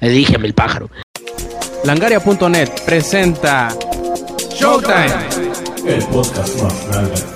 Elígeme el pájaro. Langaria.net presenta Showtime. El podcast más grande.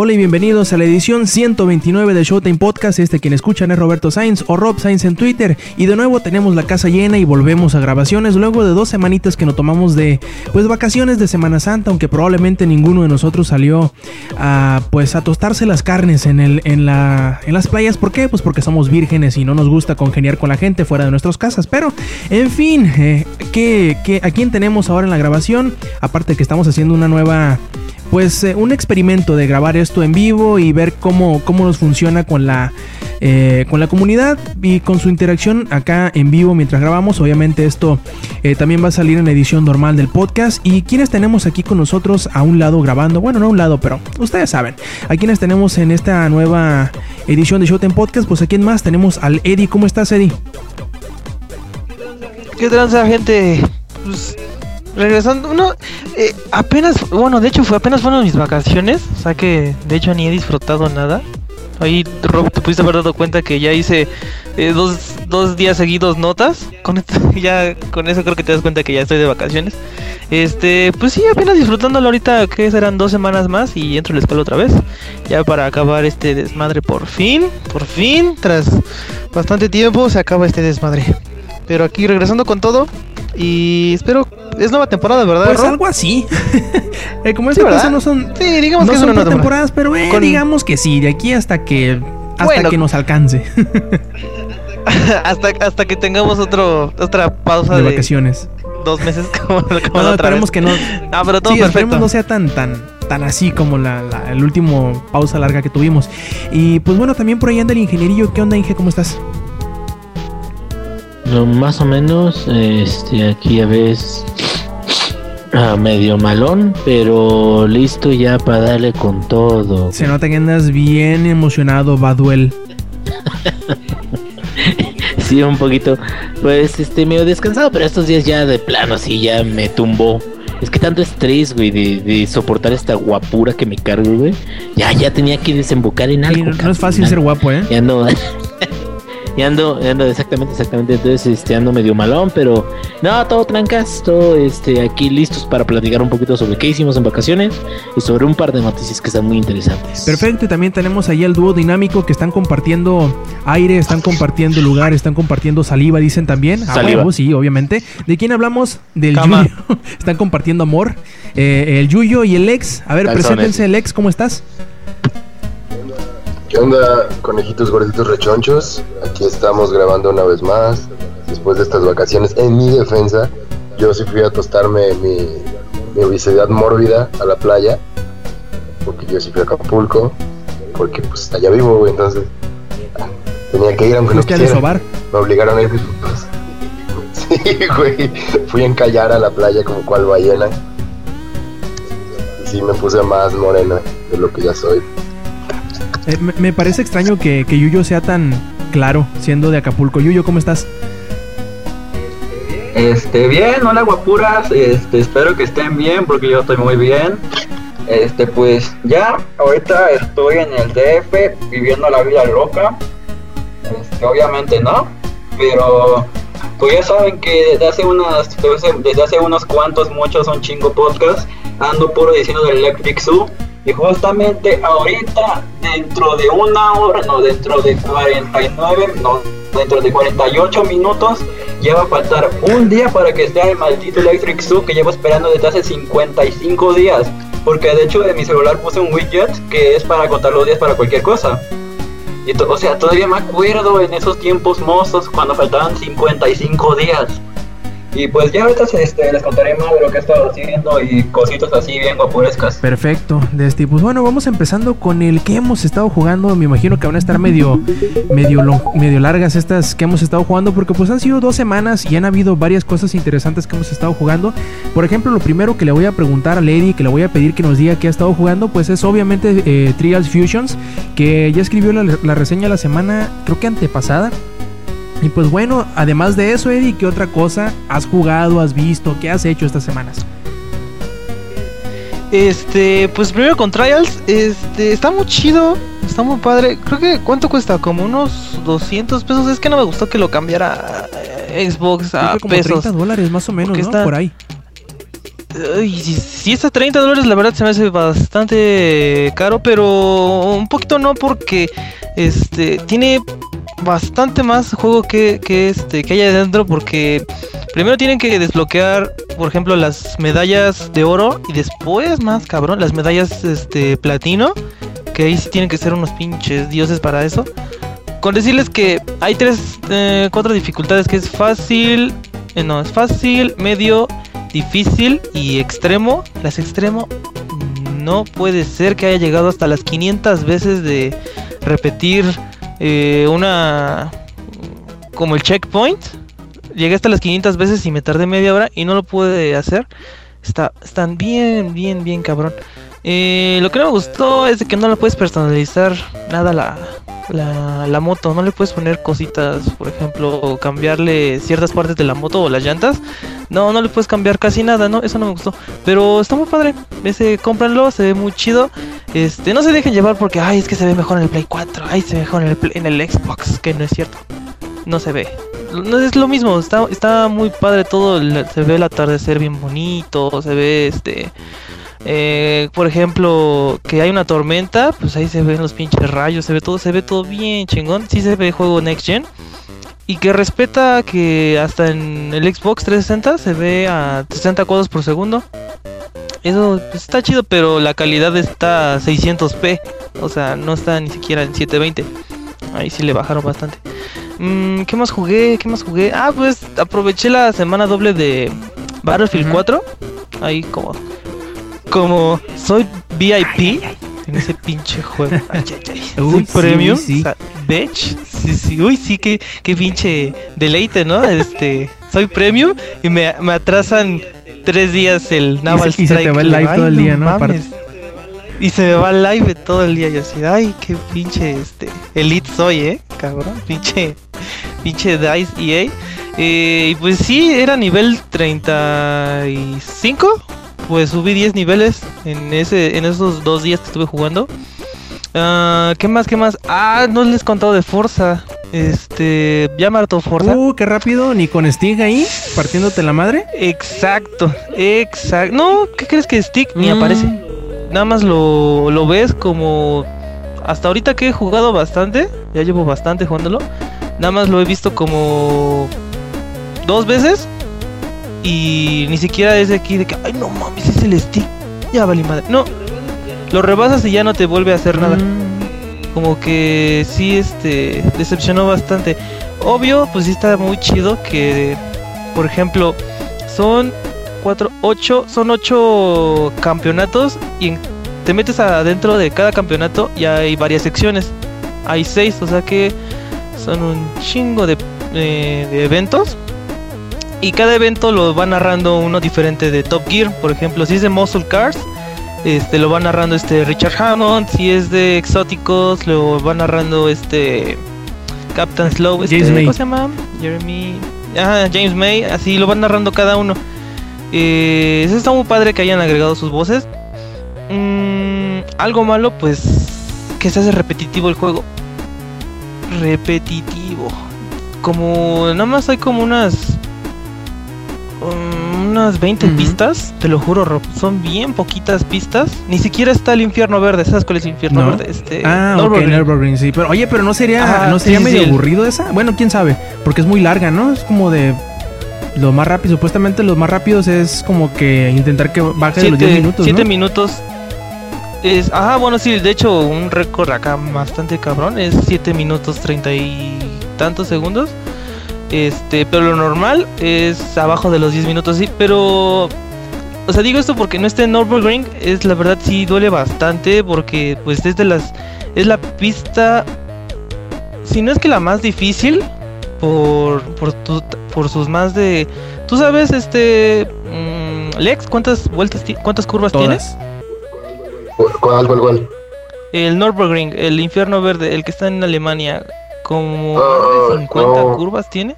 Hola y bienvenidos a la edición 129 de Showtime Podcast. Este quien escuchan es Roberto Sainz o Rob Sainz en Twitter. Y de nuevo tenemos la casa llena y volvemos a grabaciones luego de dos semanitas que nos tomamos de pues vacaciones de Semana Santa, aunque probablemente ninguno de nosotros salió a pues a tostarse las carnes en el en la en las playas. ¿Por qué? Pues porque somos vírgenes y no nos gusta congeniar con la gente fuera de nuestras casas. Pero en fin, eh, ¿qué, qué, ¿a quién tenemos ahora en la grabación? Aparte que estamos haciendo una nueva pues eh, un experimento de grabar esto en vivo y ver cómo, cómo nos funciona con la, eh, con la comunidad y con su interacción acá en vivo mientras grabamos. Obviamente esto eh, también va a salir en la edición normal del podcast. ¿Y quienes tenemos aquí con nosotros a un lado grabando? Bueno, no a un lado, pero ustedes saben. A quienes tenemos en esta nueva edición de Showtime Podcast, pues a quién más tenemos al Eddie. ¿Cómo estás, Eddie? ¿Qué tranza, gente? Pues regresando, uno eh, apenas, bueno, de hecho fue apenas fueron mis vacaciones, o sea que de hecho ni he disfrutado nada. Ahí Rob te pudiste haber dado cuenta que ya hice eh, dos, dos días seguidos notas. Con ya con eso creo que te das cuenta que ya estoy de vacaciones. Este, pues sí, apenas disfrutándolo ahorita, que serán dos semanas más y entro a la escuela otra vez. Ya para acabar este desmadre por fin, por fin, tras bastante tiempo se acaba este desmadre. Pero aquí regresando con todo y espero es nueva temporada, ¿verdad? Pues Rob? algo así. eh, como Sí, esta ¿verdad? cosa no son, Sí, digamos no que son nueva temporadas, pero eh, Con- digamos que sí, de aquí hasta que hasta Bueno. que nos alcance hasta, hasta que tengamos otro, otra pausa de de, vacaciones. dos meses como, como No, otra esperemos vez. que no. Ah, pero todo sí, perfecto. no sea tan tan tan así como la, la- el último pausa larga que tuvimos. Y pues bueno, también por ahí anda el ingenierillo. ¿Qué onda, Inge? ¿Cómo estás? No, más o menos, este, aquí a veces ah, medio malón, pero listo ya para darle con todo. Se nota que andas bien emocionado, Baduel. Sí, un poquito, pues, este, medio descansado, pero estos días ya de plano, sí, ya me tumbó. Es que tanto estrés, güey, de, de soportar esta guapura que me cargo, güey. Ya, ya tenía que desembocar en algo. no, no es fácil ser guapo, ¿eh? Ya ando. ya ando, ando, exactamente, exactamente. Entonces, este, ando medio malón, pero no, todo trancas, todo este, aquí listos para platicar un poquito sobre qué hicimos en vacaciones y sobre un par de noticias que están muy interesantes. Perfecto, y también tenemos ahí el dúo dinámico que están compartiendo aire, están compartiendo lugar, están compartiendo saliva, dicen también. A Saliva. sí, obviamente. ¿De quién hablamos? Del Cama. Yuyo. están compartiendo amor. Eh, el Yuyo y el ex. A ver, Calzones. preséntense, el ex, ¿cómo estás? ¿Qué onda, conejitos gorditos rechonchos? Aquí estamos grabando una vez más, después de estas vacaciones. En mi defensa, yo sí fui a tostarme mi, mi obesidad mórbida a la playa, porque yo sí fui a Acapulco, porque pues allá vivo, güey, entonces tenía que ir aunque no quisiera. Me obligaron a ir papás. Sí, güey, fui a encallar a la playa como cual ballena. Y sí, me puse más morena de lo que ya soy. Eh, me, parece extraño que, que Yuyo sea tan claro siendo de Acapulco. Yuyo, ¿cómo estás? Este, bien, hola guapuras, este, espero que estén bien porque yo estoy muy bien. Este, pues ya, ahorita estoy en el DF viviendo la vida loca. Este, obviamente no, pero pues ya saben que desde hace unas, desde, desde hace unos cuantos, muchos, un chingo podcast, ando puro diciendo del Electric Zoo. Y justamente ahorita, dentro de una hora, no, dentro de 49, no, dentro de 48 minutos, ya va a faltar un día para que esté el maldito Electric Zoo que llevo esperando desde hace 55 días. Porque de hecho en mi celular puse un widget que es para contar los días para cualquier cosa. Y o sea, todavía me acuerdo en esos tiempos mozos cuando faltaban 55 días. Y pues ya ahorita este, les contaré más de lo que he estado haciendo y cositas así bien guapurescas. Perfecto, de este, pues bueno, vamos empezando con el que hemos estado jugando. Me imagino que van a estar medio, medio, medio largas estas que hemos estado jugando, porque pues han sido dos semanas y han habido varias cosas interesantes que hemos estado jugando. Por ejemplo, lo primero que le voy a preguntar a Lady, que le voy a pedir que nos diga qué ha estado jugando, pues es obviamente eh, Trials Fusions, que ya escribió la, la reseña la semana, creo que antepasada. Y pues bueno, además de eso, Eddie, ¿qué otra cosa has jugado, has visto, qué has hecho estas semanas? Este, pues primero con Trials, este, está muy chido, está muy padre. Creo que, ¿cuánto cuesta? Como unos 200 pesos. Es que no me gustó que lo cambiara eh, Xbox a que como pesos. 30 dólares más o menos, ¿no? está- Por ahí. Ay, si, si está a 30 dólares, la verdad se me hace bastante caro, pero un poquito no porque este tiene bastante más juego que, que este que hay adentro porque primero tienen que desbloquear, por ejemplo, las medallas de oro y después más cabrón, las medallas este platino, que ahí sí tienen que ser unos pinches dioses para eso. Con decirles que hay tres, eh, cuatro dificultades que es fácil, eh, no, es fácil, medio, difícil y extremo. Las extremo no puede ser que haya llegado hasta las 500 veces de repetir eh, una como el checkpoint. Llegué hasta las 500 veces y me tardé media hora y no lo pude hacer. Está, están bien, bien, bien cabrón. Eh, lo que no me gustó es que no le puedes personalizar nada la, la, la moto. No le puedes poner cositas, por ejemplo, cambiarle ciertas partes de la moto o las llantas. No, no le puedes cambiar casi nada, ¿no? Eso no me gustó. Pero está muy padre. Ese, cómpranlo, se ve muy chido. Este, no se dejen llevar porque, ay, es que se ve mejor en el Play 4. Ay, se ve mejor en el, en el Xbox, que no es cierto. No se ve. No es lo mismo, está, está muy padre todo. Se ve el atardecer bien bonito. Se ve este. Eh, por ejemplo, que hay una tormenta, pues ahí se ven los pinches rayos, se ve todo, se ve todo bien chingón. Sí se ve juego next gen. Y que respeta que hasta en el Xbox 360 se ve a 60 cuadros por segundo. Eso pues, está chido, pero la calidad está a 600p. O sea, no está ni siquiera en 720. Ahí sí le bajaron bastante. Mm, ¿Qué más jugué? ¿Qué más jugué? Ah, pues aproveché la semana doble de Battlefield Ujú. 4. Ahí como... Como soy VIP en ese pinche juego. Ay, ay, ay. Uy, Soy sí, premium. sí. o sea, bitch. Sí, sí. Uy, sí, qué, qué pinche deleite, ¿no? Este, soy premium y me, me atrasan tres días el Naval se- y se te Strike. va el live todo el día, ¿no? mames. Y se me va el live todo el día. Y así, ay, qué pinche este, elite soy, eh, cabrón. Pinche, pinche Dice EA. Eh, y pues sí, era nivel 35. Pues subí 10 niveles en ese en esos dos días que estuve jugando. Ah, ¿Qué más? ¿Qué más? Ah, no les he contado de Forza. Este, ya me hartó Forza. Uh, qué rápido, ni con Sting ahí, partiéndote la madre. Exacto, exacto. No, ¿qué crees que Stick ni Mm. aparece? Nada más lo, lo ves como... Hasta ahorita que he jugado bastante, ya llevo bastante jugándolo, nada más lo he visto como dos veces y ni siquiera es de aquí de que, ay no mames, es el Stick, ya vale madre. No, lo rebasas y ya no te vuelve a hacer nada Mm, como que sí este decepcionó bastante. Obvio, pues sí está muy chido que por ejemplo, son cuatro, ocho, son ocho campeonatos y te metes adentro de cada campeonato y hay varias secciones. Hay seis, o sea que son un chingo de, eh, de eventos. Y cada evento lo va narrando uno diferente de Top Gear. Por ejemplo, si es de Muscle Cars, este lo va narrando este Richard Hammond. Si es de exóticos, lo va narrando este Captain Slow. Este, James. ¿Cómo se llama? Jeremy. Ajá, James May. Así lo van narrando cada uno. Eh, eso está muy padre que hayan agregado sus voces. Mm, algo malo, pues que se hace repetitivo el juego. Repetitivo. Como nada más hay como unas unas 20 Ujú. pistas, te lo juro, Rob, son bien poquitas pistas. Ni siquiera está el infierno verde, ¿sabes cuál es el infierno No. verde? Este, Ah, ok, sí. Pero, oye, pero no sería, Ah, no sería sí, medio sí. aburrido esa. Bueno, quién sabe, porque es muy larga, ¿no? Es como de lo más rápido. Supuestamente los más rápidos es como que intentar que baje de los 10 minutos, siete ¿no? minutos. Es, ajá, bueno, sí, de hecho, un récord acá bastante cabrón es 7 minutos 30 y tantos segundos. Este, pero lo normal es abajo de los 10 minutos, sí, pero o sea, digo esto porque no esté en Nürburgring, es la verdad sí duele bastante porque pues es de las es la pista si no es que la más difícil por por, tu- por sus más de tú sabes este mm, Lex cuántas vueltas cuántas curvas Todas. ¿Cuál, cuál, cuál? el Nürburgring el infierno verde el que está en Alemania como Ah, más de 50 no. curvas tiene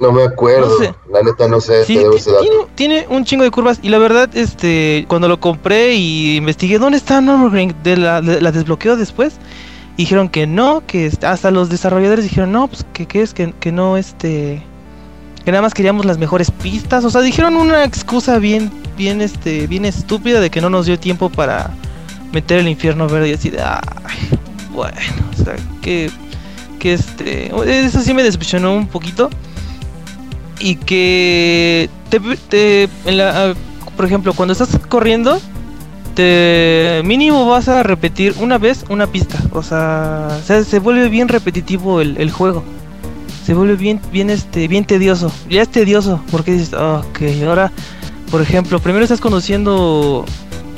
No me acuerdo. No sé. La neta no sé, Sí, debo tiene, tiene un chingo de curvas y la verdad, este, cuando lo compré y investigué dónde está de la, de- la desbloqueo después, y dijeron que no, que hasta los desarrolladores dijeron no, pues que, que es que, que no, este, que nada más queríamos las mejores pistas, o sea, dijeron una excusa bien, bien, este, bien estúpida de que no nos dio tiempo para meter el infierno verde y así de, ay, bueno, o sea, que, que este, eso sí me decepcionó un poquito. Y que te, te- en la- ah, por ejemplo cuando estás corriendo te mínimo vas a repetir una vez una pista. O sea se, se vuelve bien repetitivo el, juego. Se vuelve bien bien este bien tedioso. Ya es tedioso porque dices "Ah, ok ahora por ejemplo primero estás conduciendo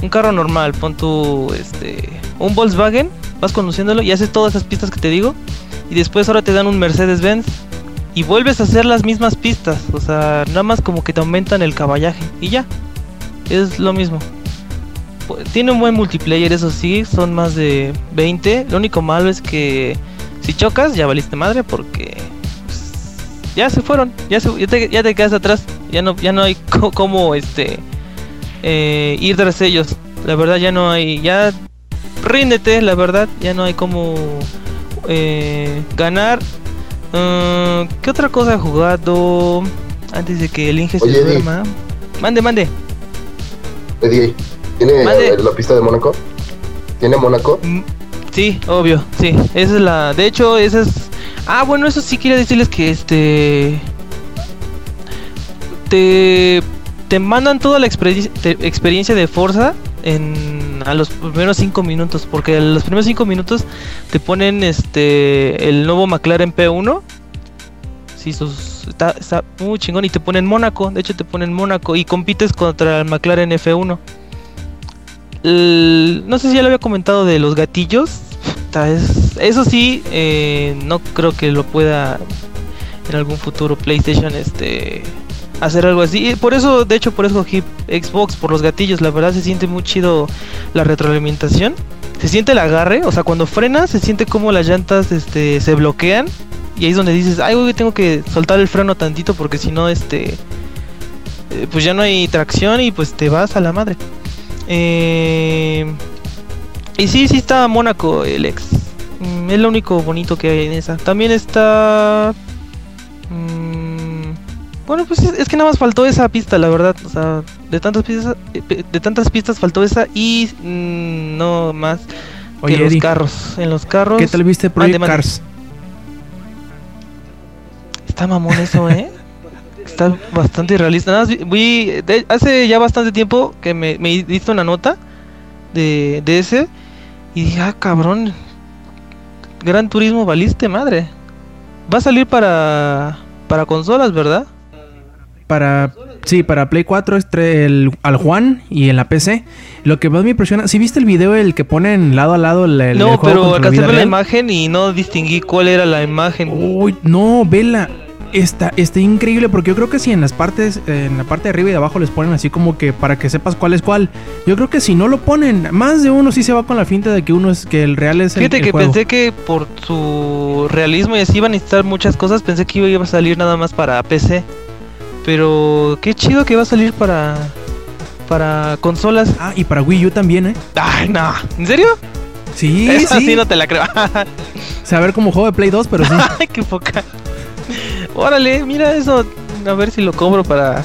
un carro normal pon tu este un Volkswagen vas conduciéndolo y haces todas esas pistas que te digo y después ahora te dan un Mercedes Benz y vuelves a hacer las mismas pistas. O sea, nada más como que te aumentan el caballaje y ya. Es lo mismo. Tiene un buen multiplayer, eso sí, son más de 20. Lo único malo es que si chocas ya valiste madre porque pues, ya se fueron, ya, ya, te, quedas atrás. Ya no, ya no hay cómo este, eh, ir tras ellos. La verdad ya no hay, ya ríndete, la verdad, ya no hay cómo eh, ganar. Mm, ¿Qué otra cosa he jugado antes de que el Inge se duerma? Mande, mande. Eddie, ¿tiene Mande. la pista de Mónaco? ¿Tiene Mónaco? Mm, Sí, obvio, sí. Esa es la. De hecho, esa es. Ah, bueno, eso sí quiero decirles que este. Te. Te mandan toda la te- experiencia de Forza en a los primeros 5 minutos. Porque a los primeros 5 minutos te ponen este. El nuevo McLaren P1. Sí, está, está muy chingón. Y te ponen Mónaco. De hecho, te ponen Mónaco. Y compites contra el McLaren F1. El- no sé si ya lo había comentado de los gatillos. Eso sí, eh, no creo que lo pueda en algún futuro PlayStation este hacer algo así. Y por eso, de hecho, por eso Xbox por los gatillos. La verdad se siente muy chido la retroalimentación. Se siente el agarre, o sea, cuando frenas se siente como las llantas este se bloquean y ahí es donde dices, "Ay, güey, tengo que soltar el freno tantito porque si no este eh, pues ya no hay tracción y pues te vas a la madre." Eh, y sí, sí está Mónaco, el ex. Mm, es lo único bonito que hay en esa. También está. Bueno, pues es, es que nada más faltó esa pista, la verdad. O sea, de tantas pistas, eh, de tantas pistas faltó esa y mm, no más Oye, que los carros. En los carros. ¿qué tal viste Project mande. Cars? Está mamón eso, ¿eh? Está bastante realista. Nada más vi- vi- de- hace ya bastante tiempo que me, me diste una nota de, de ese y dije, ah, cabrón, Gran Turismo valiste madre. Va a salir para, para consolas, ¿verdad? Para sí, para Play 4 entre el al Juan y en la PC. Lo que más me impresiona, si viste el video el que ponen lado a lado el, el no, juego pero alcancé la imagen y no distinguí cuál era la imagen. Uy, no, vela. Está, está increíble porque yo creo que si en las partes, en la parte de arriba y de abajo les ponen así como que para que sepas cuál es cuál. Yo creo que si no lo ponen, más de uno sí se va con la finta de que uno es que el real es el, Fíjate que juego. pensé que por su realismo y así iban a necesitar muchas cosas, pensé que iba a salir nada más para PC. Pero qué chido que va a salir para para consolas. Ah, y para Wii U también, ¿eh? Ay, no. ¿En serio? Sí, Esa sí. sí no te la creo. Saber como juego de Play 2, pero sí. Ay, qué poca. Órale, mira eso. A ver si lo cobro para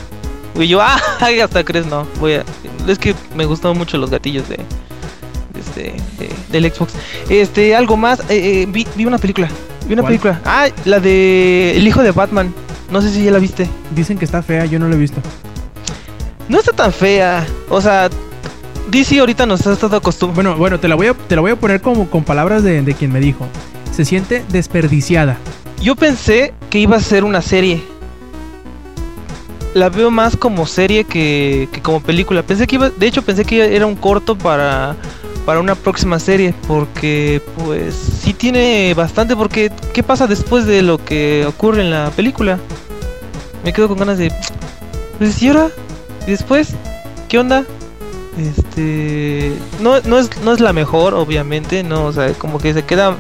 Wii yo, ah, hasta crees no. Voy a es que me gustaron mucho los gatillos de este de- del Xbox. Este, algo más, eh, eh, vi, vi una película. Vi una ¿Cuál? película. Ah, la de El hijo de Batman. No sé si ya la viste. Dicen que está fea, yo no lo he visto. No está tan fea. O sea, DC ahorita nos ha estado acostumbrando. Bueno, bueno, te la voy a, te la voy a poner como con palabras de, de quien me dijo. Se siente desperdiciada. Yo pensé que iba a ser una serie. La veo más como serie que, que como película. Pensé que iba, de hecho pensé que era un corto para para una próxima serie porque pues sí tiene bastante porque qué pasa después de lo que ocurre en la película. Me quedo con ganas de pues y ahora y después qué onda? Este no no es no es la mejor obviamente, no, o sea, como que se queda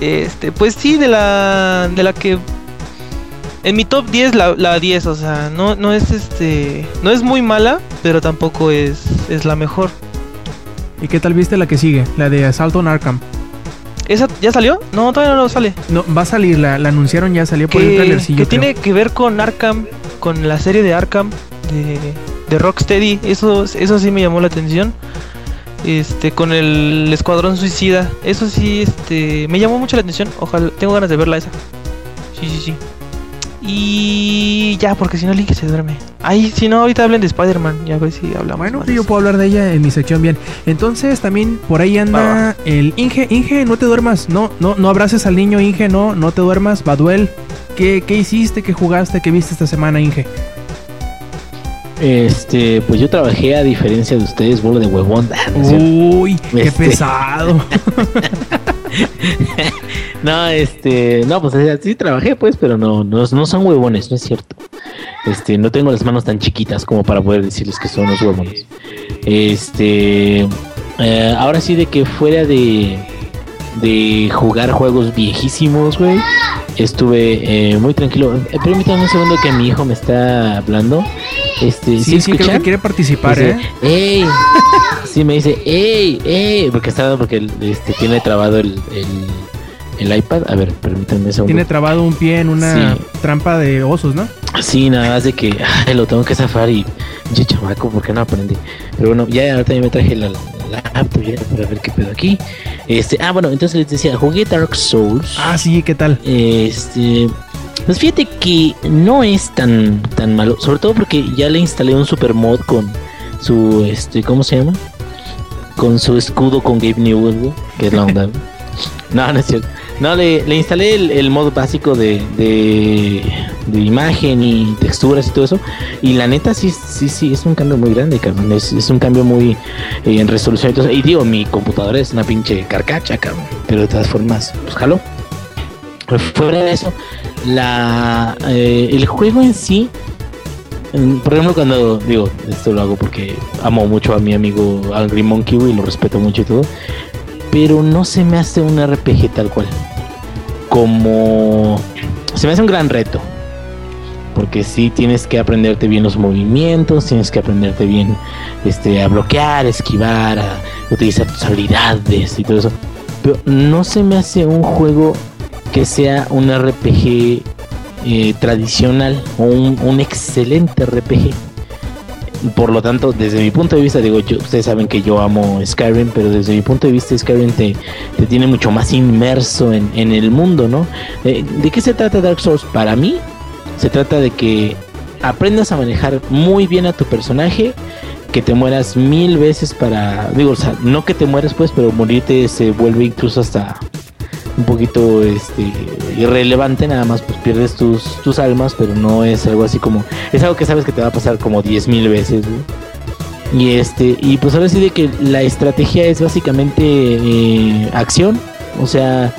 este, pues sí, de la, de la que En mi top 10 la, la 10, o sea, no, no es este. No es muy mala, pero tampoco es, es la mejor. ¿Y qué tal viste la que sigue? La de Assault on Arkham. ¿Esa ya salió? No, todavía no sale. No, va a salir, la, la anunciaron ya, salió por el trailercillo. que tiene que ver con Arkham, con la serie de Arkham de, de Rocksteady. Eso, eso sí me llamó la atención. Este, con el Escuadrón Suicida. Eso sí, este, me llamó mucho la atención. Ojalá, tengo ganas de verla esa. Sí, sí, sí. Y ya, porque si no, Link se duerme. Ay, si no, ahorita hablen de Spider-Man. Ya ver si hablamos. Bueno, más yo puedo hablar de ella en mi sección bien. Entonces también por ahí anda Va, va. el Inge. Inge, no te duermas. No, no, no abraces al niño, Inge, no, no te duermas. Baduel, ¿qué, qué hiciste? ¿Qué jugaste? ¿Qué viste esta semana, Inge? Este, pues yo trabajé a diferencia de ustedes, vuelo de huevón. Ah. Uy, qué Este. pesado. No, este, no, pues o sea, sí trabajé, pues, pero no, no, no son huevones, no es cierto. Este, no tengo las manos tan chiquitas como para poder decirles que son los huevones. Este, eh, ahora sí de que fuera de, de jugar juegos viejísimos, güey, estuve eh, muy tranquilo. Eh, permítanme un segundo que mi hijo me está hablando. Este, Sí, sí, creo escuchan? que quiere participar, Dice, ¿eh? ¡Ey! Sí, me dice, ¡Ey! ¡Ey! Porque está, porque este, tiene trabado el, el, el iPad. A ver, permítanme un segundo. Tiene trabado un pie en una Sí. trampa de osos, ¿no? Sí, nada más de que ay, lo tengo que zafar y yo chamaco, ¿por qué no aprendí? Pero bueno, ya ahorita ya me traje la, la laptop ya para ver qué pedo aquí. Este, ah, bueno, entonces les decía, jugué Dark Souls. Ah, sí, ¿qué tal? Este, pues fíjate que no es tan tan malo, sobre todo porque ya le instalé un super mod con su este, ¿cómo se llama? Con su escudo con Gabe Newell, güey, que es la onda. no, no es cierto. No, le, le instalé el, el mod básico de, de, de imagen y texturas y todo eso. Y la neta, sí, sí, sí, es un cambio muy grande, cabrón. Es, un cambio muy eh, en resolución y todo. Y digo, mi computadora es una pinche carcacha, cabrón. Pero de todas formas, pues jalo. Fuera de eso, la, eh, el juego en sí, por ejemplo, cuando digo, esto lo hago porque amo mucho a mi amigo Angry Monkey y lo respeto mucho y todo, pero no se me hace un RPG tal cual. Como se me hace un gran reto. Porque sí tienes que aprenderte bien los movimientos, tienes que aprenderte bien este, a bloquear, esquivar, a utilizar tus habilidades y todo eso. Pero no se me hace un juego que sea un RPG eh, tradicional o un, un excelente RPG. Por lo tanto, desde mi punto de vista, digo, yo, ustedes saben que yo amo Skyrim, pero desde mi punto de vista, Skyrim te, te tiene mucho más inmerso en, en el mundo, ¿no? Eh, ¿De qué se trata Dark Souls? Para mí, se trata de que aprendas a manejar muy bien a tu personaje, que te mueras mil veces para, digo, o sea, no que te mueras pues, pero morirte se vuelve incluso hasta un poquito este irrelevante, nada más pues pierdes tus, tus almas, pero no es algo así como, es algo que sabes que te va a pasar como diez mil veces. Y este, y pues ahora sí de que la estrategia es básicamente eh, acción, o sea,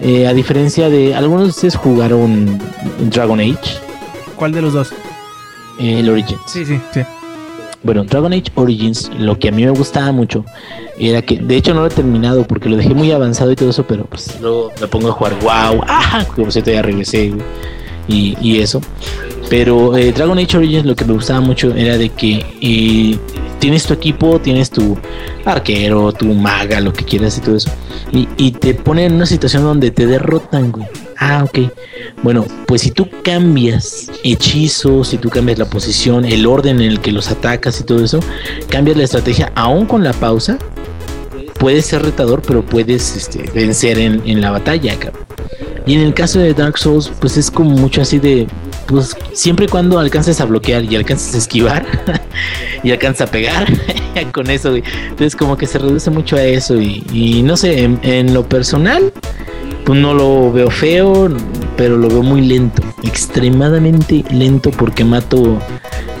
eh, a diferencia de algunos de ustedes jugaron Dragon Age, ¿Cuál de los dos? eh, el Origins. Sí, sí, sí. Bueno, Dragon Age Origins, lo que a mí me gustaba mucho era que, de hecho no lo he terminado porque lo dejé muy avanzado y todo eso, pero pues luego me pongo a jugar wow, ajá, que por cierto ya regresé y, y eso. Pero eh, Dragon Age Origins lo que me gustaba mucho era de que eh, tienes tu equipo, tienes tu arquero, tu maga, lo que quieras y todo eso. Y, te ponen en una situación donde te derrotan, güey. Ah, ok. Bueno, pues si tú cambias hechizos, si tú cambias la posición, el orden en el que los atacas y todo eso, cambias la estrategia, aún con la pausa, puedes ser retador, pero puedes este, vencer en, en la batalla. Y en el caso de Dark Souls, pues es como mucho así de, pues siempre y cuando alcances a bloquear y alcances a esquivar y alcanzas a pegar con eso. Entonces como que se reduce mucho a eso y, no sé, en, en lo personal, pues no lo veo feo, pero lo veo muy lento, extremadamente lento porque mato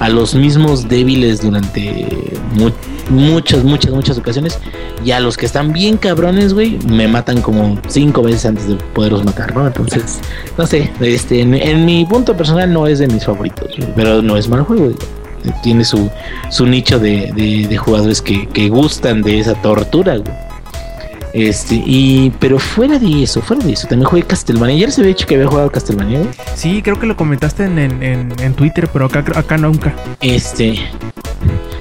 a los mismos débiles durante mu- muchas, muchas, muchas ocasiones y a los que están bien cabrones, güey, me matan como cinco veces antes de poderlos matar, ¿no? Entonces, no sé, este, en, en mi punto personal no es de mis favoritos, güey, pero no es mal juego. güey. Tiene su, su nicho de, de- de jugadores que, que gustan de esa tortura, güey. Este, y, pero fuera de eso, fuera de eso, también jugué Castlevania. Ya les había dicho que había jugado Castlevania. güey? Sí, creo que lo comentaste en, en, en- en Twitter, pero acá, acá nunca. Este,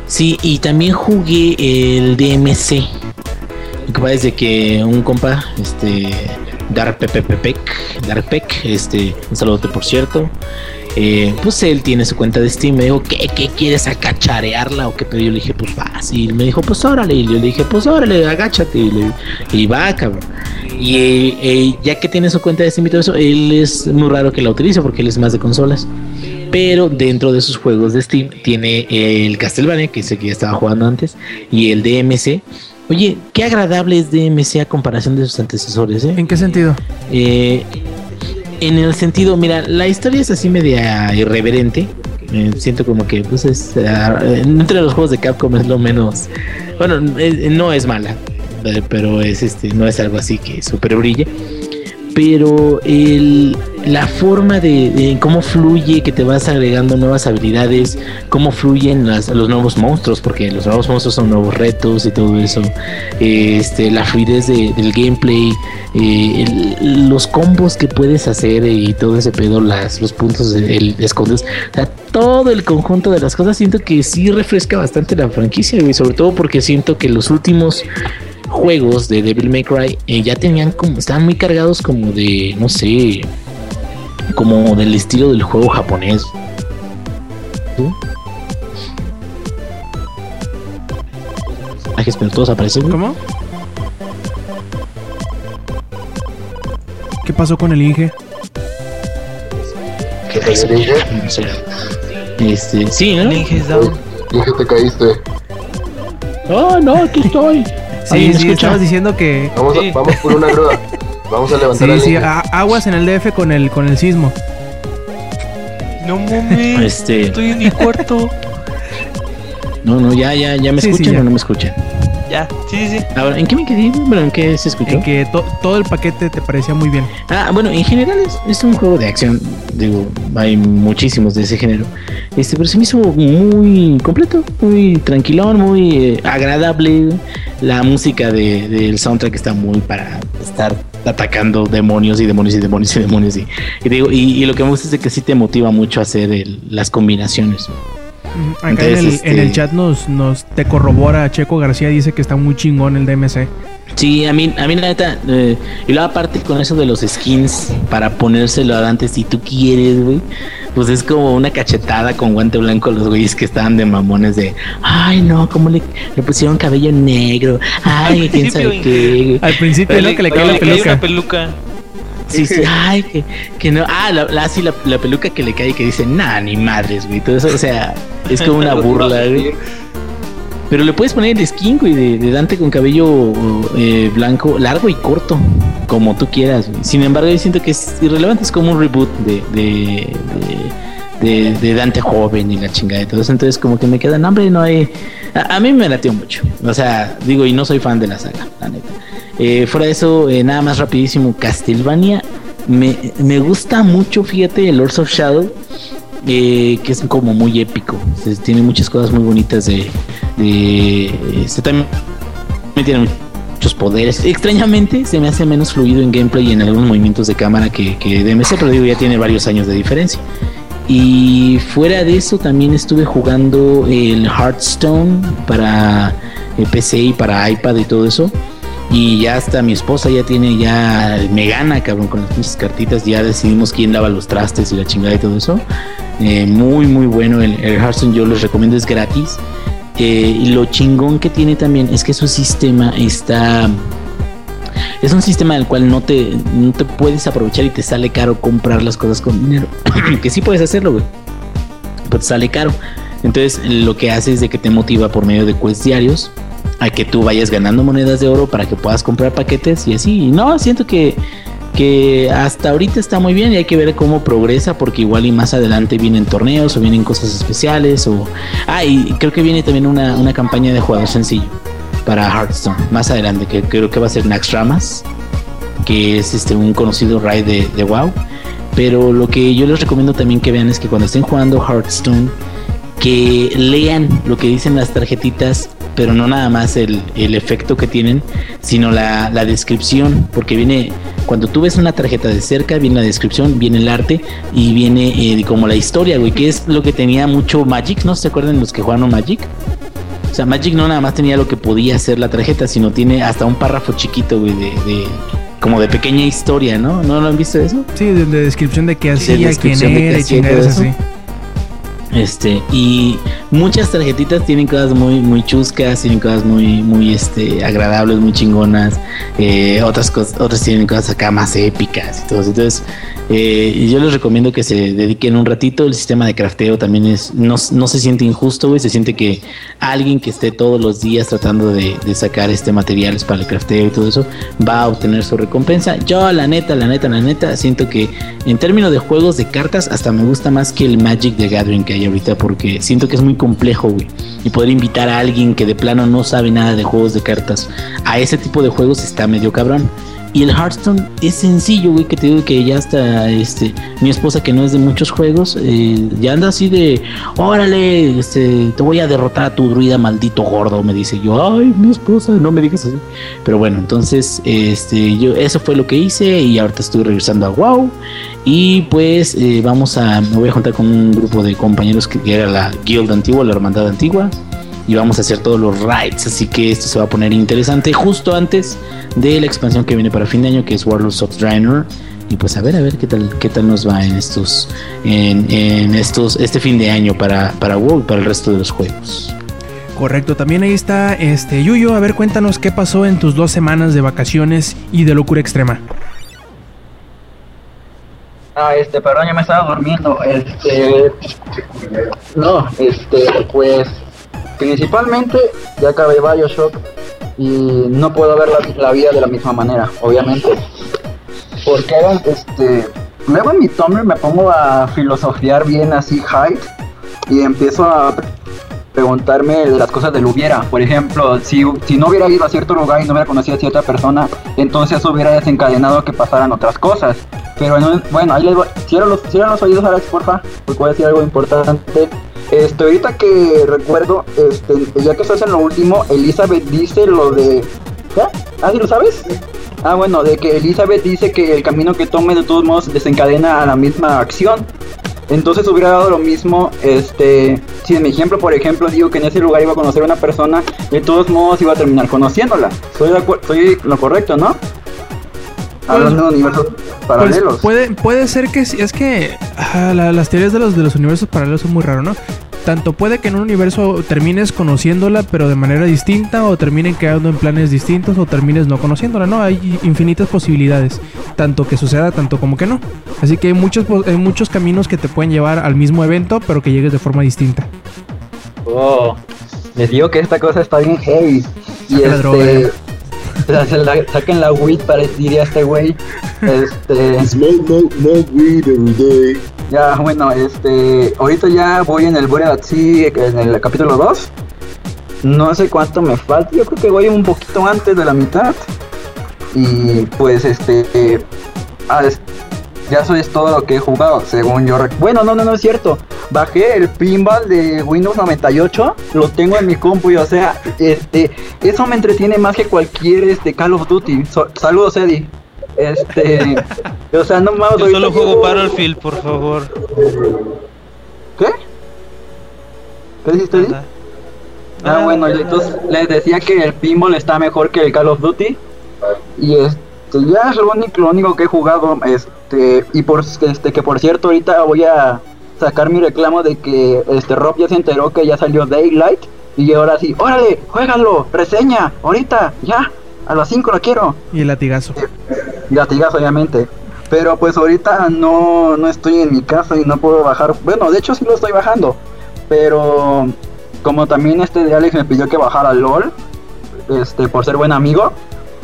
sí, y también jugué el DMC. Lo que pasa de que un compa, este, Dark Peck, este, un saludote por cierto. eh, pues él tiene su cuenta de Steam. Me dijo, ¿qué, qué quieres acacharearla o qué? Pero yo le dije, pues fácil. Me dijo, pues órale. Y yo le dije, pues órale, agáchate. Y, y va, cabrón. Y eh, ya que tiene su cuenta de Steam y todo eso, él es muy raro que la utilice porque él es más de consolas. Pero dentro de sus juegos de Steam tiene el Castlevania, que sé que ya estaba jugando antes, y el DMC. Oye, qué agradable es DMC a comparación de sus antecesores, ¿eh? ¿En qué sentido? Eh, en el sentido, mira, la historia es así media irreverente. Eh, siento como que, pues, es. ah, entre los juegos de Capcom es lo menos. Bueno, eh, no es mala, eh, pero es este, no es algo así que super brille. Pero el, la forma de, cómo fluye, que te vas agregando nuevas habilidades, cómo fluyen los nuevos monstruos, porque los nuevos monstruos son nuevos retos y todo eso. Este, la fluidez de- del gameplay, eh, los combos que puedes hacer y todo ese pedo, los puntos el, escondes, o sea, todo el conjunto de las cosas siento que sí refresca bastante la franquicia, güey, sobre todo porque siento que los últimos juegos de Devil May Cry eh, ya tenían como, estaban muy cargados como de, no sé, como del estilo del juego japonés. ¿Sí? Pero todos aparecen. ¿Cómo? ¿Qué pasó con el Inge? ¿Qué Inge? No sé. Este, sí, ¿no? Link is down. Inge, te caíste. Oh, no, aquí estoy. Sí, ¿Alguien me sí, escucha? estabas diciendo que... Vamos, Sí. a, vamos por una grúa. Vamos a levantar Sí, a- aguas en el DF con el, con el sismo. No mames. Este, Estoy en mi cuarto. no, no, ya, ya, ya me Sí, sí, escuchan ya. o no me escuchan. Ya, sí, sí, sí. Ahora, ¿en qué me quedé? Bueno, ¿en qué se escuchó? En que to- todo el paquete te parecía muy bien. Ah, bueno, en general es, es un juego de acción. Digo, hay muchísimos de ese género. Este, pero se me hizo muy completo, muy tranquilón, muy eh, agradable. La música de- del soundtrack está muy para estar atacando demonios y demonios y demonios y demonios. Y, y digo, y, y lo que me gusta es de que sí te motiva mucho a hacer el- las combinaciones. Acá Entonces, en, el, este- en el chat nos, nos te corrobora Checo García, dice que está muy chingón el DMC. Sí, a mí, a mí la neta, eh, y luego aparte con eso de los skins para ponérselo a Dante si tú quieres, güey, pues es como una cachetada con guante blanco a los güeyes que estaban de mamones de, ay no, cómo le, le pusieron cabello negro, ay, Al quién sabe qué. güey". Al principio, ¿no? Que le cae la peluca. una peluca. Sí, sí, ay, que, que no, ah, la, la, sí, la, la peluca que le cae y que dice, nah, ni madres, güey, todo eso, o sea, es como una burla, güey. Pero le puedes poner el skin, güey, de, Dante con cabello eh, blanco, largo y corto, como tú quieras. Sin embargo, yo siento que es irrelevante, es como un reboot de, de, de, Dante joven y la chingada de todo. Entonces, como que me queda, no, hombre, no hay. A, a mí me latió mucho. O sea, digo, y no soy fan de la saga, la neta. Eh, fuera de eso, eh, nada más rapidísimo, Castlevania. Me, me gusta mucho, fíjate, el Lords of Shadow eh, que es como muy épico. Tiene muchas cosas muy bonitas de. de este también tiene muchos poderes. Extrañamente se me hace menos fluido en gameplay y en algunos movimientos de cámara que, que DMC, pero digo, ya tiene varios años de diferencia. Y fuera de eso también estuve jugando el Hearthstone para eh, PC y para iPad y todo eso. Y ya hasta mi esposa ya tiene, ya me gana, cabrón, con las cartitas. Ya decidimos quién lava los trastes y la chingada y todo eso. Eh, muy, muy bueno. El, el Hearthstone yo les recomiendo, es gratis. Eh, y lo chingón que tiene también es que su sistema está. Es un sistema del cual no te, no te puedes aprovechar y te sale caro comprar las cosas con dinero. que sí puedes hacerlo, güey. Pero te sale caro. Entonces, lo que hace es de que te motiva por medio de quests diarios a que tú vayas ganando monedas de oro para que puedas comprar paquetes y así. No, siento que, que hasta ahorita está muy bien y hay que ver cómo progresa porque igual y más adelante vienen torneos o vienen cosas especiales o... Ah, y creo que viene también una, una campaña de jugador sencillo para Hearthstone más adelante que creo que va a ser Nax Ramas que es este un conocido raid de, de WoW. Pero lo que yo les recomiendo también que vean es que cuando estén jugando Hearthstone, que lean lo que dicen las tarjetitas pero no nada más el, el efecto que tienen, sino la, la descripción, porque viene, cuando tú ves una tarjeta de cerca, viene la descripción, viene el arte y viene eh, como la historia, güey, que es lo que tenía mucho Magic, ¿no se acuerdan los que jugaron Magic? O sea, Magic no nada más tenía lo que podía hacer la tarjeta, sino tiene hasta un párrafo chiquito, güey, de, de como de pequeña historia, ¿no? ¿No lo han visto eso? Sí, de, de descripción de qué hacía, quién de qué era y así. Este, y muchas tarjetitas tienen cosas muy, muy chuscas, tienen cosas muy, muy este, agradables, muy chingonas. eh, otras otras tienen cosas acá más épicas y todo eso. Entonces, eh, yo les recomiendo que se dediquen un ratito. El sistema de crafteo también es, no, no se siente injusto, güey. Se siente que alguien que esté todos los días tratando de, de sacar este materiales para el crafteo y todo eso va a obtener su recompensa. Yo, la neta, la neta, la neta, siento que en términos de juegos de cartas, hasta me gusta más que el Magic the Gathering que hay ahorita, porque siento que es muy complejo, güey. Y poder invitar a alguien que de plano no sabe nada de juegos de cartas a ese tipo de juegos está medio cabrón. Y el Hearthstone es sencillo, güey, que te digo que ya está, este, mi esposa que no es de muchos juegos, eh, ya anda así de, órale, este, te voy a derrotar a tu druida maldito gordo, me dice yo, ay, mi esposa, no me digas así. Pero bueno, entonces, este, yo, eso fue lo que hice y ahorita estoy regresando a WoW. Y pues eh, vamos a, me voy a juntar con un grupo de compañeros que era la guild antigua, la hermandad antigua. Y vamos a hacer todos los raids, así que esto se va a poner interesante justo antes de la expansión que viene para fin de año, que es Warlords of Draenor. Y pues a ver, a ver qué tal, qué tal nos va en estos, en, en estos, este fin de año para, para WoW y para el resto de los juegos. Correcto, también ahí está este Yuyo. A ver, cuéntanos qué pasó en tus dos semanas de vacaciones y de locura extrema. Ah, este, perdón, ya me estaba durmiendo. Este. No, este, pues. Principalmente, ya acabé Bioshock. Y no puedo ver la, la vida de la misma manera, obviamente. Porque, este. Luego en mi Tumblr me pongo a filosofiar bien así, high. Y empiezo a preguntarme de las cosas del hubiera. Por ejemplo, si, si no hubiera ido a cierto lugar y no hubiera conocido a cierta persona, entonces hubiera desencadenado que pasaran otras cosas. Pero en un- bueno, ahí les voy. Cierra los, cierra los oídos, Alex, porfa, porque voy a decir algo importante. Este, ahorita que recuerdo, este, ya que estás en lo último, Elizabeth dice lo de. ¿Ah, sí lo sabes? Ah, bueno, de que Elizabeth dice que el camino que tome de todos modos desencadena a la misma acción. Entonces hubiera dado lo mismo, este, si en mi ejemplo, por ejemplo, digo que en ese lugar iba a conocer a una persona, de todos modos iba a terminar conociéndola. Soy, soy lo correcto, ¿no? Hablando de universos Pues, paralelos. puede, puede ser que sí, es que ah, la- las teorías de los, de los universos paralelos son muy raros, ¿no? Tanto puede que en un universo termines conociéndola, pero de manera distinta, o terminen quedando en planes distintos, o termines no conociéndola, ¿no? Hay infinitas posibilidades, tanto que suceda, tanto como que no. Así que hay muchos, hay muchos caminos que te pueden llevar al mismo evento, pero que llegues de forma distinta. Oh, les digo que esta cosa está bien heavy. Y este. Saquen la weed para diría este güey. Este. Smoke, smoke, smoke weed every day. Ya, bueno, este. Ahorita ya voy en el at Sea, en el capítulo 2. No sé cuánto me falta. Yo creo que voy un poquito antes de la mitad. Y pues este. eh, ah, ya eso es todo lo que he jugado, según yo. Bueno, no, no, no es cierto. Bajé el pinball de Windows 98, lo tengo en mi compu y o sea, este, eso me entretiene más que cualquier este Call of Duty. So- saludos, Eddie. Este, o sea, no mames. Yo solo juego Battlefield, por favor. ¿Qué? ¿Qué dijiste, Eddie? Ah, bueno, entonces les decía que el pinball está mejor que el Call of Duty. Y este, ya es lo único, lo único que he jugado. Este, y por este, que por cierto, ahorita voy a sacar mi reclamo de que este Rob ya se enteró que ya salió Daylight. Y ahora sí, órale, juégalo, reseña, ahorita, ya, a las 5 lo quiero. Y el latigazo. Latigas, obviamente. Pero pues ahorita no, no estoy en mi casa y no puedo bajar. Bueno, de hecho sí lo estoy bajando. Pero como también este de Alex me pidió que bajara LOL, este, por ser buen amigo,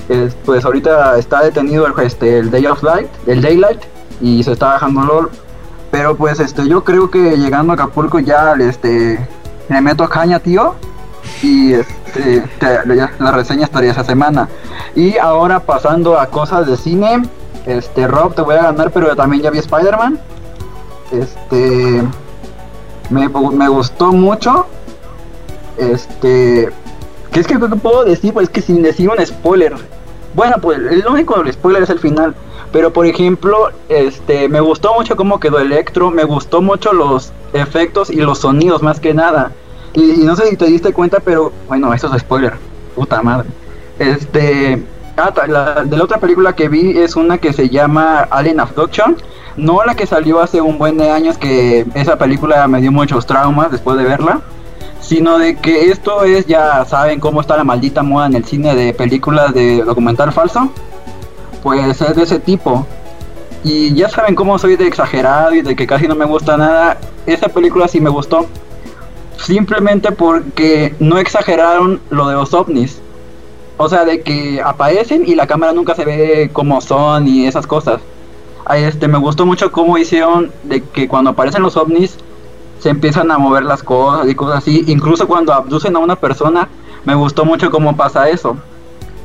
es- pues ahorita está detenido el, este, el Day of Light, el Daylight, y se está bajando LOL. Pero pues este, yo creo que llegando a Acapulco ya este, le meto caña, tío. Y este, te- la reseña estaría esa semana. Y ahora pasando a cosas de cine, este Rob te voy a ganar, pero también ya vi Spider-Man. Este me, me gustó mucho. Este ¿Qué es que qué puedo decir? Pues que sin decir un spoiler. Bueno, pues el único spoiler es el final. Pero por ejemplo, este, me gustó mucho cómo quedó Electro, me gustó mucho los efectos y los sonidos más que nada. Y, no sé si te diste cuenta, pero bueno, eso es spoiler. Puta madre. Este, ah, la, de la otra película que vi es una que se llama Alien Abduction. No la que salió hace un buen de años, que esa película me dio muchos traumas después de verla sino de que esto es, ya saben cómo está la maldita moda en el cine de películas de documental falso, pues es de ese tipo. Y ya saben cómo soy de exagerado y de que casi no me gusta nada. Esa película sí me gustó. Simplemente porque no exageraron lo de los ovnis. O sea, de que aparecen y la cámara nunca se ve cómo son y esas cosas. Este, me gustó mucho cómo hicieron de que cuando aparecen los ovnis se empiezan a mover las cosas y cosas así. Incluso cuando abducen a una persona, me gustó mucho cómo pasa eso.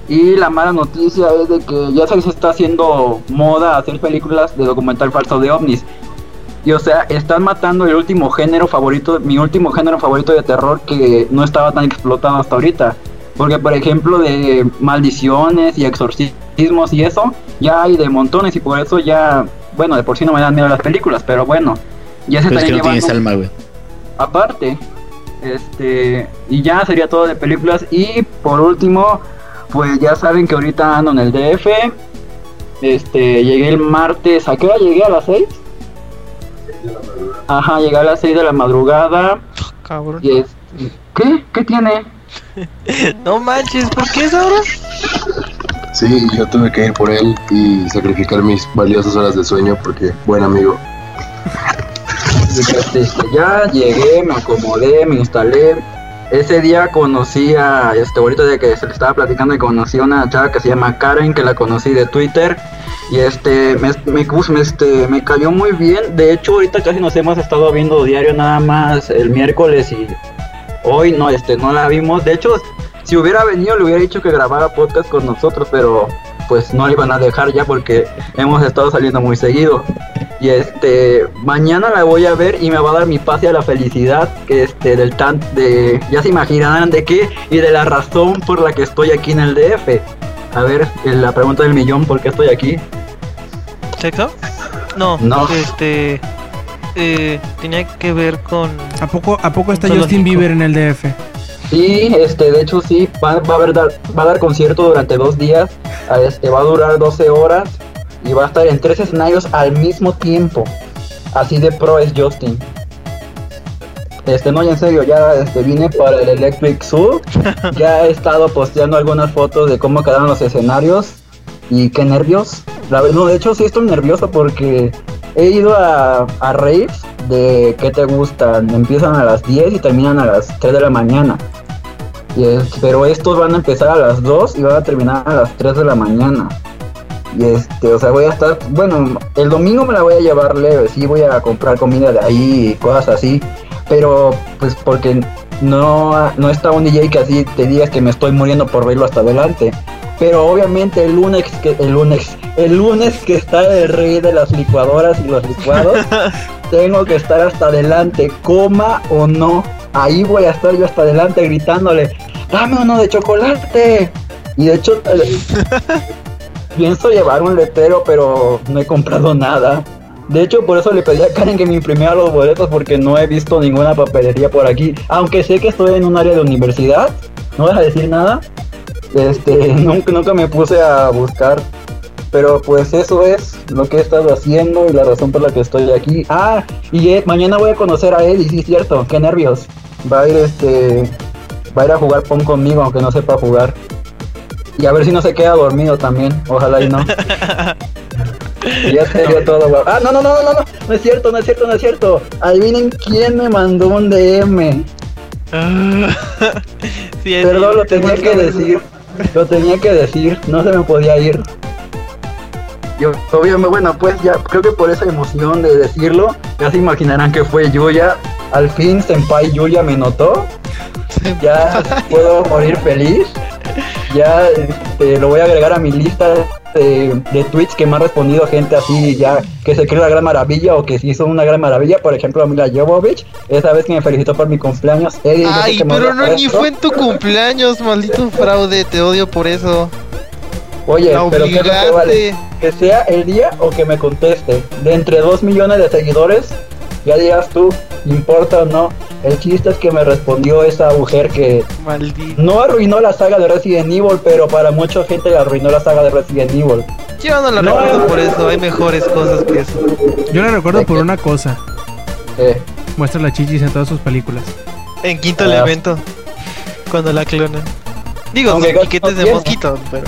Y la mala noticia es de que ya se está haciendo moda hacer películas de documental falso de ovnis. Y o sea, están matando el último género favorito, mi último género favorito de terror que no estaba tan explotado hasta ahorita. Porque por ejemplo de maldiciones y exorcismos y eso, ya hay de montones y por eso ya, bueno, de por sí no me dan miedo las películas, pero bueno, ya se Pero es que tienes alma, güey. aparte. Este, y ya sería todo de películas. Y por último, pues ya saben que ahorita ando en el DF. Este, llegué el martes. ¿A qué hora llegué? ¿A las 6? Ajá, llegué a las 6 de la madrugada. Cabrón. Y es. ¿Qué? ¿Qué tiene? No manches, ¿por qué es ahora? Sí, yo tuve que ir por él y sacrificar mis valiosas horas de sueño porque buen amigo. Este, ya llegué, me acomodé, me instalé. Ese día conocí a, este, ahorita de que se le estaba platicando, y conocí a una chava que se llama Karen, que la conocí de Twitter. Y este, me, me, este, me cayó muy bien. De hecho, ahorita casi nos hemos estado viendo diario nada más el miércoles y hoy no, este, no la vimos. De hecho, si hubiera venido le hubiera dicho que grabara podcast con nosotros, pero pues no le iban a dejar ya porque hemos estado saliendo muy seguido. Y este, mañana la voy a ver y me va a dar mi pase a la felicidad, que este, del tan, de, ya se imaginarán de qué y de la razón por la que estoy aquí en el DF. A ver, eh, la pregunta del millón, ¿por qué estoy aquí? ¿Sexo? No, No. este. Eh, tenía que ver con. ¿A poco, ¿A poco está. Justin Bieber en el DF? Sí, este, de hecho sí, va, va a haber dar, va a dar concierto durante dos días, a este, va a durar 12 horas y va a estar en tres escenarios al mismo tiempo. Así de pro es Justin. Este, no, y en serio, ya este, vine para el Electric Zoo, ya he estado posteando algunas fotos de cómo quedaron los escenarios y qué nervios. La verdad, no, de hecho sí estoy nervioso porque he ido a, a raves de qué te gustan, empiezan a las 10 y terminan a las 3 de la mañana. Y es- pero estos van a empezar a las 2 y van a terminar a las 3 de la mañana. Y este, o sea, voy a estar, bueno, el domingo me la voy a llevar leve, sí voy a comprar comida de ahí y cosas así, pero pues porque no, no está un DJ que así te digas que me estoy muriendo por verlo hasta adelante. Pero obviamente el lunes que el lunes, el lunes que está el rey de las licuadoras y los licuados, tengo que estar hasta adelante, coma o no. Ahí voy a estar yo hasta adelante gritándole, dame uno de chocolate. Y de hecho pienso llevar un letrero, pero no he comprado nada. De hecho, por eso le pedí a Karen que me imprimiera los boletos porque no he visto ninguna papelería por aquí. Aunque sé que estoy en un área de universidad, no vas a decir nada. Este, nunca, nunca me puse a buscar. Pero pues eso es lo que he estado haciendo y la razón por la que estoy aquí. Ah, y eh, mañana voy a conocer a Eddie, sí es cierto, qué nervios. Va a ir este, va a ir a jugar Pong conmigo, aunque no sepa jugar. Y a ver si no se queda dormido también, ojalá y no. Y ya sería todo, guau. Ah, no, no, no, no, no, no, no es cierto, no es cierto, no es cierto. Adivinen quién me mandó un DM. sí, Perdón, lo tenía que decir. Lo tenía que decir, no se me podía ir. Yo, obviamente, bueno, pues ya creo que por esa emoción de decirlo, ya se imaginarán que fue Yuya. Al fin, Senpai Yuya me notó. Ya puedo morir feliz. Ya este, lo voy a agregar a mi lista de, de tweets que me han respondido gente así ya que se cree una gran maravilla o que sí son una gran maravilla. Por ejemplo, Mila Jovovich, esa vez que me felicitó por mi cumpleaños. dijo Ay, pero no ni fue en tu cumpleaños, maldito fraude, te odio por eso. Oye, La pero ¿qué es lo que obligaste. vale? Que sea el día o que me conteste. De entre dos millones de seguidores, ya digas tú, importa o no. El chiste es que me respondió esa mujer que Maldito. no arruinó la saga de Resident Evil, pero para mucha gente arruinó la saga de Resident Evil. Yo no la No. recuerdo por eso, hay mejores cosas que eso. Yo la recuerdo por una cosa. Eh, Muestra las chichis en todas sus películas. En quinto Ah. elemento, cuando la clonan. Digo, Aunque son casi piquetes no de mosquito, pero.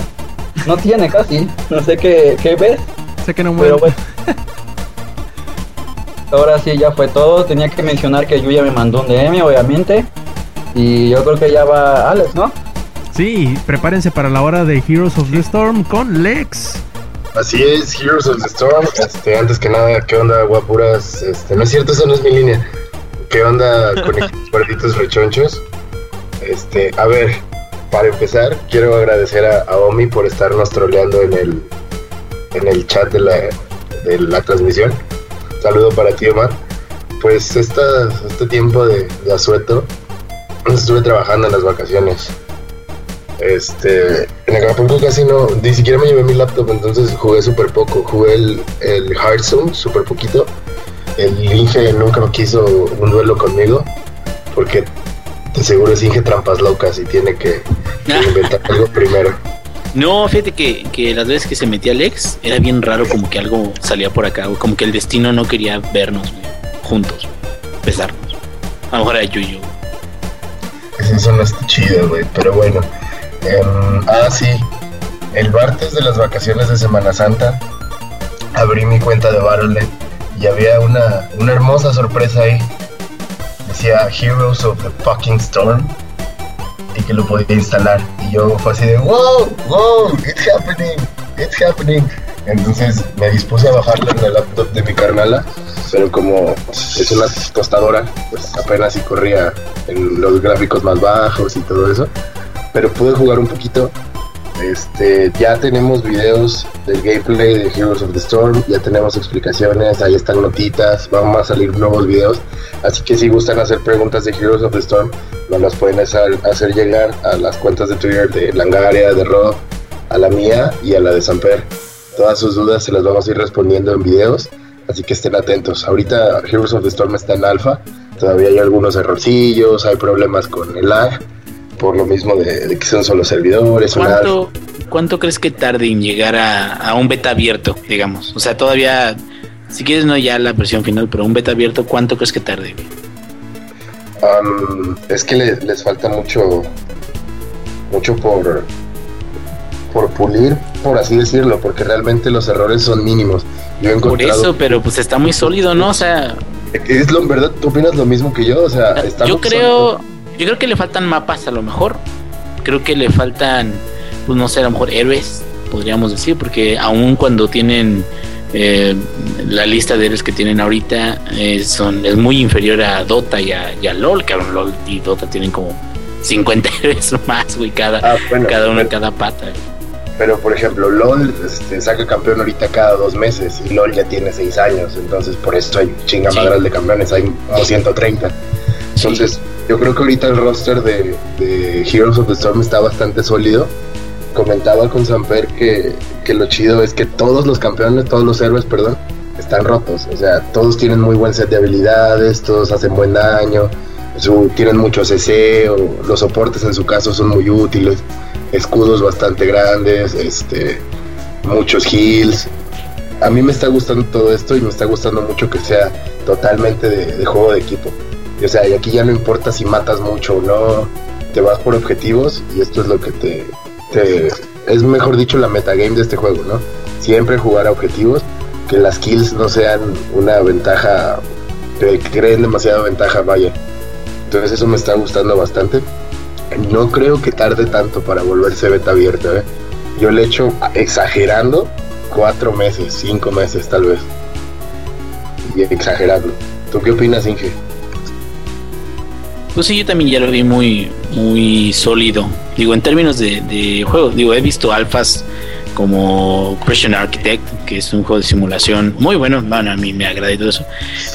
no tiene casi, no sé qué, qué ves, Sé que no muere. pero bueno. Ahora sí, ya fue todo. Tenía que mencionar que Yuya me mandó un DM, obviamente. Y yo creo que ya va Alex, ¿no? Sí, prepárense para la hora de Heroes of the Storm con Lex. Así es, Heroes of the Storm. Este, antes que nada, ¿qué onda, guapuras? Este, no es cierto, esa no es mi línea. ¿Qué onda con estos gorditos rechonchos? Este, a ver, para empezar, quiero agradecer a, a Omi por estarnos troleando en el, en el chat de la, de la transmisión. Saludo para ti, Omar. Pues esta, este tiempo de, de asueto, estuve trabajando en las vacaciones. Este, en Acapulco casi no, ni siquiera me llevé mi laptop, entonces jugué súper poco. Jugué el, el Hearthstone súper poquito. El Inge nunca me quiso un duelo conmigo, porque de seguro es Inge trampas locas y tiene que inventar algo primero. No, fíjate que, que las veces que se metía Alex era bien raro como que algo salía por acá, güey, como que el destino no quería vernos juntos, güey, besarnos. A lo mejor era Yuyo. Eso, eso no está chido, güey, pero bueno. Em, ah, sí. El martes de las vacaciones de Semana Santa abrí mi cuenta de Battle.net y había una, una hermosa sorpresa ahí. Decía Heroes of the Fucking Storm y que lo podía instalar. Yo fue así de wow, wow, it's happening, it's happening. Entonces me dispuse a bajarlo en el laptop de mi carnala, pero como es una tostadora, pues apenas si corría en los gráficos más bajos y todo eso. Pero pude jugar un poquito. Este, ya tenemos videos del gameplay de Heroes of the Storm, ya tenemos explicaciones, ahí están notitas, van a salir nuevos videos. Así que si gustan hacer preguntas de Heroes of the Storm, nos las pueden hacer, hacer llegar a las cuentas de Twitter de Langaria, de Rob, a la mía y a la de Samper. Todas sus dudas se las vamos a ir respondiendo en videos, así que estén atentos. Ahorita Heroes of the Storm está en alfa, todavía hay algunos errorcillos, hay problemas con el lag, por lo mismo de, de que son solo servidores. ¿Cuánto, ¿Cuánto crees que tarde en llegar a, a un beta abierto, digamos? O sea, todavía, si quieres no ya la versión final, pero un beta abierto, ¿cuánto crees que tarde? Es que le- les falta mucho, mucho por, por pulir, por así decirlo, porque realmente los errores son mínimos. Yo he Por encontrado, eso, pero pues está muy sólido, ¿no? O sea, es lo en verdad, ¿tú opinas lo mismo que yo? O sea, está yo creo, yo creo que le faltan mapas a lo mejor. Creo que le faltan, pues no sé, a lo mejor héroes, podríamos decir, porque aún cuando tienen eh, la lista de héroes que tienen ahorita eh, son es muy inferior a Dota y a, y a LOL, que LOL y Dota tienen como 50 héroes más, güey, cada, Ah, bueno, cada uno pero, cada pata. pero, por ejemplo, LOL este, saca campeón ahorita cada dos meses y LOL ya tiene seis años, entonces por eso hay chingamadras de campeones, hay como 130. Entonces, yo creo que ahorita el roster de, de Heroes of the Storm está bastante sólido. Comentaba con Samper que, que lo chido es que todos los campeones, todos los héroes, perdón, están rotos. O sea, todos tienen muy buen set de habilidades, todos hacen buen daño, su- tienen mucho CC, o los soportes en su caso son muy útiles, escudos bastante grandes, este, muchos heals. A mí me está gustando todo esto y me está gustando mucho que sea totalmente de, de juego de equipo. O sea, y aquí ya no importa si matas mucho o no, te vas por objetivos y esto es lo que te, te- es mejor dicho la metagame de este juego, ¿no? Siempre jugar a objetivos, que las kills no sean una ventaja, que creen demasiada ventaja, vaya. Entonces eso me está gustando bastante. No creo que tarde tanto para volverse beta abierta, ¿eh? Yo le echo exagerando cuatro meses, cinco meses tal vez. Y exagerando. ¿Tú qué opinas, Inge? Pues sí, yo también ya lo vi muy, muy sólido. Digo, en términos de, de juego, digo, he visto alfas como Christian Architect, que es un juego de simulación muy bueno, bueno, a mí me agrada y todo eso,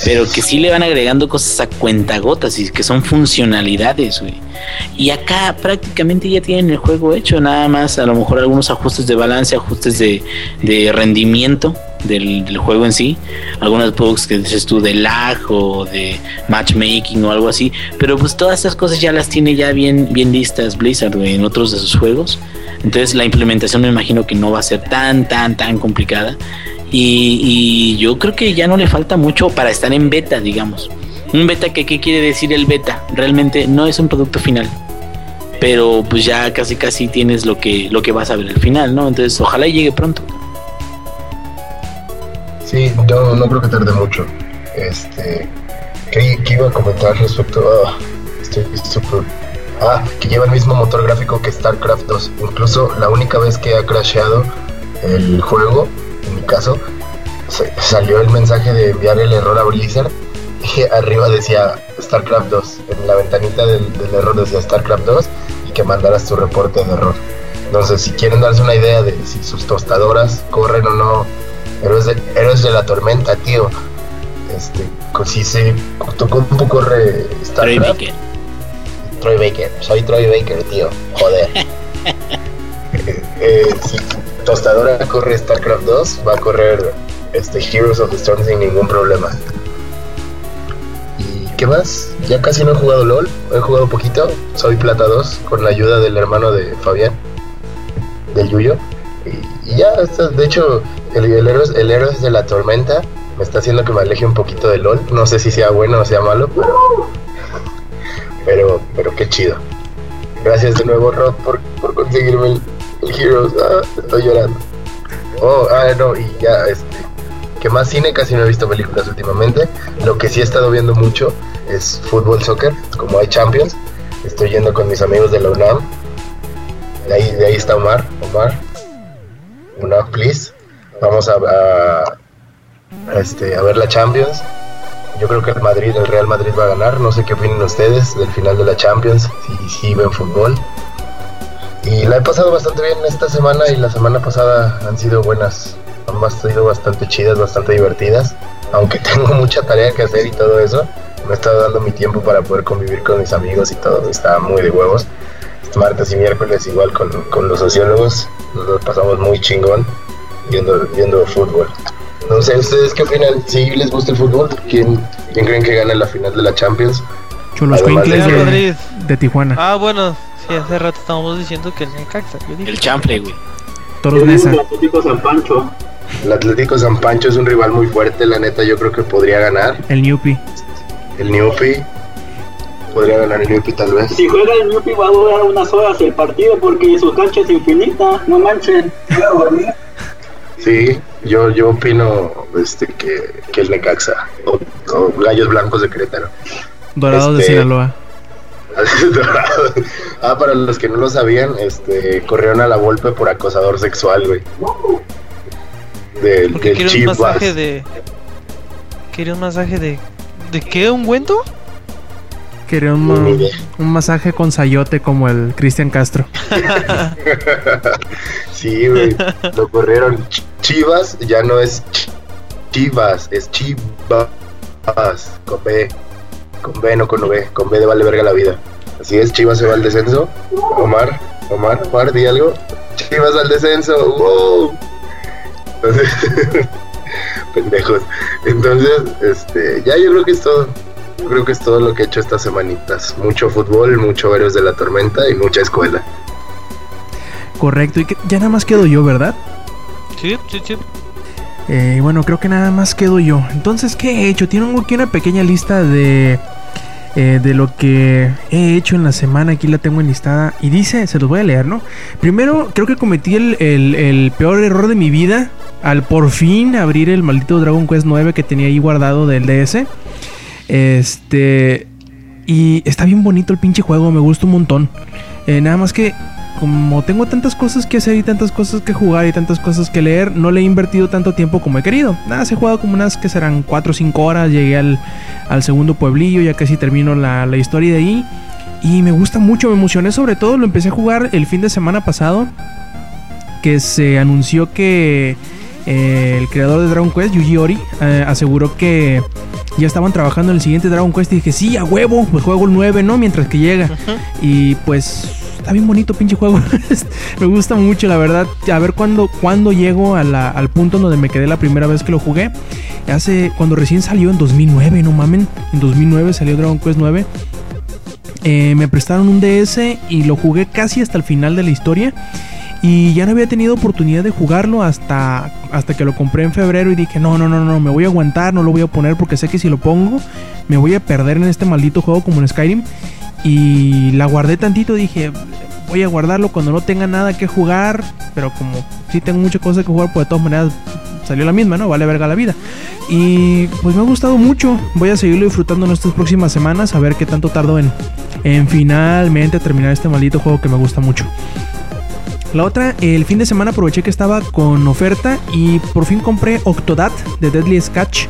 pero que sí le van agregando cosas a cuentagotas y que son funcionalidades, güey. Y acá prácticamente ya tienen el juego hecho, nada más a lo mejor algunos ajustes de balance, ajustes de, de rendimiento del, del juego en sí, algunos bugs que dices tú de lag o de matchmaking o algo así, pero pues todas estas cosas ya las tiene ya bien, bien listas Blizzard en otros de sus juegos. Entonces la implementación me imagino que no va a ser tan, tan, tan complicada. Y, yo creo que ya no le falta mucho para estar en beta, digamos. Un beta que, ¿qué quiere decir el beta? Realmente no es un producto final. Pero pues ya casi casi tienes lo que, lo que vas a ver al final, ¿no? Entonces ojalá llegue pronto. Sí, yo no creo que tarde mucho. Este, ¿qué, iba a comentar respecto a... Estoy súper... Ah, que lleva el mismo motor gráfico que StarCraft 2. Incluso la única vez que ha crasheado el juego, en mi caso, se- salió el mensaje de enviar el error a Blizzard y arriba decía StarCraft 2. En la ventanita del, error decía StarCraft 2 y que mandaras tu reporte de error. Entonces, si quieren darse una idea de si sus tostadoras corren o no, héroes de, héroes de la tormenta, tío. Este, si se tu compu corre Troy StarCraft. Troy Baker, soy Troy Baker, tío. Joder. Eh, eh, si tostadora corre StarCraft 2, va a correr este Heroes of the Storm sin ningún problema. ¿Y qué más? Ya casi no he jugado LOL, he jugado poquito. Soy Plata 2 con la ayuda del hermano de Fabián, del Yuyo. Y, y ya, está- de hecho, el, el, héroe, el héroe de la tormenta me está haciendo que me aleje un poquito de LOL. No sé si sea bueno o sea malo, pero, pero qué chido. Gracias de nuevo, Rod, por, por conseguirme el, Heroes. Ah, estoy llorando. Oh, ah, no, y ya, este. Que más cine, casi no he visto películas últimamente. Lo que sí he estado viendo mucho es fútbol, soccer, como hay Champions. Estoy yendo con mis amigos de la UNAM. De ahí, de ahí está Omar. Omar. UNAM, please. Vamos a, este, a ver la Champions. Yo creo que el Madrid, el Real Madrid va a ganar. No sé qué opinan ustedes del final de la Champions, si, si ven fútbol. Y la he pasado bastante bien esta semana y la semana pasada han sido buenas. Han sido bastante chidas, bastante divertidas. Aunque tengo mucha tarea que hacer y todo eso, me he estado dando mi tiempo para poder convivir con mis amigos y todo. Está muy de huevos. Este martes y miércoles igual con, con los sociólogos. Nos pasamos muy chingón viendo, viendo fútbol. No sé, ¿ustedes qué opinan? Si les gusta el fútbol, ¿quién, quién creen que gana la final de la Champions? Cholos Además de, Madrid. de Tijuana. Ah, bueno, sí, hace rato estábamos diciendo que el Necaxa. El chample, güey. Toros Nesa. El Atlético San Pancho. El Atlético San Pancho es un rival muy fuerte, la neta yo creo que podría ganar. El Newpi. El Newpi podría ganar el Newpi tal vez. Si juega el Newpi va a durar unas horas el partido porque su cancha es infinita. No manchen. Sí, yo, yo opino este, que, que el Necaxa o, o Gallos Blancos de Querétaro. Dorados de Este- Sinaloa. ah, para los que no lo sabían, este, corrieron a la Volpe por acosador sexual, güey. Del, porque del quiere un masaje de. Quiere un masaje de. ¿De qué? ¿Un cuento? Quería un, ma- un masaje con sayote como el Cristian Castro. Sí, güey. Lo corrieron. Ch- Chivas ya no es Ch- Chivas, es Chivas. Con B. Con B, no con V. Con B de vale verga la vida. Así es, Chivas se va al descenso. Omar, Omar, Omar, di algo. Chivas al descenso. ¡Wow! Entonces, pendejos. Entonces, este, ya yo creo que es todo. Yo creo que es todo lo que he hecho estas semanitas. Mucho fútbol, mucho héroes de la tormenta y mucha escuela. Correcto. Y que ya nada más quedo yo, ¿verdad? Sí, sí, sí. Eh, bueno, creo que nada más quedo yo. Entonces, ¿qué he hecho? Tengo aquí una pequeña lista de, eh, de lo que he hecho en la semana. Aquí la tengo enlistada. Y dice, se los voy a leer, ¿no? Primero, creo que cometí el, el- el peor error de mi vida al por fin abrir el maldito Dragon Quest 9 que tenía ahí guardado del DS. Este... Y está bien bonito el pinche juego, me gusta un montón. Eh, nada más que como tengo tantas cosas que hacer y tantas cosas que jugar y tantas cosas que leer, no le he invertido tanto tiempo como he querido. Nada, se he jugado como unas que serán 4 o 5 horas, llegué al, al segundo pueblillo, ya casi termino la, la historia de ahí. Y me gusta mucho, me emocioné sobre todo, lo empecé a jugar el fin de semana pasado. que se anunció que eh, el creador de Dragon Quest, Yuji Ori, eh, aseguró que ya estaban trabajando en el siguiente Dragon Quest y dije, sí, a huevo, pues juego el 9, ¿no? Mientras que llega. Y pues está bien bonito pinche juego. me gusta mucho, la verdad. A ver cuándo, cuándo llego a la- al punto donde me quedé la primera vez que lo jugué. Hace, cuando recién salió en 2009, no mamen. En 2009 salió Dragon Quest 9. Eh, me prestaron un DS y lo jugué casi hasta el final de la historia. Y ya no había tenido oportunidad de jugarlo hasta, hasta que lo compré en febrero y dije, no, no, no, no, me voy a aguantar, no lo voy a poner porque sé que si lo pongo me voy a perder en este maldito juego como en Skyrim. Y la guardé tantito, dije, voy a guardarlo cuando no tenga nada que jugar, pero como sí tengo muchas cosas que jugar, pues de todas maneras salió la misma, ¿no? Vale verga la vida. Y pues me ha gustado mucho, voy a seguirlo disfrutando en estas próximas semanas, a ver qué tanto tardo en, en finalmente terminar este maldito juego que me gusta mucho. La otra, el fin de semana aproveché que estaba con oferta y por fin compré Octodad de Deadly Sketch.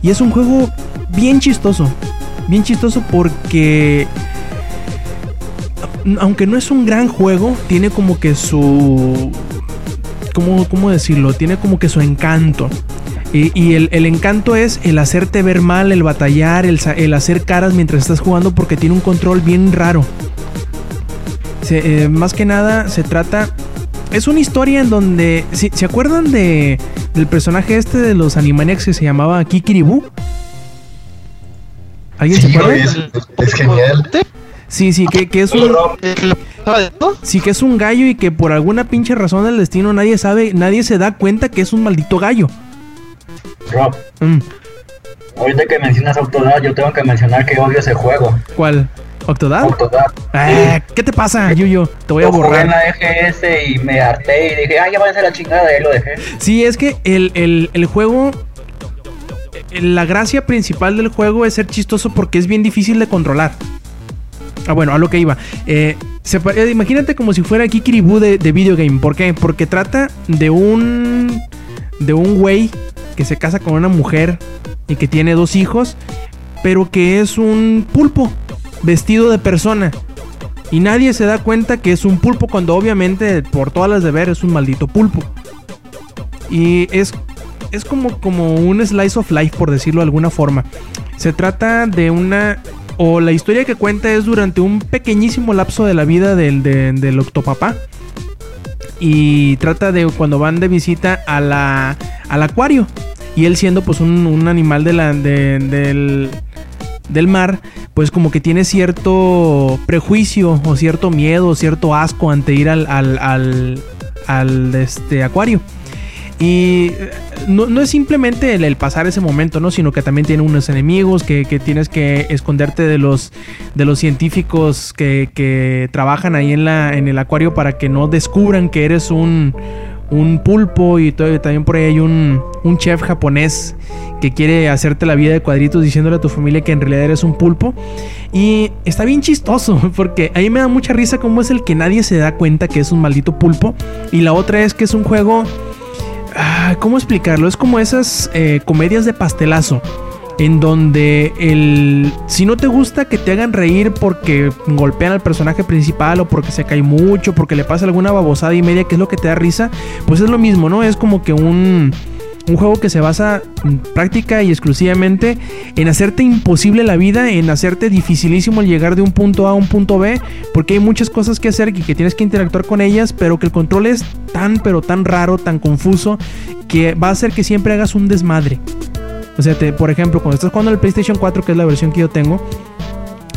Y es un juego bien chistoso. Bien chistoso porque... Aunque no es un gran juego, tiene como que su... ¿Cómo, cómo decirlo? Tiene como que su encanto. Y, el, encanto es el hacerte ver mal, el batallar, el hacer caras mientras estás jugando porque tiene un control bien raro. Se- eh, más que nada se trata. Es una historia en donde. ¿sí- ¿Se acuerdan de del personaje este de los Animaniacs que se llamaba Kikiribu? ¿Alguien se Sí, acuerda? güey, es, es genial. Sí, sí, que, que es un. Sí, que es un gallo y que por alguna pinche razón del destino nadie sabe, nadie se da cuenta que es un maldito gallo. Rob, Mm, ahorita que mencionas Octodad, yo tengo que mencionar que odio ese juego. ¿Cuál? ¿Octodad? Octodad. Ah, ¿Qué te pasa, Yuyo? Te voy a borrar. la EGS y me harté y dije, ay, ya va a ser la chingada, y lo dejé. Sí, es que el, el- el juego. La gracia principal del juego es ser chistoso porque es bien difícil de controlar. Ah, bueno, a lo que iba. Eh, se eh, imagínate como si fuera Kikiribu de, de videogame. ¿Por qué? Porque trata de un. de un güey que se casa con una mujer y que tiene dos hijos, pero que es un pulpo vestido de persona. Y nadie se da cuenta que es un pulpo cuando obviamente por todas las de ver es un maldito pulpo. Y es, es como, como un slice of life, por decirlo de alguna forma. Se trata de una... O la historia que cuenta es durante un pequeñísimo lapso de la vida del, de- del octopapá. Y trata de cuando van de visita a la, al acuario. Y él siendo pues un, un animal de la, de- del, del mar, pues como que tiene cierto prejuicio o cierto miedo o cierto asco ante ir al, al, al, este, acuario. Y eh, no, no es simplemente el, el pasar ese momento, ¿no? Sino que también tiene unos enemigos que, que tienes que esconderte de los, de los científicos que, que trabajan ahí en, la, en el acuario para que no descubran que eres un, un pulpo. Y to- también por ahí hay un, un chef japonés que quiere hacerte la vida de cuadritos diciéndole a tu familia que en realidad eres un pulpo. Y está bien chistoso, porque ahí me da mucha risa cómo es el que nadie se da cuenta que es un maldito pulpo. Y la otra es que es un juego... ah, ¿Cómo explicarlo? Es como esas eh, comedias de pastelazo. En donde el. Si no te gusta que te hagan reír porque golpean al personaje principal o porque se cae mucho, porque le pasa alguna babosada y media que es lo que te da risa, pues es lo mismo, ¿no? Es como que un. Un juego que se basa práctica y exclusivamente en hacerte imposible la vida, en hacerte dificilísimo el llegar de un punto A a un punto B, porque hay muchas cosas que hacer y que tienes que interactuar con ellas, pero que el control es tan, pero tan raro, tan confuso, que va a hacer que siempre hagas un desmadre. O sea, te- por ejemplo, cuando estás jugando el PlayStation 4, que es la versión que yo tengo,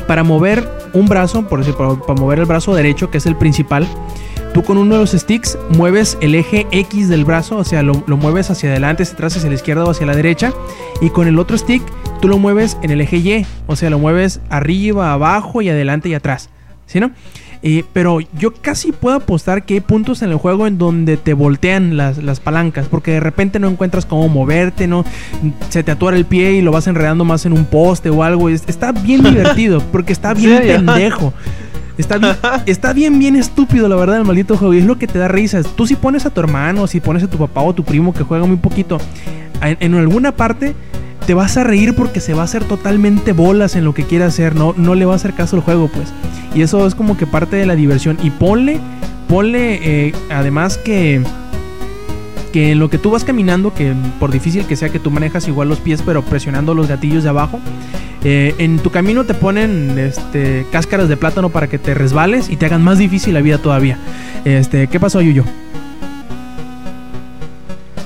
para mover un brazo, por decir, para, mover el brazo derecho, que es el principal, tú con uno de los sticks mueves el eje X del brazo, o sea, lo, lo mueves hacia adelante, hacia atrás, hacia la izquierda o hacia la derecha, y con el otro stick tú lo mueves en el eje Y, o sea, lo mueves arriba, abajo y adelante y atrás, ¿sí no? Eh, pero yo casi puedo apostar que hay puntos en el juego en donde te voltean las, las palancas, porque de repente no encuentras cómo moverte, no se te atora el pie y lo vas enredando más en un poste o algo. Es- está bien divertido, porque está bien pendejo. Está bien, está bien, bien estúpido, la verdad, el maldito juego. Y es lo que te da risas. Tú si pones a tu hermano, si pones a tu papá o tu primo que juega muy poquito, en, en alguna parte te vas a reír porque se va a hacer totalmente bolas en lo que quiera hacer. No, no le va a hacer caso al juego, pues. Y eso es como que parte de la diversión. Y ponle ponle eh, además que que en lo que tú vas caminando, que por difícil que sea que tú manejas igual los pies, pero presionando los gatillos de abajo, eh, en tu camino te ponen este, cáscaras de plátano para que te resbales y te hagan más difícil la vida todavía. Este, ¿Qué pasó, Yuyo?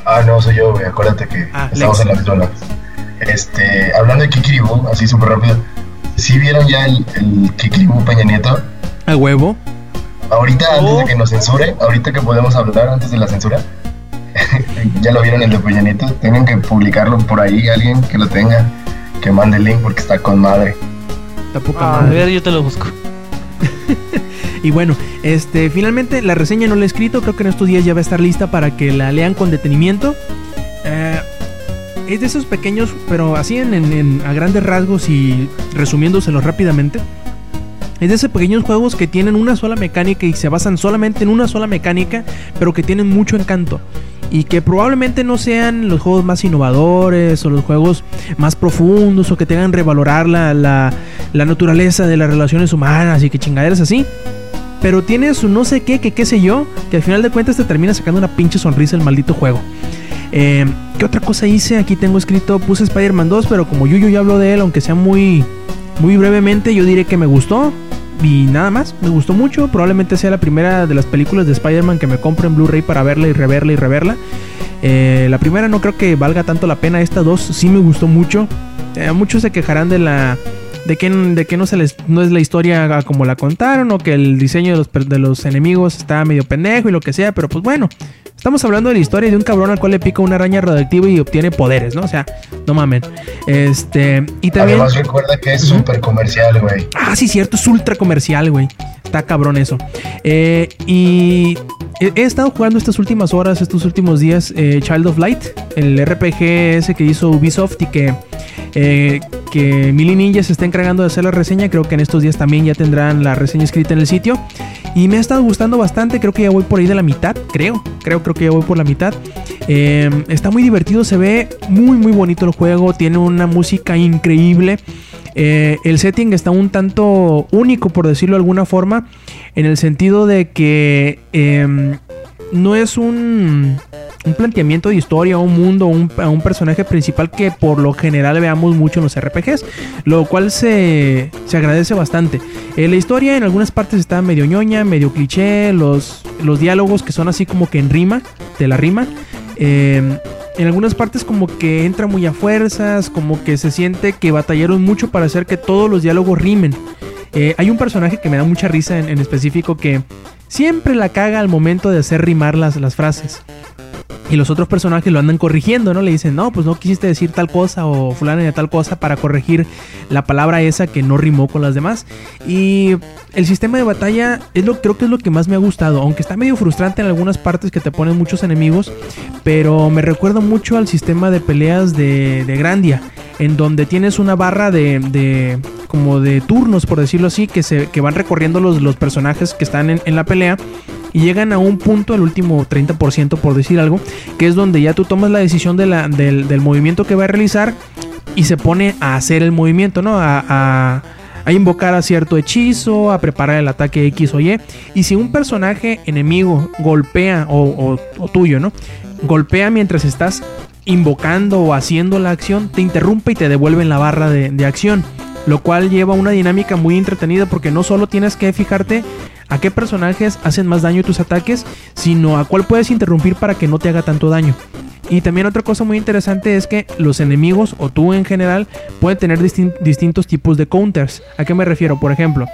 Ah, no, soy yo, güey. Acuérdate que Ah, estamos Lex. en la misma. Este, hablando de Kikiribu, así súper rápido. ¿Sí vieron ya el, el Kikiribu Peña Nieto? A huevo. Ahorita, antes Oh. de que nos censure, ahorita que podemos hablar antes de la censura, ya lo vieron el de Peña Nieto. Tienen que publicarlo por ahí, alguien que lo tenga, que mande el link porque está con madre. Está poca Ah, a madre. ver, yo te lo busco. Y bueno, este, finalmente la reseña no la he escrito, creo que en estos días ya va a estar lista para que la lean con detenimiento. Es de esos pequeños, pero así en, a grandes rasgos y resumiéndoselos rápidamente. Es de esos pequeños juegos que tienen una sola mecánica y se basan solamente en una sola mecánica, pero que tienen mucho encanto. Y que probablemente no sean los juegos más innovadores o los juegos más profundos o que tengan revalorar la, la, la naturaleza de las relaciones humanas y que chingaderas así. Pero tiene su no sé qué, que qué sé yo, que al final de cuentas te termina sacando una pinche sonrisa el maldito juego. Eh, ¿Qué otra cosa hice? Aquí tengo escrito, puse Spider-Man 2, pero como Yuyu ya habló de él, aunque sea muy, muy brevemente, yo diré que me gustó. Y nada más, me gustó mucho. Probablemente sea la primera de las películas de Spider-Man que me compro en Blu-ray para verla y reverla y reverla. Eh, la primera no creo que valga tanto la pena. Esta dos sí me gustó mucho. Eh, muchos se quejarán de la. De que, de que no, se les, no es la historia como la contaron o que el diseño de los, de los enemigos está medio pendejo y lo que sea, pero pues bueno, estamos hablando de la historia de un cabrón al cual le pica una araña radioactiva y obtiene poderes, ¿no? O sea, no mamen. Este, y también... Además, recuerda que es súper comercial, güey. Ah, sí, cierto, es ultra comercial, güey. Está cabrón eso. Eh, y he, estado jugando estas últimas horas, estos últimos días, eh, Child of Light, el RPG ese que hizo Ubisoft y que, eh, que Mili Ninja se está encargando de hacer la reseña. Creo que en estos días también ya tendrán la reseña escrita en el sitio. Y me ha estado gustando bastante, creo que ya voy por ahí de la mitad, creo, creo, creo que ya voy por la mitad. Está muy divertido, se ve muy, muy bonito el juego, tiene una música increíble. Eh, el setting está un tanto único, por decirlo de alguna forma, en el sentido de que em, no es un, un planteamiento de historia, un mundo, un, un personaje principal que por lo general veamos mucho en los RPGs, lo cual se, se agradece bastante. Eh, la historia en algunas partes está medio ñoña, medio cliché, los, los diálogos que son así como que en rima, de la rima. em, en algunas partes como que entra muy a fuerzas, como que se siente que batallaron mucho para hacer que todos los diálogos rimen. Eh, hay un personaje que me da mucha risa en, en específico que siempre la caga al momento de hacer rimar las, las frases. Y los otros personajes lo andan corrigiendo, ¿no? Le dicen, no, pues no quisiste decir tal cosa o fulana de tal cosa para corregir la palabra esa que no rimó con las demás. Y el sistema de batalla es lo, creo que es lo que más me ha gustado, aunque está medio frustrante en algunas partes que te ponen muchos enemigos, pero me recuerda mucho al sistema de peleas de Grandia, en donde tienes una barra de, de- como de turnos, por decirlo así, que, se, que van recorriendo los, los personajes que están en, en la pelea y llegan a un punto, el último 30% por decir algo, que es donde ya tú tomas la decisión del, del movimiento que va a realizar y se pone a hacer el movimiento, ¿no? A, a- invocar a cierto hechizo, a preparar el ataque X o Y. Y si un personaje enemigo golpea, o tuyo, ¿no? Golpea mientras estás invocando o haciendo la acción, te interrumpe y te devuelve en la barra de, de acción. Lo cual lleva una dinámica muy entretenida porque no solo tienes que fijarte a qué personajes hacen más daño tus ataques, sino a cuál puedes interrumpir para que no te haga tanto daño. Y también otra cosa muy interesante es que los enemigos o tú en general pueden tener distin- distintos tipos de counters. ¿A qué me refiero? Por ejemplo,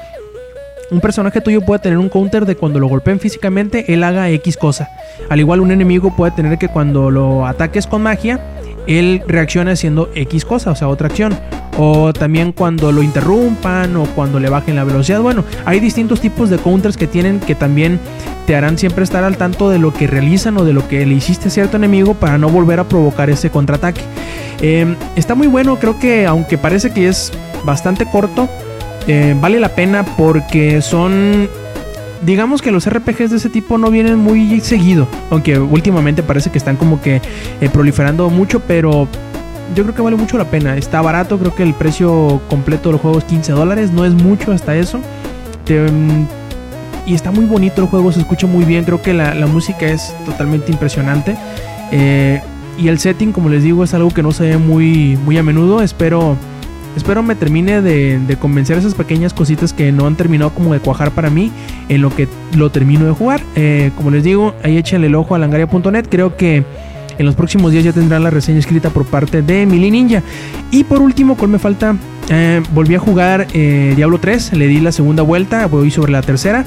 un personaje tuyo puede tener un counter de cuando lo golpeen físicamente, él haga X cosa. Al igual un enemigo puede tener que cuando lo ataques con magia, él reaccione haciendo X cosa, o sea, otra acción. O también cuando lo interrumpan o cuando le bajen la velocidad. Bueno, hay distintos tipos de counters que tienen que también te harán siempre estar al tanto de lo que realizan o de lo que le hiciste a cierto enemigo para no volver a provocar ese contraataque. Eh, está muy bueno, creo que aunque parece que es bastante corto, eh, vale la pena porque son digamos que los RPGs de ese tipo no vienen muy seguido, aunque últimamente parece que están como que eh, proliferando mucho, pero yo creo que vale mucho la pena. Está barato, creo que el precio completo del juego es 15 dólares, no es mucho hasta eso. Y está muy bonito el juego, se escucha muy bien, creo que la, la música es totalmente impresionante. Eh, y el setting, como les digo, es algo que no se ve muy, muy a menudo. Espero, espero me termine de, de convencer esas pequeñas cositas que no han terminado como de cuajar para mí en lo que lo termino de jugar. Eh, como les digo, ahí échenle el ojo a langaria.net. Creo que en los próximos días ya tendrán la reseña escrita por parte de Mili Ninja. Y por último, ¿cuál me falta? Eh, volví a jugar eh, Diablo 3, le di la segunda vuelta, voy sobre la tercera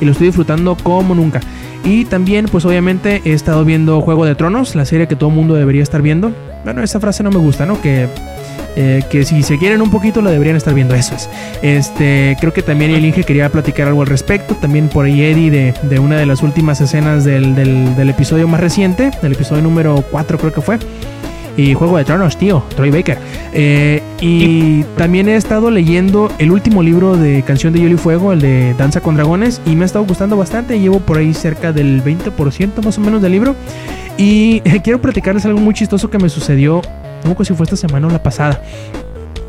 y lo estoy disfrutando como nunca. Y también, pues obviamente he estado viendo Juego de Tronos, la serie que todo el mundo debería estar viendo. Bueno, esa frase no me gusta, ¿no? Que, eh, que si se quieren un poquito la deberían estar viendo, eso es. Este, creo que también el Inge quería platicar algo al respecto. También por ahí Eddie de, de una de las últimas escenas del, del, del episodio más reciente, del episodio número 4 creo que fue. Y Juego de Tronos, tío, Troy Baker. Eh, y también he estado leyendo el último libro de Canción de Hielo y Fuego, el de Danza con Dragones, y me ha estado gustando bastante. Llevo por ahí cerca del 20% más o menos del libro. Y quiero platicarles algo muy chistoso que me sucedió, sé si fue esta semana o la pasada.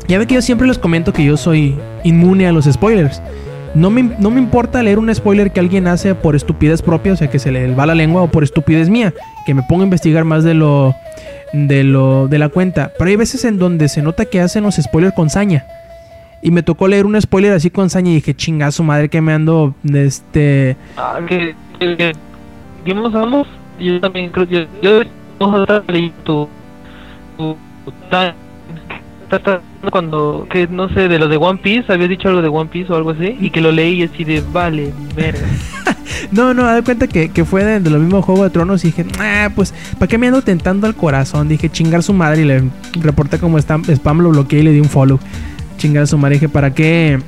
Ya ve que yo siempre les comento que yo soy inmune a los spoilers. No me, no me importa leer un spoiler que alguien hace por estupidez propia, o sea, que se le va la lengua o por estupidez mía, que me ponga a investigar más de lo de lo de la cuenta. Pero hay veces en donde se nota que hacen los spoilers con saña. Y me tocó leer un spoiler así con saña y dije, chingazo madre que me ando este Ah, que, que, que, que hemos hablado, yo también creo que yo, yo estaba leyendo cuando que no sé de lo de One Piece habías dicho algo de One Piece o algo así y que lo leí y así de vale verga No, no, de cuenta que, que fue de, de lo mismo Juego de Tronos y dije, ah, pues, ¿para qué me ando tentando al corazón? Dije, chingar su madre y le reporté como spam, spam lo bloqueé y le di un follow. Chingar su madre, dije, ¿para qué?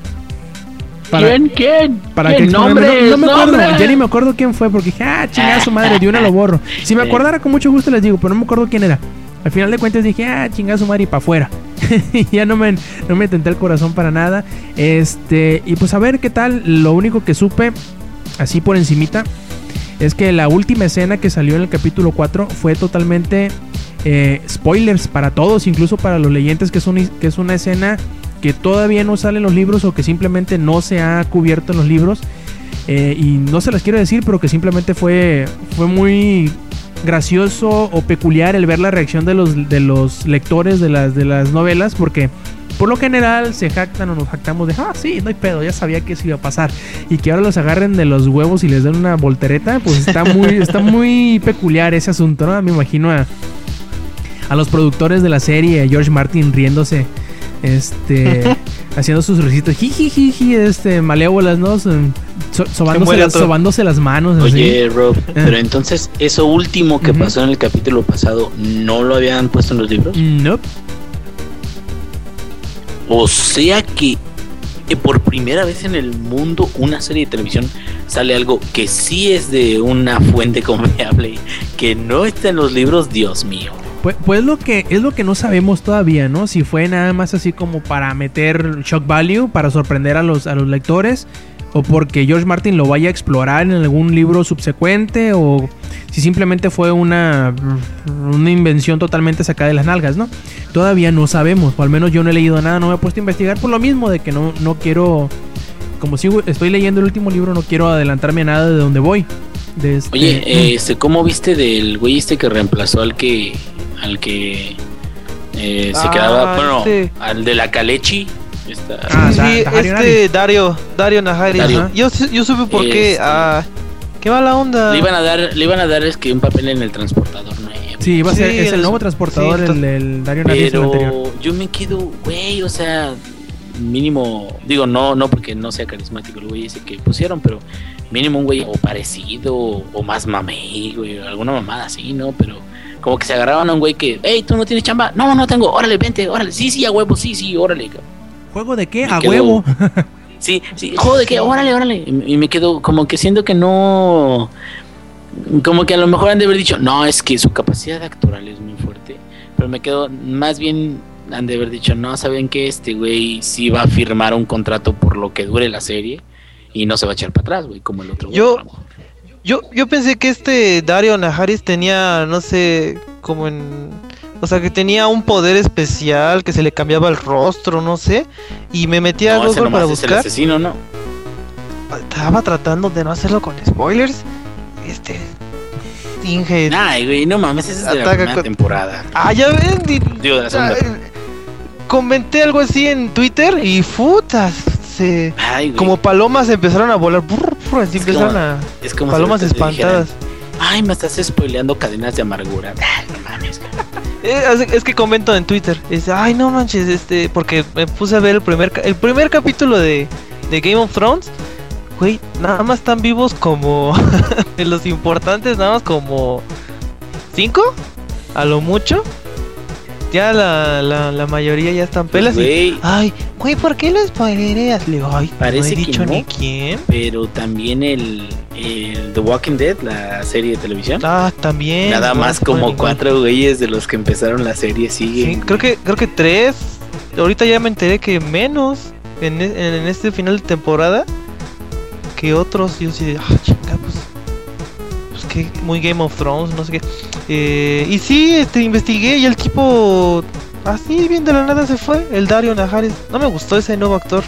Para, ¿Quién? ¿Quién? ¿Para ¿Quién? ¿Nombres? no, no me acuerdo, nombres. ya ni me acuerdo quién fue porque dije, ah, chingar su madre, de una lo borro. Si me acordara con mucho gusto les digo, pero no me acuerdo quién era. Al final de cuentas dije, ah, chingar su madre y para afuera. ya no me, no me tenté el corazón para nada. Este, y pues a ver qué tal. Lo único que supe, así por encimita, es que la última escena que salió en el capítulo 4 fue totalmente eh, spoilers para todos, incluso para los leyentes, que es, que es una escena que todavía no sale en los libros o que simplemente no se ha cubierto en los libros. Eh, y no se las quiero decir, pero que simplemente fue, fue muy gracioso o peculiar el ver la reacción de los, de los lectores de las, de las novelas, porque por lo general se jactan o nos jactamos de, ah, sí, no hay pedo, ya sabía que eso iba a pasar. Y que ahora los agarren de los huevos y les den una voltereta, pues está muy, está muy peculiar ese asunto, ¿no? Me imagino a, a los productores de la serie, a George Martin riéndose, este, haciendo sus risitos, jijijiji, este, malévolas, ¿no? So- so- sobándose, las, todo. sobándose las manos. así. Oye, Rob, Ah. pero entonces, eso último que pasó en el capítulo pasado, ¿no lo habían puesto en los libros? Nope. O sea que eh, por primera vez en el mundo una serie de televisión sale algo que sí es de una fuente confiable, que no está en los libros, Dios mío. Pues, pues lo que es lo que no sabemos todavía, ¿no? Si fue nada más así como para meter shock value, para sorprender a los, a los lectores, o porque George Martin lo vaya a explorar en algún libro subsecuente, o si simplemente fue una, una invención totalmente sacada de las nalgas, ¿no? Todavía no sabemos, o al menos yo no he leído nada, no me he puesto a investigar por lo mismo de que no, no quiero, como si estoy leyendo el último libro, no quiero adelantarme a nada de donde voy. De este- Oye, eh, este, ¿cómo viste del güey este que reemplazó al que al que eh, se Ah, quedaba, bueno, este. al de la Calechi? Esta- Ah, sí, Da- Dario este Dario Dario Nahari Dario. yo yo supe por qué Este. ah qué mala onda le iban a dar, le iban a dar es que un papel en el transportador nuevo. Sí, va a ser, Sí, es el el- nuevo transportador, sí, el, Dario el anterior. Pero yo me quedo, güey, o sea, mínimo, digo, no, no porque no sea carismático el güey ese que pusieron, pero mínimo un güey o parecido o más mamey, güey, alguna mamada así, ¿no? Pero como que se agarraban a un güey que, hey, tú no tienes chamba, no, no tengo, órale, vente, órale, sí, sí, a huevo, sí, sí, órale. ¿Juego de qué? Me A quedo- huevo. Sí, sí, juego de que, órale, órale. Y me quedo como que siento que no. Como que a lo mejor han de haber dicho, no, es que su capacidad actoral es muy fuerte. Pero me quedo, más bien han de haber dicho, no, saben que este güey sí va a firmar un contrato por lo que dure la serie y no se va a echar para atrás, güey, como el otro. güey, Yo- mejor. Yo, yo pensé que este Dario Naharis tenía, no sé, como en... O sea, que tenía un poder especial, que se le cambiaba el rostro, no sé. Y me metí a No, Google para es el buscar. asesino, ¿no? estaba tratando de no hacerlo con spoilers. Este. Inge. Ay, güey, no mames, esa es de la primera con- temporada. Ah, ya ven. di- Digo, de la segunda. Ah, comenté algo así en Twitter y putas. Se, Ay, güey. como palomas empezaron a volar. brr, brr, así Es empezaron como- a. es como si Palomas dijeran, espantadas. Ay, me estás spoileando cadenas de amargura. Ay, no mames. Eh, es- es que comento en Twitter. Es, ay, no manches, este. Porque me puse a ver el primer, el primer capítulo de, de Game of Thrones. Güey, nada más están vivos como. de los importantes, nada más como. ¿Cinco? A lo mucho. Ya la, la, la mayoría ya están pelas. y, Güey, ay, güey, ¿por qué lo spoilereas? Le digo, ay, Parece no he que dicho no. ni quién. pero también el, el The Walking Dead, la serie de televisión. Ah, también. Nada más como cuatro güeyes de los que empezaron la serie Sí, siguen. creo que creo que tres. Ahorita ya me enteré que menos en, e- en este final de temporada que otros. Yo sí, ah, pues, pues que muy Game of Thrones, no sé qué. Eh, y sí, este, investigué y el tipo así bien de la nada se fue. El Dario Najares. No me gustó ese nuevo actor.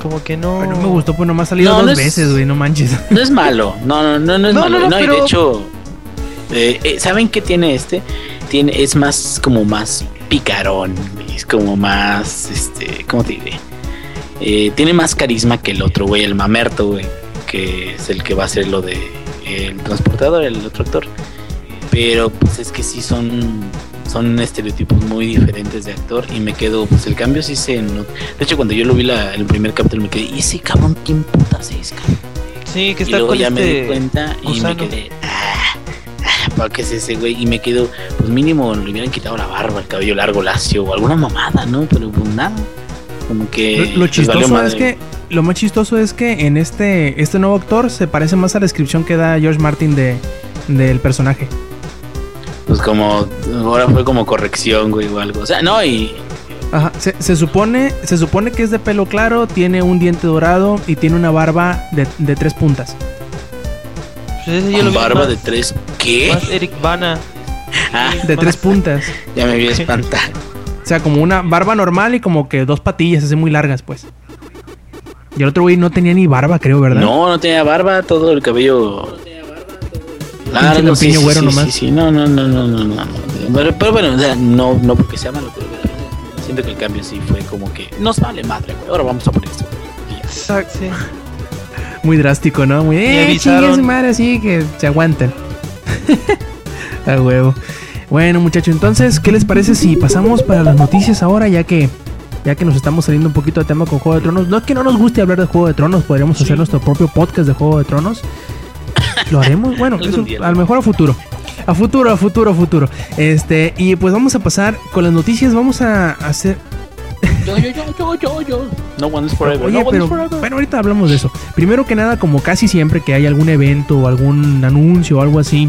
Como que no. Ay, no me gustó, pues nomás ha salido No, dos no es- veces, güey, no manches. No es malo, no, no, no, no es No, malo. no, no, y de pero- hecho, eh, eh, ¿saben qué tiene este? Tiene, es más como más picarón, es como más, este, ¿cómo te diré? Eh, tiene más carisma que el otro, güey, el mamerto, güey, que es el que va a hacer lo de el transportador, el otro actor. Pero pues es que sí son son estereotipos muy diferentes de actor y me quedo, pues el cambio sí se nota. De hecho, cuando yo lo vi la, el primer capítulo me quedé, ¿y ese cabrón quién putas es, cabrón? Sí, que Y está luego con ya me di este. cuenta y gusano. me quedé, ah, ah, ¿para qué es ese güey? Y me quedo, pues mínimo le hubieran quitado la barba, el cabello largo, lacio o alguna mamada, ¿no? Pero pues nada. Como que. Lo, lo chistoso es que lo más chistoso es que en este este nuevo actor se parece más a la descripción que da George Martin de del personaje. Pues como. Ahora fue como corrección, güey, o algo. O sea, no, y. Ajá, se, se supone se supone que es de pelo claro, tiene un diente dorado y tiene una barba de, de tres puntas. Pues ese yo lo Con vi barba más- de tres. ¿Qué? Más Eric Bana. Ah, De tres puntas. ya me vi espantar. O sea, como una barba normal y como que dos patillas así muy largas, pues. Y el otro güey no tenía ni barba, creo, ¿verdad? No, no tenía barba, todo el cabello. Pinche Largo, sí, güero sí, nomás. sí, sí, no, no, no, no, no, no. Pero, pero bueno, o sea, no, no porque sea malo, pero siento que el cambio sí fue como que nos vale madre, güey. Ahora vamos a poner esto. Exacto, sí. Muy drástico, ¿no? Muy, eh, avisaron. chingue su madre, así que se aguanten. A huevo. Bueno, muchachos, entonces, ¿qué les parece si pasamos para las noticias ahora, ya que ya que nos estamos saliendo un poquito de tema con Juego de Tronos? No es que no nos guste hablar de Juego de Tronos, podríamos hacer nuestro propio podcast de Juego de Tronos. Lo haremos, bueno, eso, a lo mejor a futuro. A futuro, a futuro, a futuro. Este, y pues vamos a pasar con las noticias, vamos a hacer Yo, yo, yo, yo, yo. No one is forever. Oye, no one pero is forever. bueno, ahorita hablamos de eso. Primero que nada, como casi siempre que hay algún evento o algún anuncio o algo así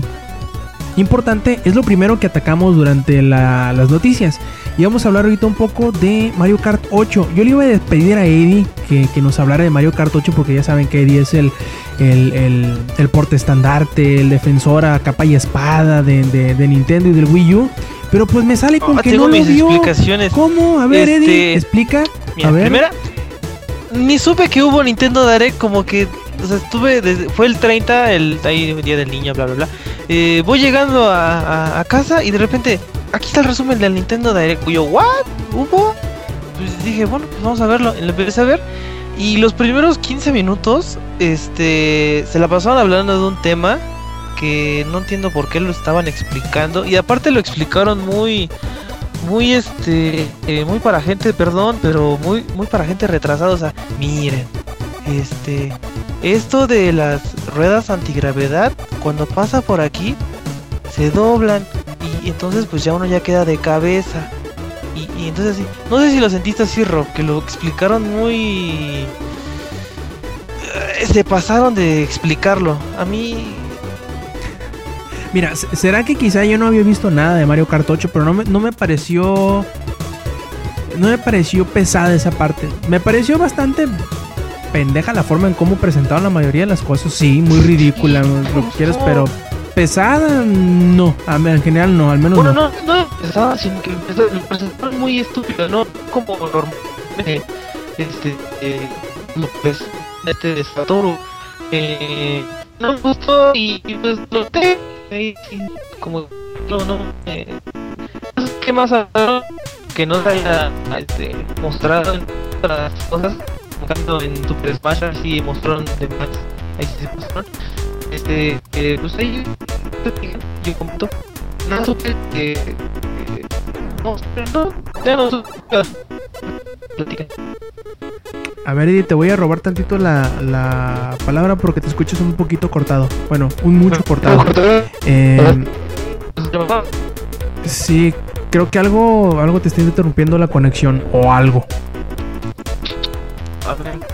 importante, es lo primero que atacamos durante la- las noticias. Y vamos a hablar ahorita un poco de Mario Kart 8. Yo le iba a pedir a Eddie que, que nos hablara de Mario Kart 8 porque ya saben que Eddie es el, el, el, el porte estandarte, el defensor a capa y espada de, de- de Nintendo y del Wii U. Pero pues me sale con Ah, que no lo mis vio. explicaciones. ¿Cómo? A ver, Este, Eddie, explica. Mira, a ver. primera, ni supe que hubo Nintendo Direct, como que, o sea, estuve, desde, fue el 30, el ahí, Día del Niño, bla, bla, bla. Eh, voy llegando a, a- a casa y de repente, aquí está el resumen del Nintendo Direct. Y ¿what? ¿Hubo? Pues dije, bueno, pues vamos a verlo. Y lo empecé a ver. Y los primeros 15 minutos, este, se la pasaban hablando de un tema que no entiendo por qué lo estaban explicando. Y aparte lo explicaron muy muy este eh, muy para gente perdón pero muy muy para gente retrasada o sea miren este esto de las ruedas antigravedad cuando pasa por aquí se doblan y entonces pues ya uno ya queda de cabeza y, y entonces no sé si lo sentiste así Rob que lo explicaron muy eh, se pasaron de explicarlo a mí Mira, será que quizá yo no había visto nada de Mario Kart 8, pero no me, no me pareció. No me pareció pesada esa parte. Me pareció bastante pendeja la forma en cómo presentaron la mayoría de las cosas. Sí, muy ridícula, lo que quieras, pero pesada, no. En general, no, al menos Bueno, no. no, no empezaba, sino que empezó- lo presentaron muy estúpido, ¿no? Como normal. Este, eh, pues, este de Satoru. Eh, no me gustó y, y pues lo tengo ahí, y como no, no, eh, ¿qué más hablaron? que no se haya este, mostrado en otras cosas, enfocando en Super Smash, así mostraron de más, ahí sí se mostraron. Este, eh, pues ahí yo comento, no supe que, eh, no, no, ya no supe. A ver, Eddie, te voy a robar tantito la, la palabra porque te escuchas un poquito cortado. Bueno, un mucho cortado. Eh, sí, creo que algo, algo te está interrumpiendo la conexión o algo.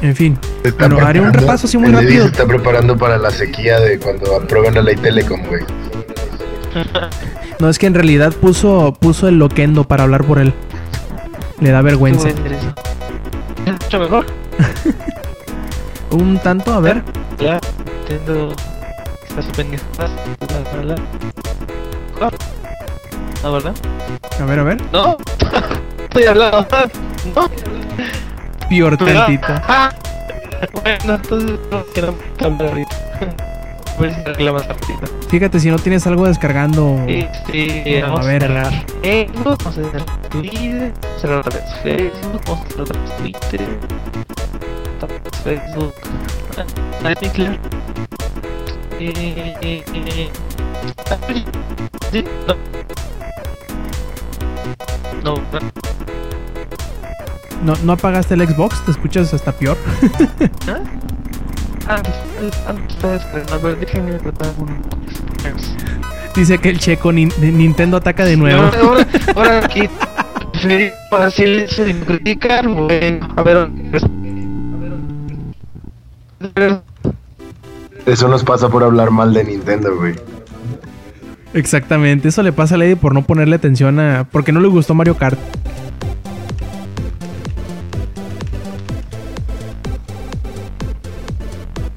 En fin, está bueno, haré un repaso así muy el rápido. se está preparando para la sequía de cuando aprueben la ley Telecom, güey. No, es que en realidad puso, puso el loquendo para hablar por él. Le da vergüenza. Mucho mejor. Un tanto, a ver. Ya, entiendo que estás pendiente. para hablar. Mejor. ¿No, verdad? A ver, a ver. No. Estoy hablando. No. Peor tantito. Bueno, entonces no quiero hablar ahorita. A ver si. Fíjate si no tienes algo descargando. Sí, sí, A vamos a ver. cerrar Facebook, vamos a cerrar Twitter, cerrar otra vez Facebook, vamos a cerrar otra vez Twitter, otra vez Facebook, ah, ahí claro. Eh, eh, eh, ah, sí, no. No, no. ¿No, ¿No apagaste el Xbox? ¿Te escuchas hasta peor? Ah, antes de descargar, a ver, déjenme tratar un... Dice que el checo nin- Nintendo ataca de nuevo. Ahora, ahora, ahora aquí, preferí para silencio y no criticar, bueno, a ver, Eso nos pasa por hablar mal de Nintendo, güey. Exactamente, eso le pasa a Lady por no ponerle atención a... Porque no le gustó Mario Kart.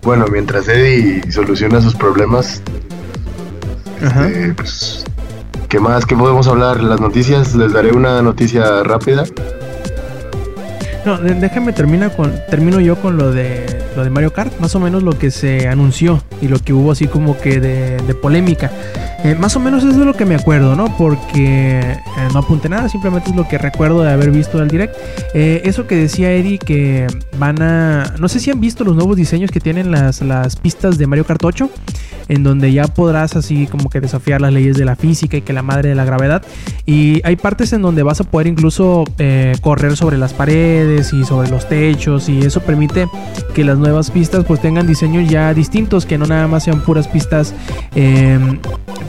Bueno, mientras Eddie soluciona sus problemas, Ajá. eh, pues, ¿qué más? ¿Qué podemos hablar? Las noticias, les daré una noticia rápida. No, déjame termina con, termino yo con lo de lo de Mario Kart, más o menos lo que se anunció y lo que hubo así como que de, de polémica. Eh, más o menos es de lo que me acuerdo, ¿no? Porque eh, no apunté nada, simplemente es lo que recuerdo de haber visto del direct. Eh, eso que decía Eddie que van a... No sé si han visto los nuevos diseños que tienen las, las pistas de Mario Kart 8, en donde ya podrás así como que desafiar las leyes de la física y que la madre de la gravedad. Y hay partes en donde vas a poder incluso eh, correr sobre las paredes y sobre los techos y eso permite que las nuevas pistas pues tengan diseños ya distintos, que no nada más sean puras pistas, eh,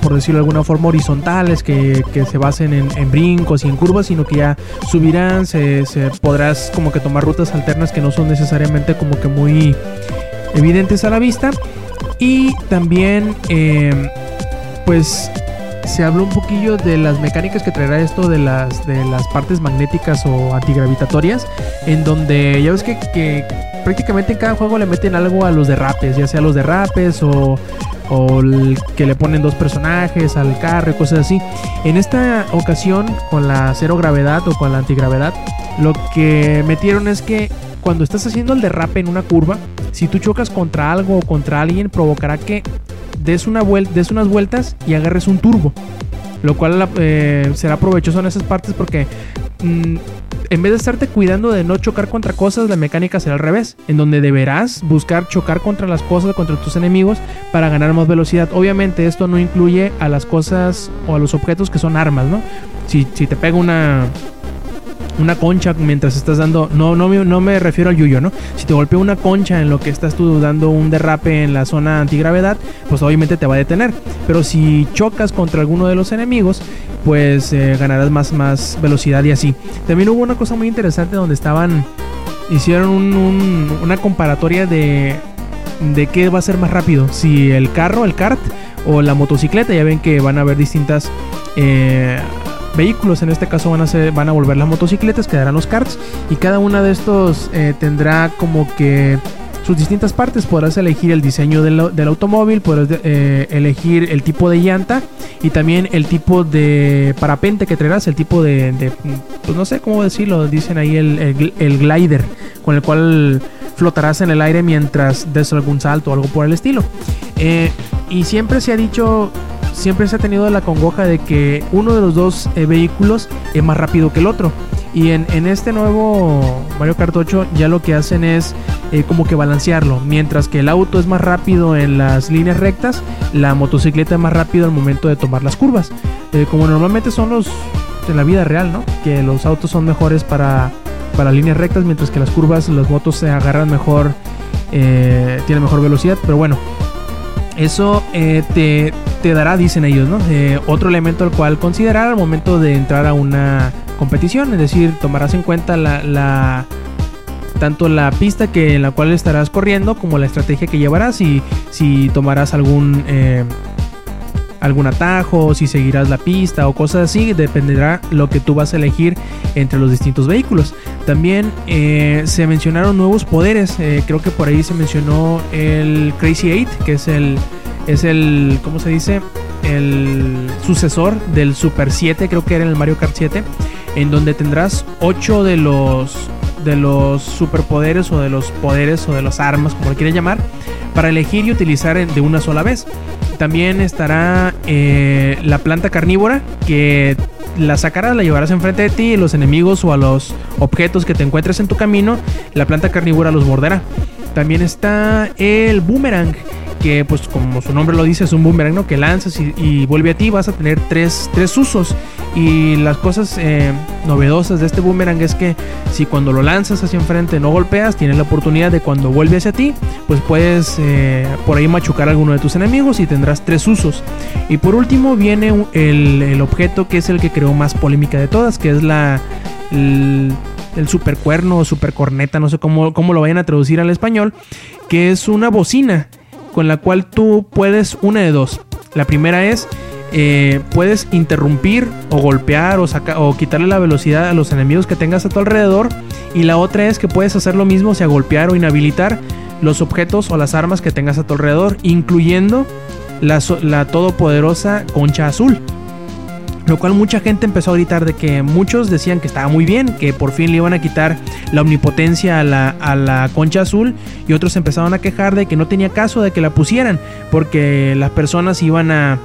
por decirlo de alguna forma, horizontales, que, que se basen en, brincos y en curvas, sino que ya subirán, se, podrás como que tomar rutas alternas que no son necesariamente como que muy evidentes a la vista. Y también, eh, pues, se habló un poquillo de las mecánicas que traerá esto de las, de las partes magnéticas o antigravitatorias, en donde ya ves que, que prácticamente en cada juego le meten algo a los derrapes, ya sea los derrapes o, o que le ponen dos personajes al carro y cosas así. En esta ocasión, con la cero gravedad o con la antigravedad, lo que metieron es que cuando estás haciendo el derrape en una curva, si tú chocas contra algo o contra alguien, provocará que des, una des unas vueltas y agarres un turbo. Lo cual eh, será provechoso en esas partes porque mm, en vez de estarte cuidando de no chocar contra cosas, la mecánica será al revés. En donde deberás buscar chocar contra las cosas, contra tus enemigos, para ganar más velocidad. Obviamente esto no incluye a las cosas o a los objetos que son armas, ¿no? Si, si te pega una, una concha mientras estás dando. No, no, no me refiero al yuyo, ¿no? Si te golpea una concha en lo que estás tú dando un derrape en la zona antigravedad, pues obviamente te va a detener. Pero si chocas contra alguno de los enemigos, pues eh, ganarás más, más velocidad y así. También hubo una cosa muy interesante donde estaban. Hicieron un- una comparatoria de. De qué va a ser más rápido, si el carro, el kart o la motocicleta. Ya ven que van a haber distintas eh, vehículos. En este caso van a ser, van a volver las motocicletas, quedarán los karts y cada una de estos eh, tendrá como que sus distintas partes. Podrás elegir el diseño del, del automóvil, podrás eh, elegir el tipo de llanta y también el tipo de parapente que traerás, el tipo de, pues no sé cómo decirlo, dicen ahí el, el glider con el cual flotarás en el aire mientras des algún salto o algo por el estilo. Eh, y siempre se ha dicho, siempre se ha tenido la congoja de que uno de los dos eh, vehículos es más rápido que el otro. Y en, en este nuevo Mario Kart 8 ya lo que hacen es eh, como que balancearlo. Mientras que el auto es más rápido en las líneas rectas, la motocicleta es más rápido al momento de tomar las curvas. Eh, como normalmente son los de la vida real, ¿no? Que los autos son mejores para, para líneas rectas, mientras que las curvas, las motos se agarran mejor, tienen mejor velocidad. Pero bueno, eso te, te dará, dicen ellos, ¿no? Eh, otro elemento al cual considerar al momento de entrar a una competición. Es decir, tomarás en cuenta la, la- tanto la pista que en la cual estarás corriendo como la estrategia que llevarás y si tomarás algún eh, algún atajo, si seguirás la pista o cosas así, dependerá lo que tú vas a elegir entre los distintos vehículos. También eh, se mencionaron nuevos poderes, eh, creo que por ahí se mencionó el Crazy 8, que es el es el ¿cómo se dice? el sucesor del Super 7, creo que era en el Mario Kart 7, en donde tendrás 8 de los de los superpoderes o de los poderes o de las armas, como lo llamar, para elegir y utilizar de una sola vez. También estará eh, la planta carnívora que la sacarás, la llevarás enfrente de ti los enemigos o a los objetos que te encuentres en tu camino, la planta carnívora los morderá. También está el boomerang, que pues como su nombre lo dice es un boomerang ¿no? que lanzas y, y vuelve a ti, vas a tener tres, tres usos. Y las cosas eh, novedosas de este boomerang es que si cuando lo lanzas hacia enfrente no golpeas, tienes la oportunidad de cuando vuelve hacia ti, pues puedes eh, por ahí machucar a alguno de tus enemigos y tendrás tres usos. Y por último viene el, el objeto que es el que creó más polémica de todas, que es la... El, el super cuerno o super corneta, no sé cómo, cómo lo vayan a traducir al español, que es una bocina con la cual tú puedes una de dos. La primera es eh, puedes interrumpir o golpear o, o quitarle la velocidad a los enemigos que tengas a tu alrededor. Y la otra es que puedes hacer lo mismo, sea, golpear o inhabilitar los objetos o las armas que tengas a tu alrededor, incluyendo la todopoderosa concha azul. Lo cual mucha gente empezó a gritar de que muchos decían que estaba muy bien, que por fin le iban a quitar la omnipotencia a la, a la concha azul y otros empezaron a quejar de que no tenía caso de que la pusieran porque las personas iban a,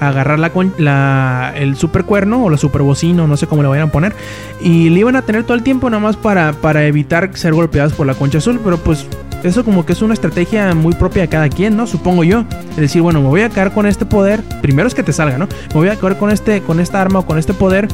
agarrar la, la- el super cuerno o la super bocina, no sé cómo le vayan a poner, y le iban a tener todo el tiempo nada más para, para evitar ser golpeadas por la concha azul, pero pues eso como que es una estrategia muy propia de cada quien, ¿no? Supongo yo. Es decir, bueno, me voy a quedar con este poder. Primero es que te salga, ¿no? Me voy a quedar con este, con esta arma o con este poder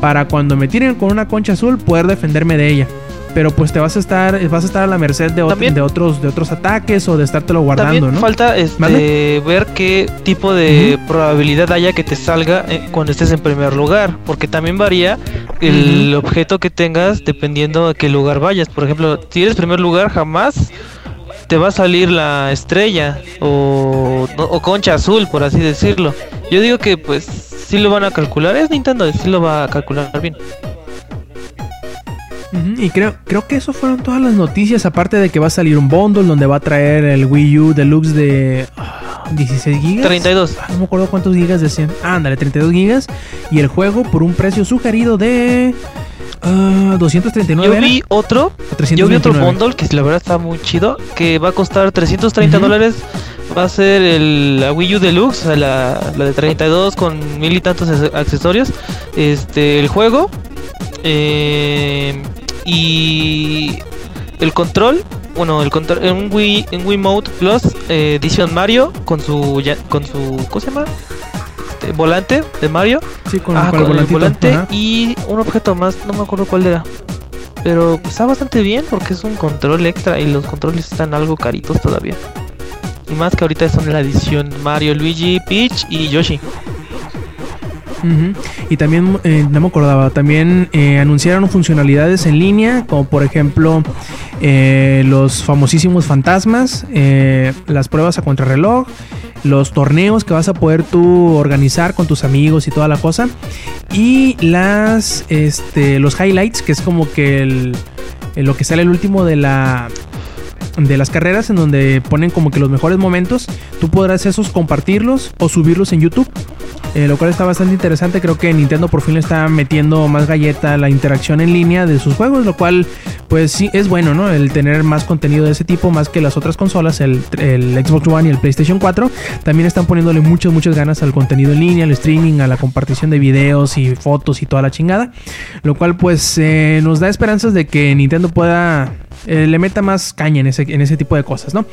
para cuando me tiren con una concha azul poder defenderme de ella. Pero pues te vas a estar, vas a estar a la merced de, ot- También- de otros, de otros ataques o de estártelo guardando, También ¿no? falta este, ver qué tipo de probabilidad haya que te salga eh, cuando estés en primer lugar, porque también varía el objeto que tengas dependiendo a qué lugar vayas. Por ejemplo, si eres primer lugar, jamás te va a salir la estrella o, o concha azul, por así decirlo. Yo digo que pues sí lo van a calcular, es Nintendo, sí lo va a calcular bien. Y creo, creo que eso fueron todas las noticias, aparte de que va a salir un bundle donde va a traer el Wii U Deluxe de ah, 16 gigas. 32. Ah, no me acuerdo cuántos gigas decían. Ah, ándale, 32 gigas. Y el juego por un precio sugerido de ah, 239. Yo vi otro, yo vi otro 329. bundle que la verdad está muy chido, que va a costar 330 Ujú. dólares. Va a ser el, la Wii U Deluxe, la, la de 32 con mil y tantos ac- accesorios. Este, el juego eh, y el control. Bueno, el control en Wii, en Wii Mode Plus eh, Edition Mario con su ya- con su ¿cómo se llama? Este, volante de Mario. Sí, con, Ah, con el con el volantito. volante Ajá. y un objeto más, no me acuerdo cuál era. Pero está bastante bien porque es un control extra y los controles están algo caritos todavía. Y más que ahorita son la edición Mario, Luigi, Peach y Yoshi. Y también, eh, no me acordaba, también eh, anunciaron funcionalidades en línea, como por ejemplo eh, los famosísimos fantasmas, eh, las pruebas a contrarreloj, los torneos que vas a poder tú organizar con tus amigos y toda la cosa, y las, este, los highlights, que es como que el, lo que sale el último de la de las carreras en donde ponen como que los mejores momentos, tú podrás esos compartirlos o subirlos en YouTube. Eh, lo cual está bastante interesante. Creo que Nintendo por fin le está metiendo más galleta a la interacción en línea de sus juegos, lo cual pues sí, es bueno, ¿no? El tener más contenido de ese tipo, más que las otras consolas, el, Xbox One y el PlayStation 4. También están poniéndole muchas, muchas ganas al contenido en línea, al streaming, a la compartición de videos y fotos y toda la chingada. Lo cual, pues, eh, nos da esperanzas de que Nintendo pueda eh, le meta más caña en ese, en ese tipo de cosas, ¿no?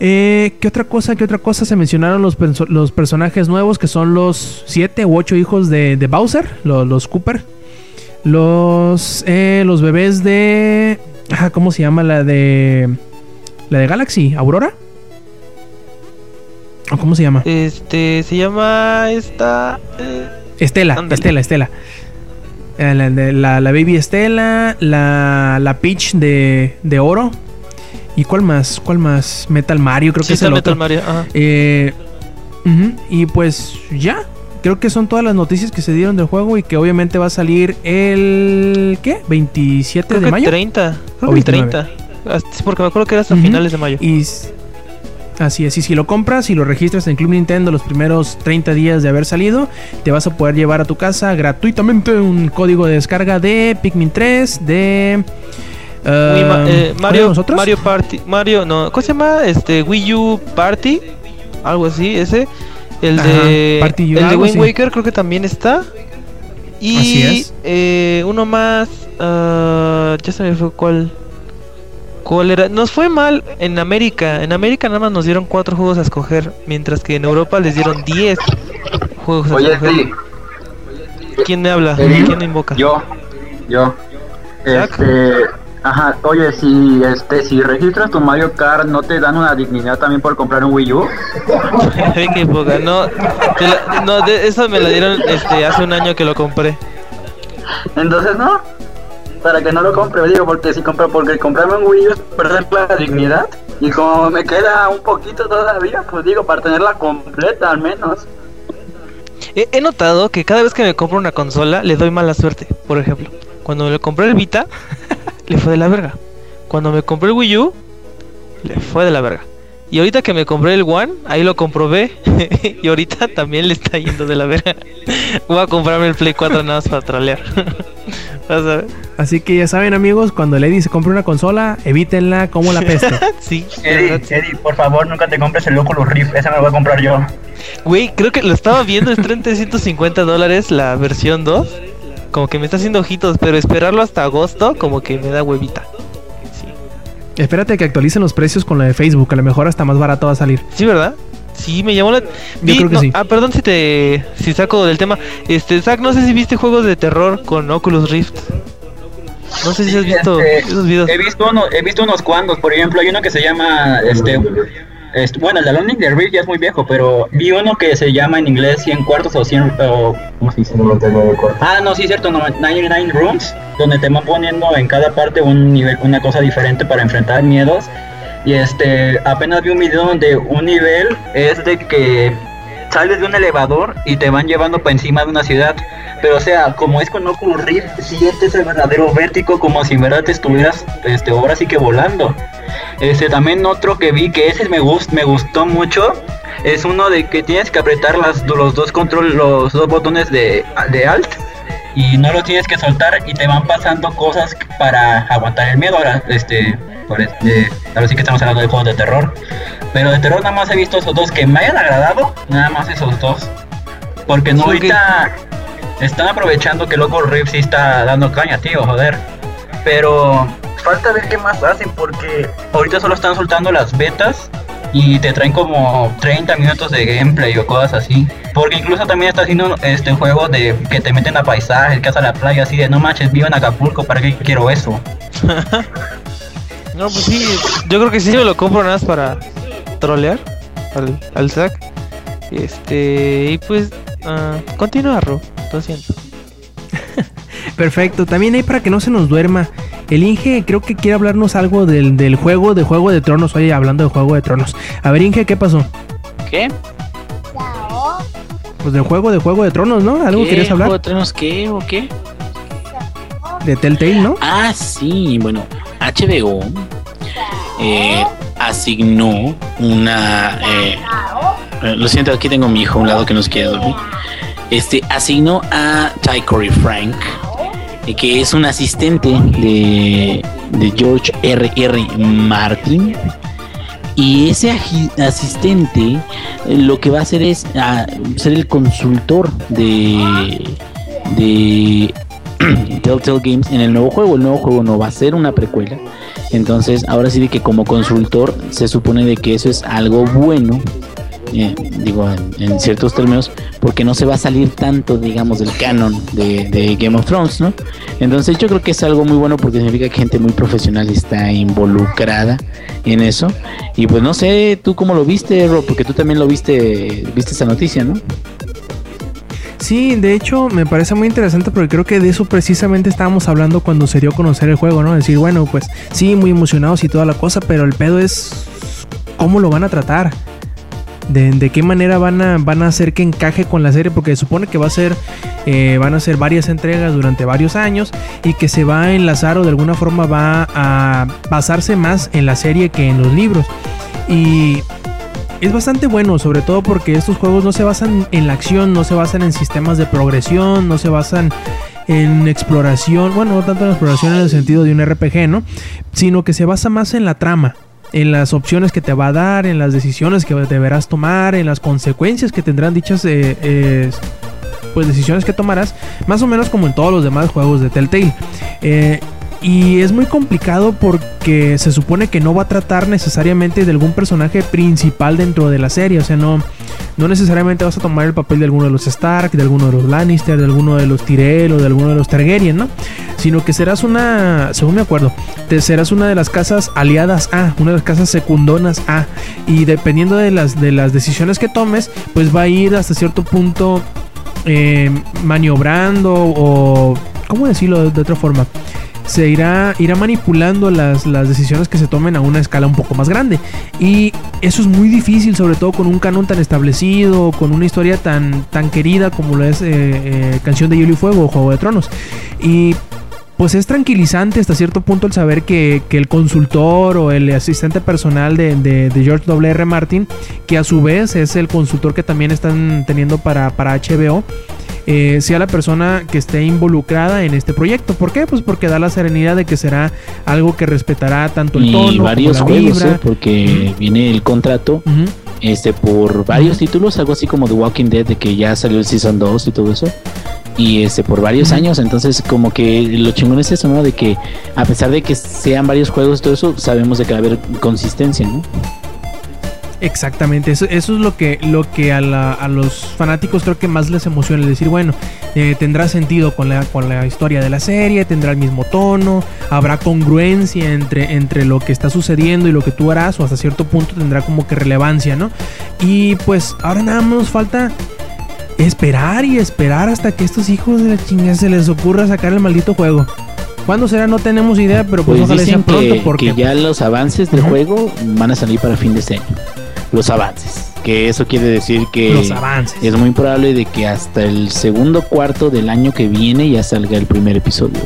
Eh, ¿Qué otra cosa? ¿Qué otra cosa? Se mencionaron los, perso- los personajes nuevos que son los siete u ocho hijos de, Bowser, los Cooper. Los, eh, los bebés de... ah, ¿Cómo se llama la de... La de Galaxy? ¿Aurora? ¿O cómo se llama? Este, se llama esta... eh, Estela. Estela, Estela. Eh, La, la- la Baby Estela, la, la Peach de, de oro. ¿Y cuál más? ¿Cuál más? Metal Mario, creo sí, que es el Metal otro. Mario. Ajá. Eh, Y pues ya. Creo que son todas las noticias que se dieron del juego y que obviamente va a salir el... ¿Qué? ¿27 Creo de que mayo? 30. Creo O que 29. 30. Hasta- sí, porque me acuerdo que era hasta finales de mayo. Y así es, y si lo compras y lo registras en Club Nintendo los primeros 30 días de haber salido, te vas a poder llevar a tu casa gratuitamente un código de descarga de Pikmin 3, de... eh, Wii Ma- eh, ¿cuál de Mario, nosotros? Mario Party, Mario, no, ¿cómo se llama? Este Wii U Party, algo así, ese, el Ajá, de, Party U, el de Wind así. Waker creo que también está. Y Así es. eh, uno más, ah, ya se me fue cuál, cuál era. Nos fue mal en América. En América nada más nos dieron cuatro juegos a escoger, mientras que en Europa les dieron 10 juegos a Oye, escoger. sí, ¿Quién me habla? ¿Quién me invoca? yo, yo. Jack. Este, ajá, oye, si este, si registras tu Mario Kart, ¿no te dan una dignidad también por comprar un Wii U? Qué poca. No, la- no de, eso me la dieron este, hace un año que lo compré. Entonces, no. Para que no lo compre, digo, porque si compro, porque comprarme un Wii U es perder la dignidad. Y como me queda un poquito todavía, pues digo, para tenerla completa al menos. He, he notado que cada vez que me compro una consola le doy mala suerte. Por ejemplo, cuando me compré el Vita, le fue de la verga. Cuando me compré el Wii U, le fue de la verga. Y ahorita que me compré el One, ahí lo comprobé. y ahorita también le está yendo de la verga. Voy a comprarme el Play 4 nada más para trolear. Vas a ver. Así que ya saben amigos, cuando Lady se compre una consola, evítenla como la peste. Sí, Eddie, verdad, sí. Eddie, por favor, nunca te compres el Oculus Rift, ese me voy a comprar yo. Güey, creo que lo estaba viendo, es 350 dólares la versión 2. Como que me está haciendo ojitos, pero esperarlo hasta agosto como que me da huevita. Sí, Espérate que actualicen los precios con la de Facebook, a lo mejor hasta más barato va a salir. ¿Sí, ¿verdad? Sí, me llamó la... Vi- creo que no, sí. Ah, perdón si te... Si saco del tema. Este, Zach, no sé si viste juegos de terror con Oculus Rift. No sé si has visto Este, esos videos. He visto, uno, he visto unos cuantos, por ejemplo, hay uno que se llama, este, bueno, el de the Rift ya es muy viejo, pero vi uno que se llama en inglés 100 cuartos o 100, o, ¿cómo se dice? 99 cuartos. Ah, no, sí, cierto, no, 99 Rooms, donde te van poniendo en cada parte un nivel, una cosa diferente para enfrentar miedos. Y este, apenas vi un video donde un nivel es de que sales de un elevador y te van llevando para encima de una ciudad. Pero o sea, como es con Oculus Rift, sientes el verdadero vértigo como si en verdad te estuvieras, este, ahora sí que volando. Este, también otro que vi que ese me, gust, me gustó mucho es uno de que tienes que apretar las, los dos control, los dos botones de, de alt y no lo tienes que soltar y te van pasando cosas para aguantar el miedo. Ahora, este, por este, ahora sí que estamos hablando de juegos de terror. Pero de terror nada más he visto esos dos que me hayan agradado, nada más esos dos. Porque no ahorita están aprovechando que Loco Rift sí está dando caña, tío, joder. Pero falta ver qué más hacen porque ahorita solo están soltando las betas y te traen como 30 minutos de gameplay o cosas así. Porque incluso también está haciendo este juego de que te meten a paisajes, que hacen la playa así de no manches, vivo en Acapulco, ¿para qué quiero eso? No, pues sí, yo creo que sí me lo compro nada más para trolear al, al Zack. Este, y pues, ah, continúa, Ro, lo siento. Perfecto, también hay para que no se nos duerma. El Inge creo que quiere hablarnos algo del, del juego de Juego de Tronos. Oye, hablando de Juego de Tronos. A ver, Inge, ¿qué pasó? ¿Qué? Pues del juego de Juego de Tronos, ¿no? ¿Algo ¿Qué? querías ¿Juego hablar? de Tronos qué o qué? De Telltale, ¿no? Ah, sí, bueno, HBO eh, asignó una... eh, lo siento, aquí tengo a mi hijo a un lado que nos quiere dormir. Este, asignó a Ty Cory Frank, que es un asistente de, de George R. R. Martin. Y ese asistente eh, lo que va a hacer es ah, ser el consultor de, de Telltale Games en el nuevo juego. El nuevo juego no va a ser una precuela. Entonces, ahora sí de que como consultor se supone de que eso es algo bueno eh, digo en, ciertos términos, porque no se va a salir tanto, digamos, del canon de, Game of Thrones, ¿no? Entonces yo creo que es algo muy bueno porque significa que gente muy profesional está involucrada en eso. Y pues no sé, tú cómo lo viste, Rob, porque tú también lo viste, viste esa noticia, ¿no? Sí, de hecho me parece muy interesante porque creo que de eso precisamente estábamos hablando cuando se dio a conocer el juego, ¿no? Decir, bueno, pues sí, muy emocionados y toda la cosa, pero el pedo es cómo lo van a tratar de, qué manera van a, van a hacer que encaje con la serie, porque se supone que va a ser, eh, van a ser varias entregas durante varios años y que se va a enlazar o de alguna forma va a basarse más en la serie que en los libros. Y es bastante bueno, sobre todo porque estos juegos no se basan en la acción, no se basan en sistemas de progresión, no se basan en exploración, bueno, no tanto en exploración en el sentido de un RPG, ¿no? Sino que se basa más en la trama, en las opciones que te va a dar, en las decisiones que deberás tomar, en las consecuencias que tendrán dichas eh, pues decisiones que tomarás, más o menos como en todos los demás juegos de Telltale. Eh, y es muy complicado porque se supone que no va a tratar necesariamente de algún personaje principal dentro de la serie. O sea, no, no necesariamente vas a tomar el papel de alguno de los Stark, de alguno de los Lannister, de alguno de los Tyrell o de alguno de los Targaryen, ¿no? Sino que serás una, según me acuerdo, te serás una de las casas aliadas A, una de las casas secundonas A. Y dependiendo de las, de las decisiones que tomes, pues va a ir hasta cierto punto eh, maniobrando o... ¿Cómo decirlo de otra forma? se irá, irá manipulando las, decisiones que se tomen a una escala un poco más grande. Y eso es muy difícil, sobre todo con un canon tan establecido, con una historia tan, tan querida como lo es eh, eh, Canción de Hielo y Fuego o Juego de Tronos. Y pues es tranquilizante hasta cierto punto el saber que, el consultor o el asistente personal de, de, George W.R. Martin, que a su vez es el consultor que también están teniendo para, para HBO, eh, sea la persona que esté involucrada en este proyecto. ¿Por qué? Pues porque da la serenidad de que será algo que respetará tanto el tono y varios juegos, ¿eh? porque viene el contrato este por varios títulos, algo así como The Walking Dead, de que ya salió el Season 2 y todo eso. Y este por varios años, entonces como que lo chingón es eso, ¿no? De que a pesar de que sean varios juegos y todo eso, sabemos de que va a haber consistencia, ¿no? Exactamente, eso, eso es lo que, lo que a, los fanáticos creo que más les emociona, es decir, bueno, eh, tendrá sentido con la, con la historia de la serie, tendrá el mismo tono, habrá congruencia entre, entre lo que está sucediendo y lo que tú harás, o hasta cierto punto tendrá como que relevancia, ¿no? Y pues ahora nada más nos falta esperar y esperar hasta que estos hijos de la chingada se les ocurra sacar el maldito juego. ¿Cuándo será? No tenemos idea, pero pues, pues ojalá pronto porque ya los avances del juego van a salir para fin de este año los avances. Que eso quiere decir que es muy probable de que hasta el segundo cuarto del año que viene ya salga el primer episodio.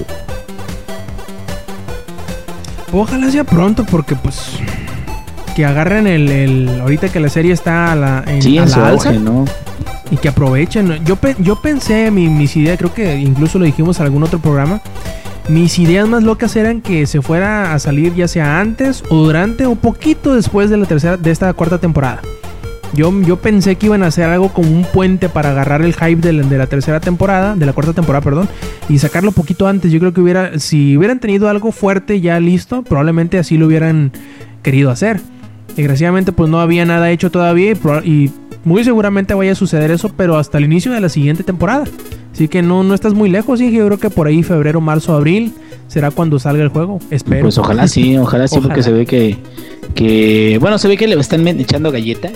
Ojalá sea pronto porque pues que agarren el, ahorita que la serie está a la, en, alza, ¿no? y que aprovechen. Yo, yo pensé, mi, mis ideas, creo que incluso lo dijimos en algún otro programa, mis ideas más locas eran que se fuera a salir ya sea antes o durante o poquito después de la tercera de esta cuarta temporada. Yo, yo pensé que iban a hacer algo como un puente para agarrar el hype de la, de la tercera temporada, de la cuarta temporada, perdón, y sacarlo poquito antes. Yo creo que hubiera, si hubieran tenido algo fuerte ya listo, probablemente así lo hubieran querido hacer. Desgraciadamente, pues no había nada hecho todavía y, y muy seguramente vaya a suceder eso, pero hasta el inicio de la siguiente temporada. Así que no, no estás muy lejos, sí, yo creo que por ahí febrero, marzo, abril será cuando salga el juego. Espero. Pues ojalá sí, ojalá sí, porque se ve que, que, bueno, se ve que le están echando galleta.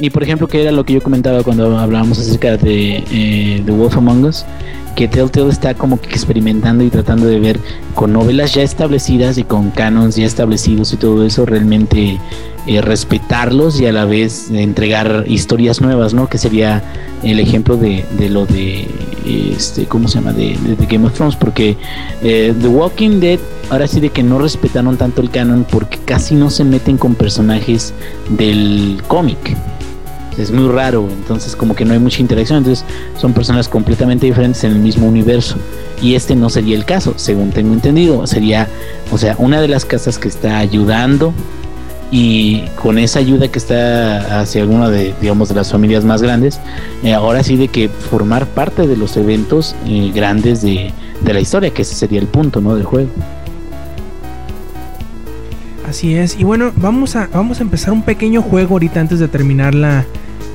Y por ejemplo, que era lo que yo comentaba cuando hablábamos acerca de eh, The Wolf Among Us, que Telltale está como que experimentando y tratando de ver con novelas ya establecidas y con canons ya establecidos y todo eso, realmente eh, respetarlos y a la vez entregar historias nuevas, ¿no? Que sería el ejemplo de, lo de, este, ¿cómo se llama? De, Game of Thrones, porque eh, The Walking Dead, ahora sí de que no respetaron tanto el canon porque casi no se meten con personajes del cómic. es muy raro, entonces como que no hay mucha interacción, entonces son personas completamente diferentes en el mismo universo. Y este no sería el caso, según tengo entendido, sería, o sea, una de las casas que está ayudando y con esa ayuda que está hacia alguna de, digamos, de las familias más grandes, eh, ahora sí de que formar parte de los eventos eh, grandes de, de la historia, que ese sería el punto, ¿no? Del juego. Así es. Y bueno, vamos a, vamos a empezar un pequeño juego ahorita antes de terminar la,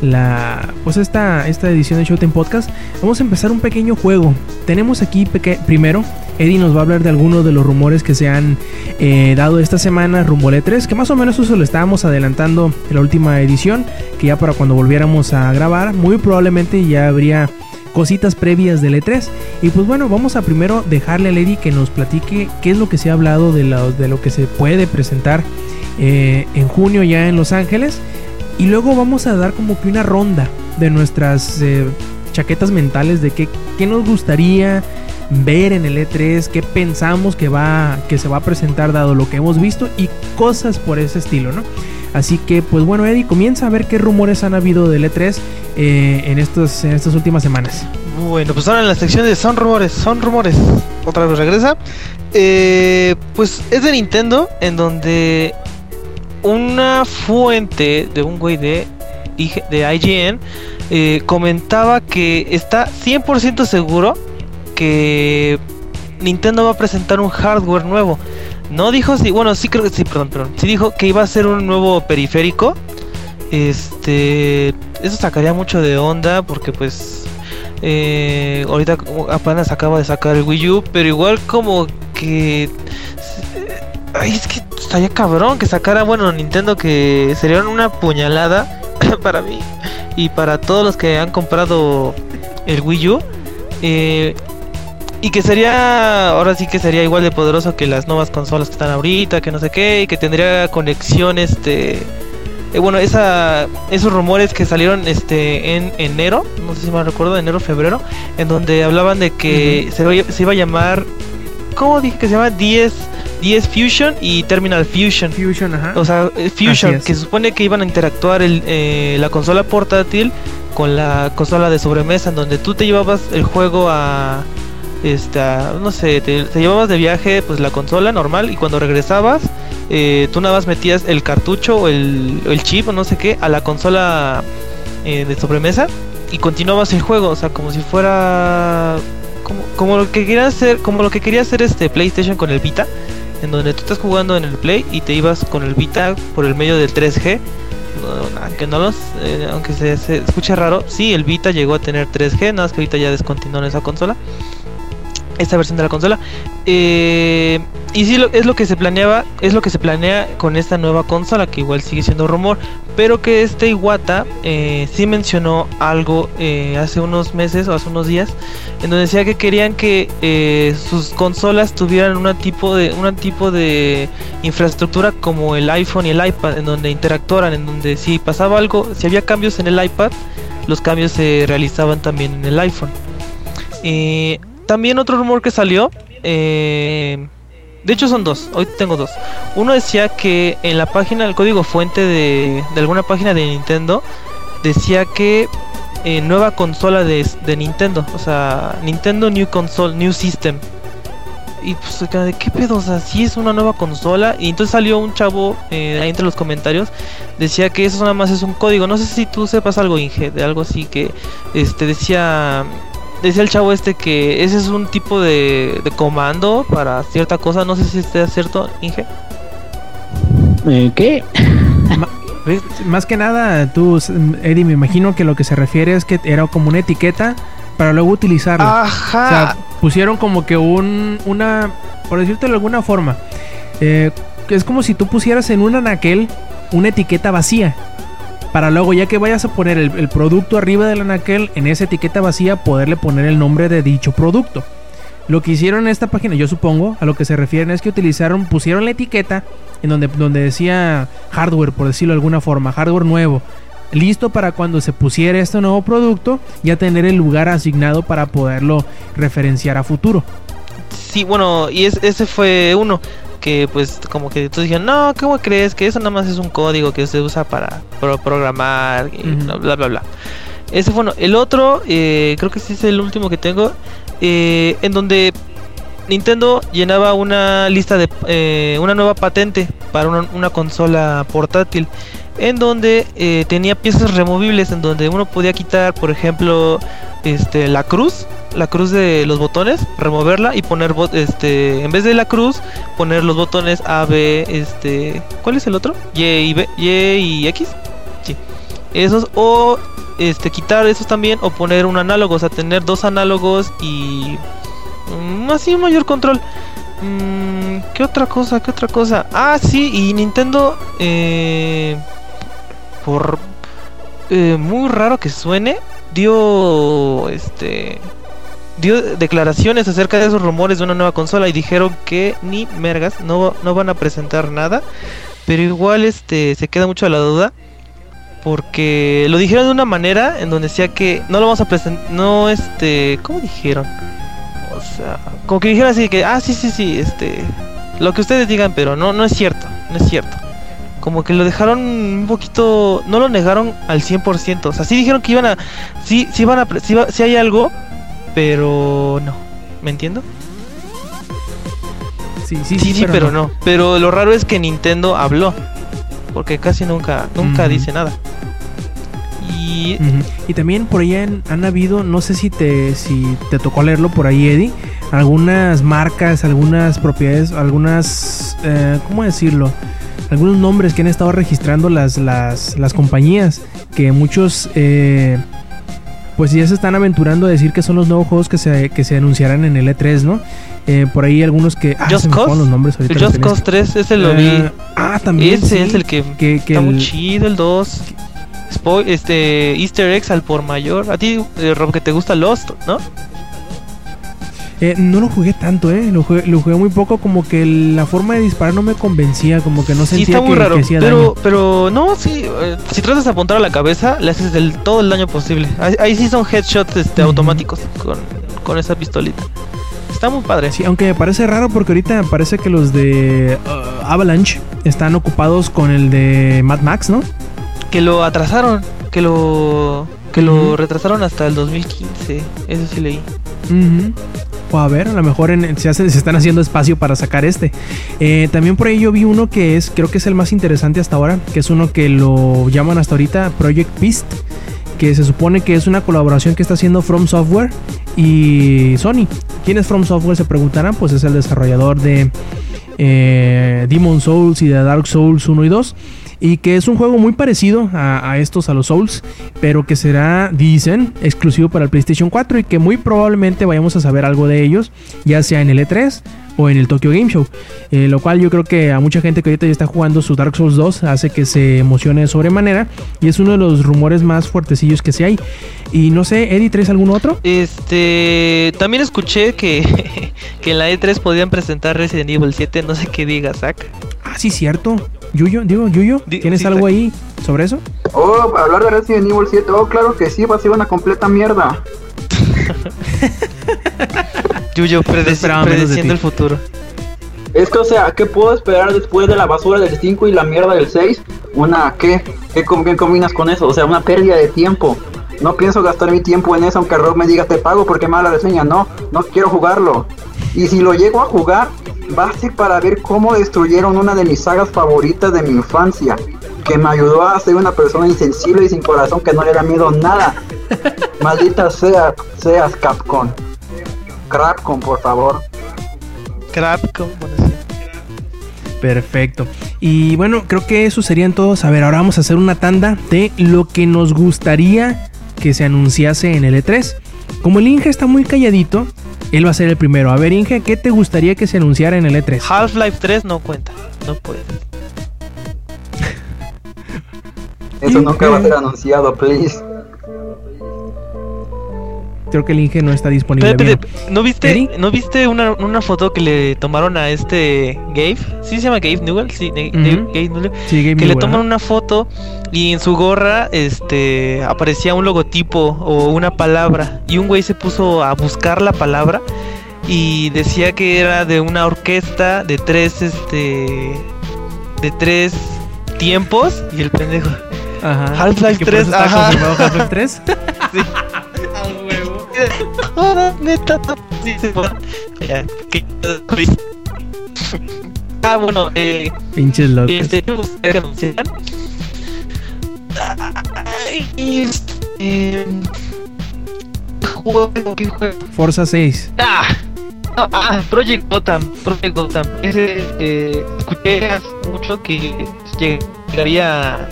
la pues esta, esta edición de Showtime Podcast. Vamos a empezar un pequeño juego. Tenemos aquí primero, Eddie nos va a hablar de algunos de los rumores que se han eh, dado esta semana rumbo al E3, que más o menos eso lo estábamos adelantando en la última edición, que ya para cuando volviéramos a grabar, muy probablemente ya habría cositas previas del E3. Y pues bueno, vamos a primero dejarle a Lady que nos platique qué es lo que se ha hablado de lo, de lo que se puede presentar eh, en junio ya en Los Ángeles. Y luego vamos a dar como que una ronda de nuestras eh, chaquetas mentales de qué, qué nos gustaría ver en el E3, qué pensamos que, va, que se va a presentar dado lo que hemos visto y cosas por ese estilo, ¿no? Así que, pues bueno, Eddie, comienza a ver qué rumores han habido del E3 eh, en, estos, en estas últimas semanas. Bueno, pues ahora en la sección de son rumores, son rumores. Otra vez regresa. Eh, pues es de Nintendo, en donde una fuente de un güey de, de IGN eh, comentaba que está 100% seguro que Nintendo va a presentar un hardware nuevo. No dijo si, bueno, sí creo que sí, perdón, perdón. Sí dijo que iba a ser un nuevo periférico. Este, eso sacaría mucho de onda porque pues eh, ahorita apenas acaba de sacar el Wii U, pero igual como que ay, es que estaría cabrón que sacara, bueno, Nintendo que sería una puñalada para mí y para todos los que han comprado el Wii U. Eh, y que sería, ahora sí que sería igual de poderoso que las nuevas consolas que están ahorita, que no sé qué, y que tendría conexión, este... Eh, bueno, esa, esos rumores que salieron este en enero, no sé si me recuerdo, enero, febrero, en donde hablaban de que se, se, iba a llamar, ¿cómo dije que se llama? 10, 10 Fusion y Terminal Fusion. Fusion, ajá. O sea, eh, Fusion, que se supone que iban a interactuar el, eh, la consola portátil con la consola de sobremesa, en donde tú te llevabas el juego a este, no sé, te, llevabas de viaje pues la consola normal y cuando regresabas eh, tú nada más metías el cartucho o el, el chip o no sé qué a la consola eh, de sobremesa y continuabas el juego, o sea, como si fuera como, lo que quería hacer, como lo que quería hacer este PlayStation con el Vita, en donde tú estás jugando en el Play y te ibas con el Vita por el medio del 3G. aunque no los, eh, aunque se, se escuche raro, sí, el Vita llegó a tener 3G, nada más que ahorita ya descontinuó esa consola esta versión de la consola. Eh, y sí, es lo que se planeaba, es lo que se planea con esta nueva consola, que igual sigue siendo rumor, pero que este Iwata eh, sí mencionó algo eh, hace unos meses o hace unos días, en donde decía que querían que eh, sus consolas tuvieran un tipo de, tipo de infraestructura como el iPhone y el iPad, en donde interactuaran, en donde si pasaba algo, si había cambios en el iPad, los cambios se realizaban también en el iPhone. Eh, también otro rumor que salió, eh, de hecho son dos, hoy tengo dos. Uno decía que en la página, el código fuente de, alguna página de Nintendo, decía que eh, nueva consola de, Nintendo, o sea, Nintendo New Console, New System. Y pues, ¿de qué pedo? O sea, sí es una nueva consola. Y entonces salió un chavo eh, ahí entre los comentarios. Decía que eso nada más es un código. No sé si tú sepas algo, Inge, de algo así que este decía decía el chavo este que ese es un tipo de, comando para cierta cosa. No sé si esté cierto, Inge. Eh, ¿Qué? Más que nada, tú, Eddie, me imagino que lo que se refiere es que era como una etiqueta para luego utilizarla. Ajá. O sea, pusieron como que un, una, por decirte de alguna forma, eh, es como si tú pusieras en un anaquel una etiqueta vacía para luego ya que vayas a poner el, producto arriba del anaquel, en esa etiqueta vacía poderle poner el nombre de dicho producto. Lo que hicieron en esta página, yo supongo, a lo que se refieren es que utilizaron, pusieron la etiqueta en donde, donde decía hardware, por decirlo de alguna forma, hardware nuevo. Listo para cuando se pusiera este nuevo producto, ya tener el lugar asignado para poderlo referenciar a futuro. Sí, bueno, y ese fue uno que pues como que todos dijeron, no, ¿cómo crees? Que eso nada más es un código que se usa para, pro- programar y bla bla bla. Ese fue uno. El otro, eh, creo que sí es el último que tengo, eh, en donde Nintendo llenaba una lista de eh, una nueva patente para una, una consola portátil en donde eh, tenía piezas removibles en donde uno podía quitar por ejemplo este la cruz la cruz de los botones removerla y poner bot- este en vez de la cruz poner los botones A B este ¿cuál es el otro? Y y B Y y X sí esos o este quitar esos también o poner un análogo o sea tener dos análogos y Mm, así un mayor control. Mm, ¿Qué otra cosa? ¿Qué otra cosa? Ah, sí, y Nintendo, eh, por eh, muy raro que suene, dio este dio declaraciones acerca de esos rumores de una nueva consola y dijeron que ni mergas no, no van a presentar nada, pero igual este se queda mucho a la duda porque lo dijeron de una manera en donde decía que no lo vamos a presentar, no este, ¿cómo dijeron? O sea, como que dijeron así que, ah, sí, sí, sí, este, lo que ustedes digan, pero no, no es cierto, no es cierto. Como que lo dejaron un poquito, no lo negaron al 100%, o sea, sí dijeron que iban a, sí, sí van a, pre- sí, sí hay algo, pero no, ¿me entiendo? Sí, sí, Sí, sí, pero, no. Pero lo raro es que Nintendo habló, porque casi nunca, nunca dice nada. Y. Y también por ahí han, han habido, no sé si te, si te tocó leerlo por ahí, Eddie, algunas marcas, algunas propiedades, algunas, eh, ¿cómo decirlo? Algunos nombres que han estado registrando las, las, las compañías, que muchos, eh, pues ya se están aventurando a decir que son los nuevos juegos que se, que se anunciarán en el E3, ¿no? Eh, por ahí algunos que... Ah, Just Cause, los nombres ahorita. Just. Cause 3, ese lo Eh, vi. ah, también. Ese sí, es el que, que, que está muy chido, el 2. Spoil, este, Easter eggs al por mayor. A ti, eh, Rob, que te gusta Lost, ¿no? Eh, no lo jugué tanto, ¿eh? Lo jugué, lo jugué muy poco, como que la forma de disparar no me convencía, como que no Sí, sentía está muy que, raro. que hacía Pero, daño. pero no, sí. eh, si tratas de apuntar a la cabeza, le haces el, todo el daño posible. Ahí, ahí sí son headshots este, automáticos con, con esa pistolita. Está muy padre. Sí, aunque me parece raro porque ahorita parece que los de uh, Avalanche están ocupados con el de Mad Max, ¿no? Que lo atrasaron. Que lo. Que lo retrasaron hasta el 2015. Eso sí leí. A ver, a lo mejor en- se, se están haciendo espacio para sacar este. Eh, también por ahí yo vi uno que es, creo que es el más interesante hasta ahora, que es uno que lo llaman hasta ahorita Project Beast, que se supone que es una colaboración que está haciendo From Software y Sony. ¿Quién es From Software? Se preguntarán, pues es el desarrollador de eh, Demon Souls y de Dark Souls 1 y 2. Y que es un juego muy parecido a, estos, a los Souls, pero que será, dicen, exclusivo para el PlayStation 4 y que muy probablemente vayamos a saber algo de ellos, ya sea en el E3 o en el Tokyo Game Show. Eh, lo cual yo creo que a mucha gente que ahorita ya está jugando su Dark Souls 2 hace que se emocione de sobremanera y es uno de los rumores más fuertecillos que se hay. Y no sé, Eddie, ¿traes algún otro? Este. También escuché que, que en la E3 podían presentar Resident Evil 7. No sé qué diga, Zack. Ah, sí, cierto. Yuyo, digo, Yuyo, ¿tienes sí, algo ahí sobre eso? Oh, hablar de Resident Evil 7. Oh, claro que sí, va a ser una completa mierda. Yuyo, predeci- predeciendo el futuro. Es que, o sea, ¿qué puedo esperar después de la basura del 5 y la mierda del 6? Una, ¿qué? ¿Qué, com- qué combinas con eso? O sea, una pérdida de tiempo. No pienso gastar mi tiempo en eso, aunque Rob me diga te pago porque mala reseña. No, no quiero jugarlo. Y si lo llego a jugar, va a ser para ver cómo destruyeron una de mis sagas favoritas de mi infancia. Que me ayudó a ser una persona insensible y sin corazón que no le da miedo nada. Maldita sea, seas Capcom. Capcom, por favor. Crapcom, bueno, sí. Perfecto. Y bueno, creo que eso serían todos. A ver, ahora vamos a hacer una tanda de lo que nos gustaría que se anunciase en el E3. Como el Inge está muy calladito, él va a ser el primero. A ver, Inge, ¿qué te gustaría que se anunciara en el E3? Half-Life 3 no cuenta. No puede. Eso nunca va a ser anunciado, please. Creo que el Inge no está disponible. ¿no viste. ¿no viste una, una foto que le tomaron a este Gabe? ¿Sí se llama Gabe Newell? Sí, Gabe Newell. Sí, Game que le toman ajá. una foto y en su gorra este aparecía un logotipo o una palabra y un güey se puso a buscar la palabra y decía que era de una orquesta de tres este de tres tiempos y el pendejo Ajá. Half-Life Que por eso 3, está ajá. Half-Life 3. Ah, neta, no, sí, Ya, que- Ah, bueno, eh, Pinches locos. este. Ay, este, juego, ¿qué juego? Forza 6. Ah, no, ah, Project Gotham, Project Gotham. Ese, eh, escuché hace mucho que llegaría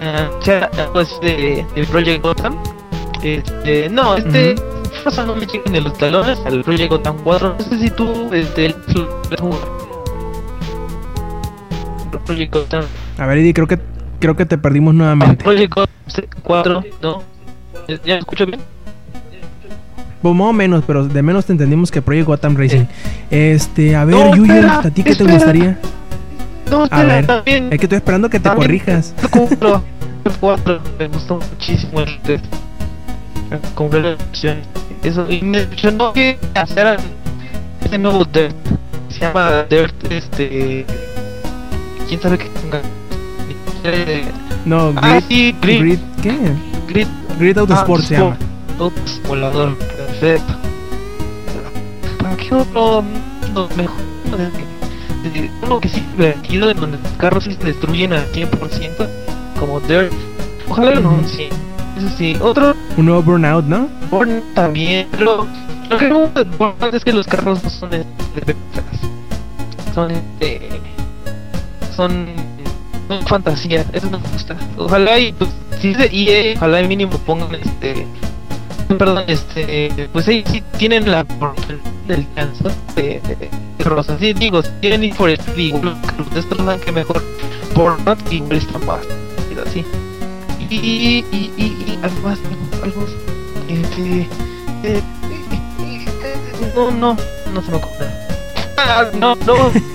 algo así de, de Project Gotham. Este, no, este, Forza no me llega ni los talones al Project Gotham 4. No sé si tú, este, jugado. Project Gotham, A ver, Eddie, creo que, creo que te perdimos nuevamente. Project Gotham 4, no. ¿Ya me escucho bien? Pues más o menos, pero de menos te entendimos que Project Gotham Racing. Este, a ver, No, Yuyo, espera, ¿a ti qué te espera. gustaría? No, A espera, ver, también. es que estoy esperando que te También- corrijas. cuatro, el 4 me gustó muchísimo el 3 compré la versión eso y me emocionó que hacer ese nuevo Dirt se llama Dirt este quién sabe qué tenga No, ah Grid, sí Grid. Grid, ¿qué? Grid. Grid Autosport ah, se llama. Ups, volador perfecto. ¿para qué otro no, mejor uno que sí divertido en donde los carros se destruyen al 100% como Dirt ojalá lo anuncien eso sí otro Un nuevo Burnout, ¿no? Burn también pero lo que de Burnout es que los carros no son de, son de son son fantasía eso me gusta. Ojalá y pues si es de EA ojalá y mínimo pongan este perdón este pues ahí sí tienen la del chance de, de, de rosa sí digo si tienen Speed igual los destrozan que mejor. Burnout igual está más así y, y, y, y además tengo algo este eh, no no no se me ocurre ah, no no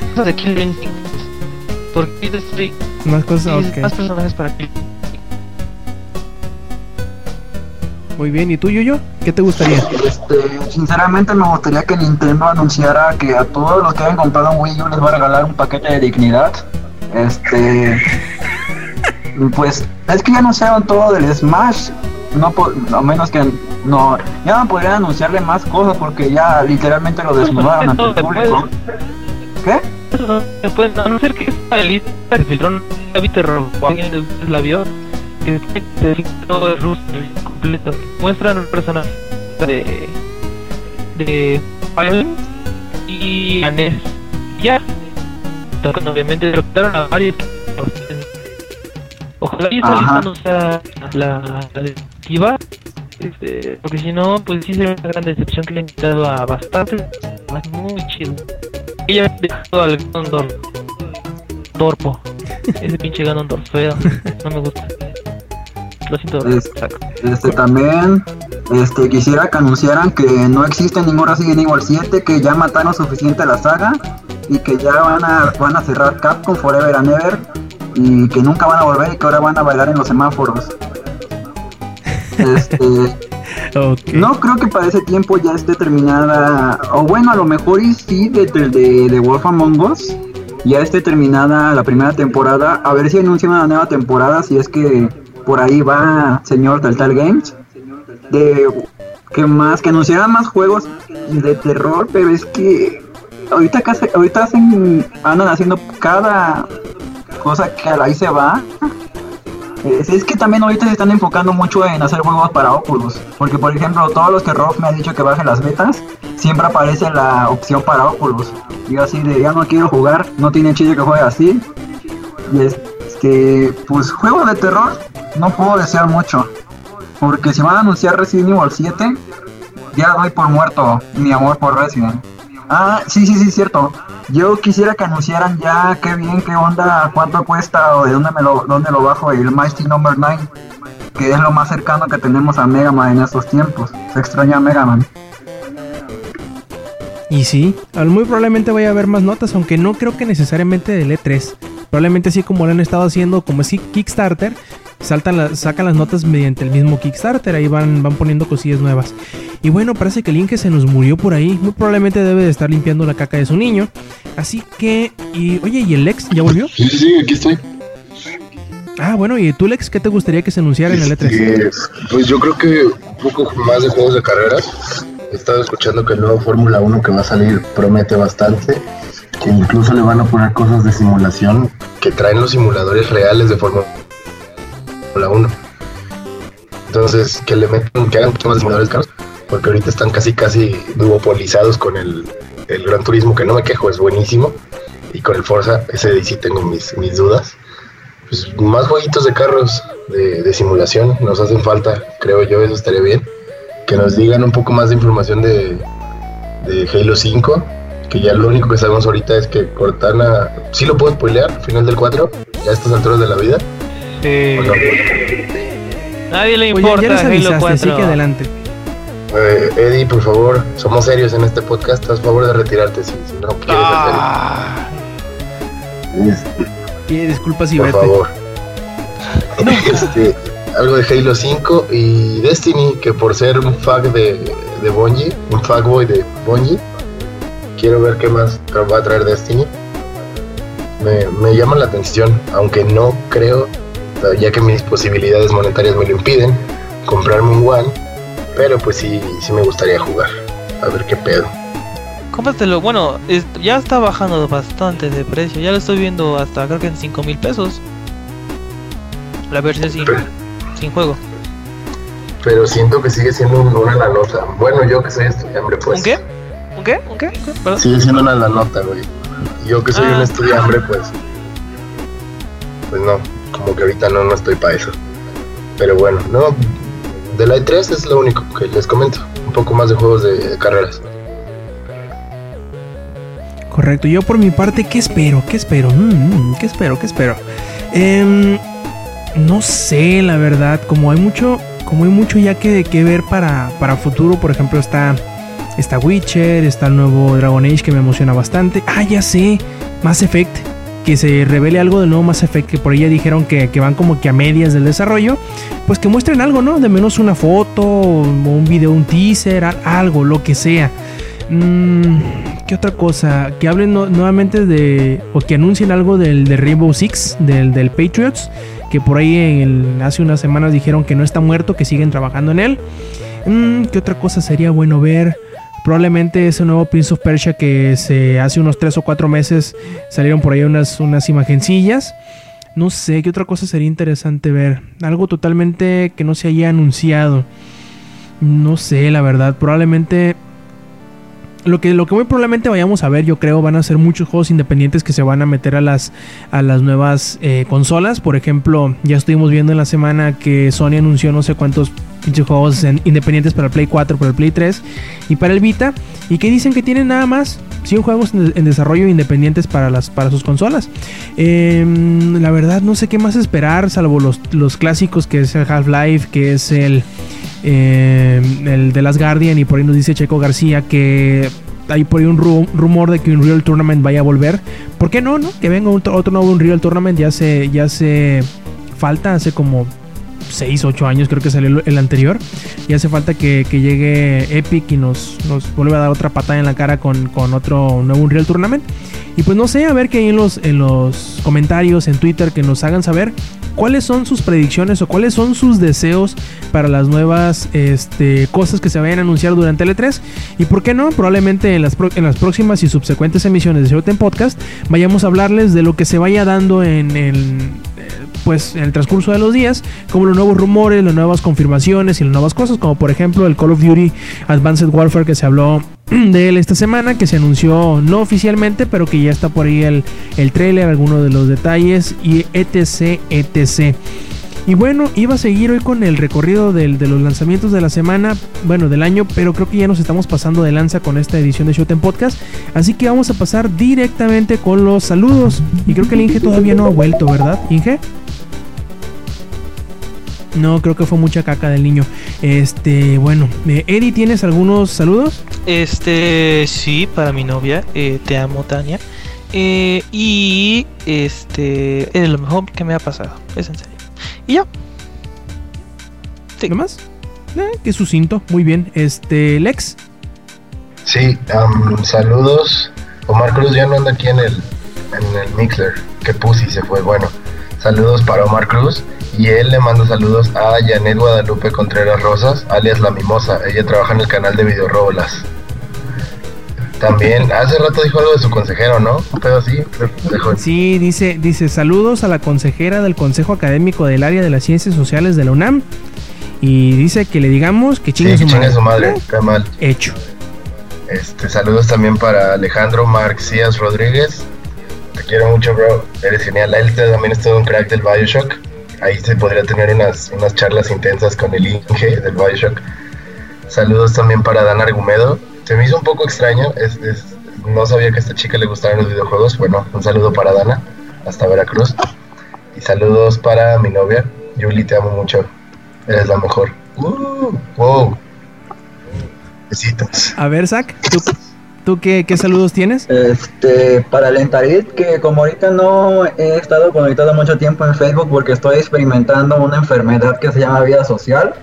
cosas de Killer Instinct porque estoy Más cosas, sí, más personajes para Killer Muy bien, ¿y tú, Yuyo? ¿Qué te gustaría? Este, sinceramente me gustaría que Nintendo anunciara que a todos los que hayan comprado un Wii U les va a regalar un paquete de dignidad. Este, pues es que ya anunciaron todo del Smash, no po- a menos que no, ya no podrían anunciarle más cosas porque ya literalmente lo desnudaron ante el público. ¿Qué? Se pueden a no ser que esta lista se filtró en David Terror o alguien de la vio que se filtró el rooster completo. Muestran un personaje de de y a Ness ya. Entonces, obviamente derrotaron a varios ojalá y lista no sea la, la este, porque si no pues sí sería una gran decepción que le han quitado a bastantes es muy chido ella dejó al Ganondorf Torpo. Ese pinche Ganondorf feo. No me gusta. Lo siento. Es- Zack. Este también este quisiera que anunciaran que no existe ningún Resident Evil 7, que ya mataron suficiente la saga y que ya van a van a cerrar Capcom Forever and Ever y que nunca van a volver y que ahora van a bailar en los semáforos. Este, no creo que para ese tiempo ya esté terminada, o bueno, a lo mejor y sí, de, de, de, Wolf Among Us, ya esté terminada la primera temporada, a ver si anuncian una nueva temporada, si es que por ahí va señor Telltale Games, de que más, que anunciaran más juegos de terror, pero es que ahorita, hace- ahorita hacen, andan haciendo cada cosa que ahí se va, es, es que también ahorita se están enfocando mucho en hacer juegos para Oculus. Porque, por ejemplo, todos los que Rob me ha dicho que baje las betas, siempre aparece la opción para Oculus. Y yo así de, ya no quiero jugar, no tiene chiste que juegue así. Y es que, pues, juegos de terror, no puedo desear mucho. Porque si van a anunciar Resident Evil 7, ya doy por muerto mi amor por Resident. Ah, sí, sí, sí, cierto. Yo quisiera que anunciaran ya qué bien, qué onda, cuánto cuesta o de dónde me lo, dónde lo bajo el Mighty Number 9, que es lo más cercano que tenemos a Mega Man en estos tiempos. Se extraña a Mega Man. Y sí, muy probablemente vaya a haber más notas, aunque no creo que necesariamente del E3. Probablemente así como lo han estado haciendo, como es Kickstarter, saltan las- sacan las notas mediante el mismo Kickstarter, ahí van, van poniendo cosillas nuevas. Y bueno, parece que el Inge se nos murió por ahí. Muy probablemente debe de estar limpiando la caca de su niño. Así que, y oye, ¿y el Lex ya volvió? Sí, sí, sí, aquí estoy. Ah, bueno, ¿y tú, Lex, qué te gustaría que se anunciara en el E E3? Este, pues yo creo que un poco más de juegos de carreras. He estado escuchando que el nuevo Fórmula 1 que va a salir promete bastante. Que incluso le van a poner cosas de simulación que traen los simuladores reales de Fórmula 1. Entonces, que le metan, que hagan mucho más simuladores caros. Porque ahorita están casi, casi duopolizados con el, el Gran Turismo, que no me quejo, es buenísimo. Y con el Forza, ese sí tengo mis, mis dudas pues, más jueguitos de carros de, de simulación nos hacen falta, creo yo, eso estaría bien. Que nos digan un poco más de información de, Halo 5, que ya lo único que sabemos ahorita es que Cortana, sí lo puedo spoilear, final del 4, ya a estas alturas de la vida. Nadie le Oye, importa Halo avisaste, 4. así que adelante. Eh, Eddie, por favor, somos serios en este podcast, haz favor de retirarte si, si no quieres Ah, Este, Pide disculpas y por vete. favor. Este, algo de Halo 5 y Destiny, que por ser un fag de, de Bungie, un fagboy de Bungie, quiero ver qué más va a traer Destiny. Me, me llama la atención, aunque no creo, ya que mis posibilidades monetarias me lo impiden, comprarme un One, pero pues sí, sí me gustaría jugar. A ver qué pedo. cómpratelo. Bueno, es- ya está bajando bastante de precio. Ya lo estoy viendo hasta creo que en 5 mil pesos. La versión sin, sin juego. Pero siento que sigue siendo un- una la nota. Bueno, yo que soy estudiante, pues. ¿Un qué? ¿Un qué? ¿Un qué? ¿Qué? Perdón. Sigue siendo una la nota, güey. Yo que soy Ah. un estudiante, pues. Pues no, como que ahorita no, no estoy para eso. Pero bueno, no. De la E3 es lo único que les comento. Un poco más de juegos de, carreras. Correcto. Yo por mi parte, ¿qué espero? ¿Qué espero? Mm, mm, ¿Qué espero? ¿Qué espero? Em, no sé, la verdad. Como hay mucho, como hay mucho ya que, que ver para, para futuro. Por ejemplo, está, está Witcher, está el nuevo Dragon Age que me emociona bastante. Ah, ya sé. Mass Effect. Que se revele algo del nuevo Mass Effect. Que por ahí ya dijeron que, que van como que a medias del desarrollo. Pues que muestren algo, ¿no? De menos una foto, o un video, un teaser, al- algo, lo que sea. Mm, ¿Qué otra cosa? Que hablen nuevamente de. O que anuncien algo del de Rainbow Six, del, del Patriots. Que por ahí en hace unas semanas dijeron que no está muerto, que siguen trabajando en él. Mm, ¿Qué otra cosa sería bueno ver? Probablemente ese nuevo Prince of Persia que se hace unos 3 o 4 meses salieron por ahí unas, unas imagencillas. No sé, ¿qué otra cosa sería interesante ver? Algo totalmente que no se haya anunciado. No sé, la verdad. Probablemente lo que, lo que muy probablemente vayamos a ver, yo creo, van a ser muchos juegos independientes que se van a meter a las, a las nuevas eh, consolas. Por ejemplo, ya estuvimos viendo en la semana que Sony anunció no sé cuántos pinches juegos en- independientes para el Play 4, para el Play 3 y para el Vita. Y que dicen que tienen nada más 100 juegos en, desarrollo independientes para, las, para sus consolas. Em, la verdad, no sé qué más esperar, salvo los, los clásicos que es el Half-Life, que es el eh, el de Last Guardian y por ahí nos dice Checo García que hay por ahí un ru- rumor de que Unreal Tournament vaya a volver. ¿Por qué no, no? Que venga otro, otro nuevo Unreal Tournament ya se ya se falta hace como 6, 8 años creo que salió el- anterior. Y hace falta que, llegue Epic y nos, nos vuelva a dar otra patada en la cara con, con otro nuevo Unreal Tournament. Y pues no sé, a ver que en los, en los comentarios, en Twitter, que nos hagan saber cuáles son sus predicciones o cuáles son sus deseos para las nuevas este, cosas que se vayan a anunciar durante el E3. Y por qué no, probablemente en las, en las próximas y subsecuentes emisiones de Showtime Podcast vayamos a hablarles de lo que se vaya dando en el, pues, en el transcurso de los días, como los nuevos rumores, las nuevas confirmaciones y las nuevas cosas, como por ejemplo el Call of Duty Advanced Warfare que se habló de él esta semana, que se anunció no oficialmente, pero que ya está por ahí el, el trailer, algunos de los detalles y etc, etc. Y bueno, iba a seguir hoy con el recorrido del- de los lanzamientos de la semana, bueno, del año, pero creo que ya nos estamos pasando de lanza con esta edición de Showtime Podcast. Así que vamos a pasar directamente con los saludos. Y creo que el Inge todavía no ha vuelto, ¿verdad, Inge? No, creo que fue mucha caca del niño. Este, bueno, eh, Eddie, ¿tienes algunos saludos? Este, sí, para mi novia, eh, te amo, Tania. Eh, y este, es lo mejor que me ha pasado, es en serio. Y ya. Sí. ¿Qué más? Eh, qué sucinto, muy bien. Este, Lex. Sí, am, saludos. Omar Cruz ya no anda aquí en el, en el Mixler. Que pussy se fue. Bueno, saludos para Omar Cruz. Y él le manda saludos a Janet Guadalupe Contreras Rosas, alias La Mimosa. Ella trabaja en el canal de Videorobolas. También, hace rato dijo algo de su consejero, ¿no? Dejó- Sí, dice, dice saludos a la consejera del Consejo Académico del Área de las Ciencias Sociales de la UNAM. Y dice que le digamos que chingue Sí, su que chingue madre. su madre, qué mal. Hecho. Este, saludos también para Alejandro Marcías Rodríguez. Quiero mucho, bro. Eres genial. Él también es todo un crack del Bioshock. Ahí se podría tener unas, unas charlas intensas con el Inge del Bioshock. Saludos también para Dan Argumedo. Se me hizo un poco extraño. Es, es- no sabía que a esta chica le gustaran los videojuegos. Bueno, un saludo para Dana. Hasta Veracruz. Y saludos para mi novia. Yuli, te amo mucho. Eres la mejor. Uh, wow. Besitos. A ver, Zach, ¿tú, tú qué, qué saludos tienes? Este, para el Entarit, que como ahorita no he estado conectado mucho tiempo en Facebook porque estoy experimentando una enfermedad que se llama vida social.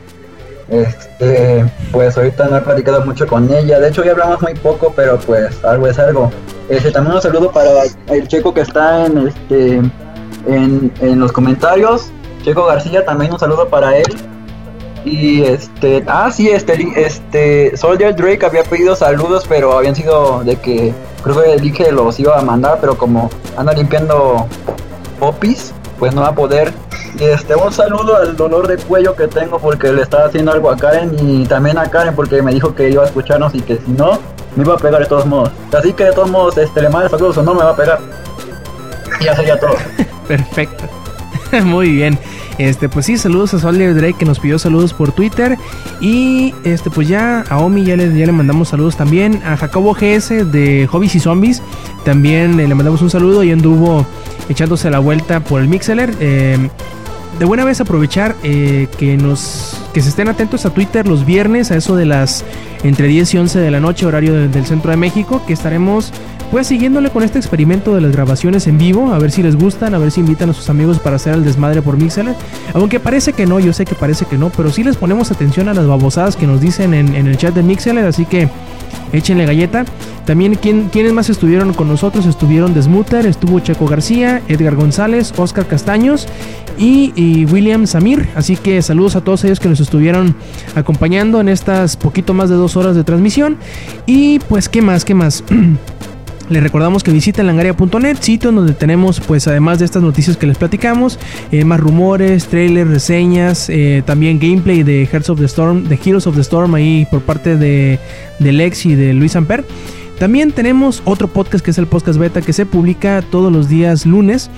Este, pues ahorita no he platicado mucho con ella. De hecho, ya hablamos muy poco, pero pues algo es algo. Este, también un saludo para el checo que está en este en, en los comentarios. Checo García, también un saludo para él. Y este, ah, sí, este, este, Soldier Drake había pedido saludos, pero habían sido de que creo que dije los iba a mandar, pero como anda limpiando popis, pues no va a poder. Y este, un saludo al dolor de cuello que tengo porque le estaba haciendo algo a Karen y también a Karen porque me dijo que iba a escucharnos y que si no, me iba a pegar de todos modos. Así que de todos modos, este, le mando saludos o no me va a pegar. Y ya todo. Perfecto. Muy bien. Este, pues sí, saludos a Soldier Drake que nos pidió saludos por Twitter. Y este, pues ya a Omi ya le, ya le mandamos saludos también. A Jacobo GS de Hobbies y Zombies. También eh, le mandamos un saludo y anduvo echándose la vuelta por el Mixeler. Eh, de buena vez aprovechar eh, que nos que se estén atentos a Twitter los viernes a eso de las entre 10 y 11 de la noche horario de- del centro de México que estaremos pues siguiéndole con este experimento de las grabaciones en vivo a ver si les gustan a ver si invitan a sus amigos para hacer el desmadre por Mixeler aunque parece que no yo sé que parece que no pero sí les ponemos atención a las babosadas que nos dicen en, el chat de Mixeler así que échenle galleta. También, ¿quién, ¿quiénes más estuvieron con nosotros? Estuvieron Desmuter, estuvo Checo García, Edgar González, Oscar Castaños y, y William Samir. Así que saludos a todos ellos que nos estuvieron acompañando en estas poquito más de dos horas de transmisión. Y pues, ¿qué más? ¿Qué más? Les recordamos que visiten langaria.net, sitio en donde tenemos, pues además de estas noticias que les platicamos, eh, más rumores, trailers, reseñas, eh, también gameplay de Hearts of the Storm, de Heroes of the Storm ahí por parte de, de Lex y de Luis Amper. También tenemos otro podcast que es el podcast beta que se publica todos los días lunes.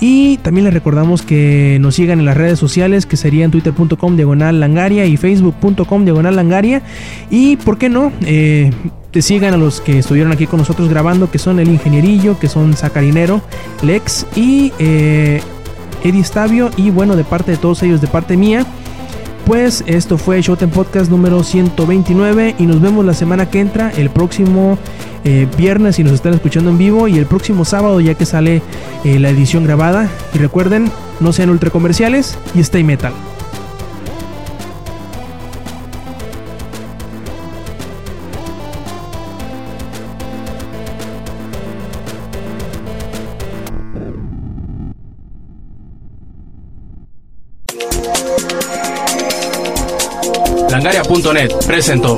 Y también les recordamos que nos sigan en las redes sociales que serían twitter.com diagonal langaria y facebook.com diagonal langaria. Y por qué no, eh, te sigan a los que estuvieron aquí con nosotros grabando, que son el ingenierillo, que son Sacarinero, Lex y eh, Eddie Stavio. Y bueno, de parte de todos ellos, de parte mía. Pues esto fue Showtime Podcast número 129 y nos vemos la semana que entra, el próximo eh, viernes si nos están escuchando en vivo y el próximo sábado ya que sale eh, la edición grabada. Y recuerden, no sean ultra comerciales y stay metal. Presentó